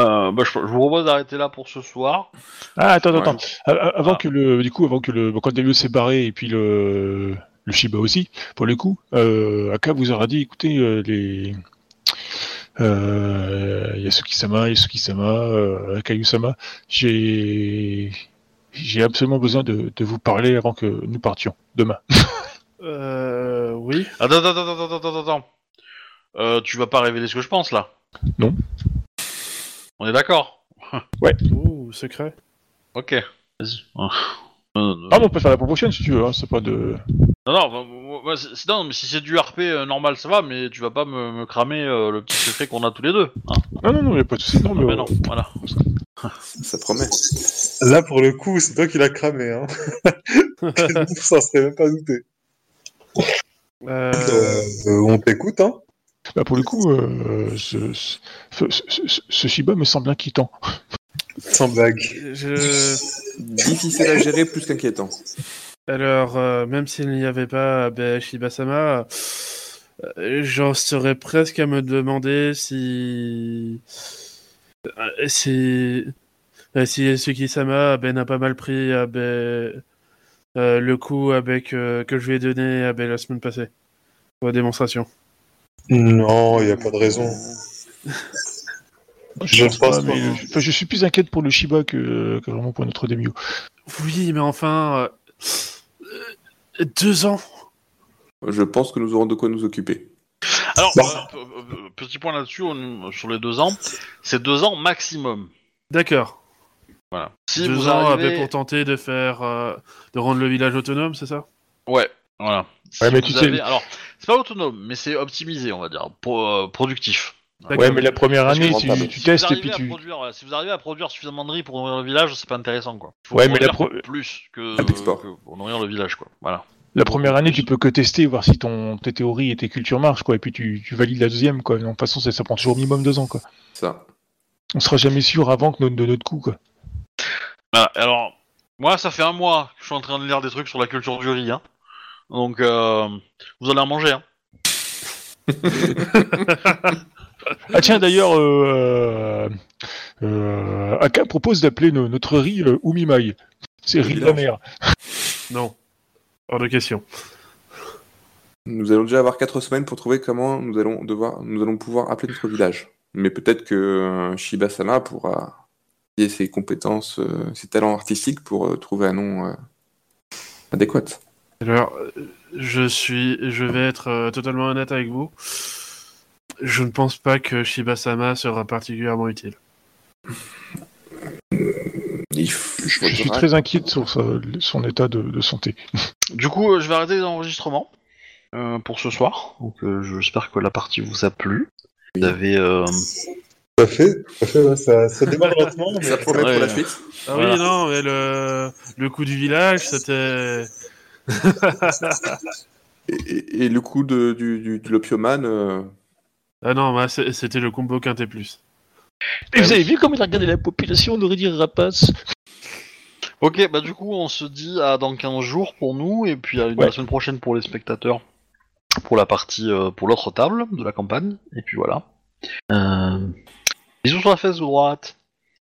Euh, bah, je, je vous propose d'arrêter là pour ce soir. Ah, attends, Ouais. attends. A- a- Avant Ah. que le, du coup, avant que le, quand Delio s'est barré et puis le, le Shiba aussi, pour le coup, euh, Aka vous aura dit, écoutez, euh, les, euh, Yasuki-sama, Yasuki-sama, euh, Akayu-sama, j'ai, j'ai absolument besoin de, de vous parler avant que nous partions demain. (laughs) Euh, oui. Attends, attends, attends, attends, attends, attends. Euh, tu vas pas révéler ce que je pense là? Non. On est d'accord (laughs) Ouh, secret. Ok. Vas-y. Euh, euh, Ah, mais on peut faire la proposition si tu veux, hein, c'est pas de. Non, non, bah, moi, moi, c'est- non, mais si c'est du RP euh, normal, ça va, mais tu vas pas me, me cramer euh, le petit secret qu'on a tous les deux. Hein Non, non, non, y a pas de souci. Non, mais, Ah, bah euh, non, voilà. Ça promet. Là, pour le coup, c'est toi qui l'as cramé, hein. (laughs) (laughs) Ça serait même pas douté. Euh, Euh, on t'écoute, hein. Bah, pour le coup, euh, ce, ce, ce- ce- ce Shiba me semble inquiétant. Sans blague. je... Difficile à gérer, plus qu'inquiétant. Alors, euh, même s'il n'y avait pas ben, Shiba-sama, euh, j'en serais presque à me demander si. euh, si. euh, si Suki-sama ben, n'a pas mal pris euh, ben, euh, le coup avec, euh, que je lui ai donné euh, ben, la semaine passée. Pour la démonstration. Non, il n'y a pas de raison. Je pense pense pas, mais pas. je, enfin, je suis plus inquiète pour le Shiba que, que vraiment pour notre Demio. Oui, mais enfin. euh, deux ans Je pense que nous aurons de quoi nous occuper. Alors, Bon. euh, euh, petit point là-dessus, on- sur les deux ans, c'est deux ans maximum. D'accord. Voilà. Si deux vous ans euh, arrivez... pour tenter de faire. euh, de rendre le village autonome, c'est ça? Ouais, voilà. Si Ouais, mais tu sais- Alors, pas autonome, mais c'est optimisé, on va dire, pro- euh, productif. Ouais, mais la première Parce que année, rentable. tu, tu Si testes vous et puis arrivez à tu. produire, voilà, si vous arrivez à produire suffisamment de riz pour nourrir le village, c'est pas intéressant, quoi. Faut Ouais, mais la pro- plus que, d'export. que pour nourrir le village, quoi. Voilà. La première année, tu peux que tester, voir si ton, tes théories et tes cultures marchent, quoi. Et puis tu, tu valides la deuxième, quoi. De toute façon, ça, ça prend toujours au minimum deux ans, quoi. Ça. On sera jamais sûr avant que notre, de notre coup, quoi. Voilà, alors, moi, ça fait un mois que je suis en train de lire des trucs sur la culture du riz, hein. Donc, euh, vous allez en manger, hein. (laughs) Ah tiens, d'ailleurs, euh, euh, Aka propose d'appeler no- notre riz euh, Umimai. C'est riz de la mer. Non. Hors de question. Nous allons déjà avoir quatre semaines pour trouver comment nous allons devoir, nous allons pouvoir appeler notre village. Mais peut-être que euh, Shiba-sama pourra utiliser ses compétences, euh, ses talents artistiques pour euh, trouver un nom euh, adéquat. Alors, je suis, je vais être euh, totalement honnête avec vous. Je ne pense pas que Shiba-sama sera particulièrement utile. Je, je suis très inquiète sur sa- son état de, de santé. (laughs) Du coup, euh, je vais arrêter les enregistrements euh, pour ce soir. Donc, euh, j'espère que la partie vous a plu. Vous avez... euh, Ça fait, ça fait, ouais, ça, ça démarre (laughs) lentement, mais Ça promet Ouais. pour la suite. Ah Voilà. oui, non, mais le, le coup du village, c'était... (laughs) Et, et- et le coup de, du, du, de l'opiomane, euh, Ah non, c'est- c'était le combo quintet plus. Et vous avez vu comment il a regardé la population, on aurait dit rapace? Ok, bah du coup, on se dit à dans 15 jours pour nous, et puis à une- Ouais. la semaine prochaine pour les spectateurs, pour la partie, euh, pour l'autre table de la campagne, et puis voilà. Euh... Bisous sur la fesse de droite.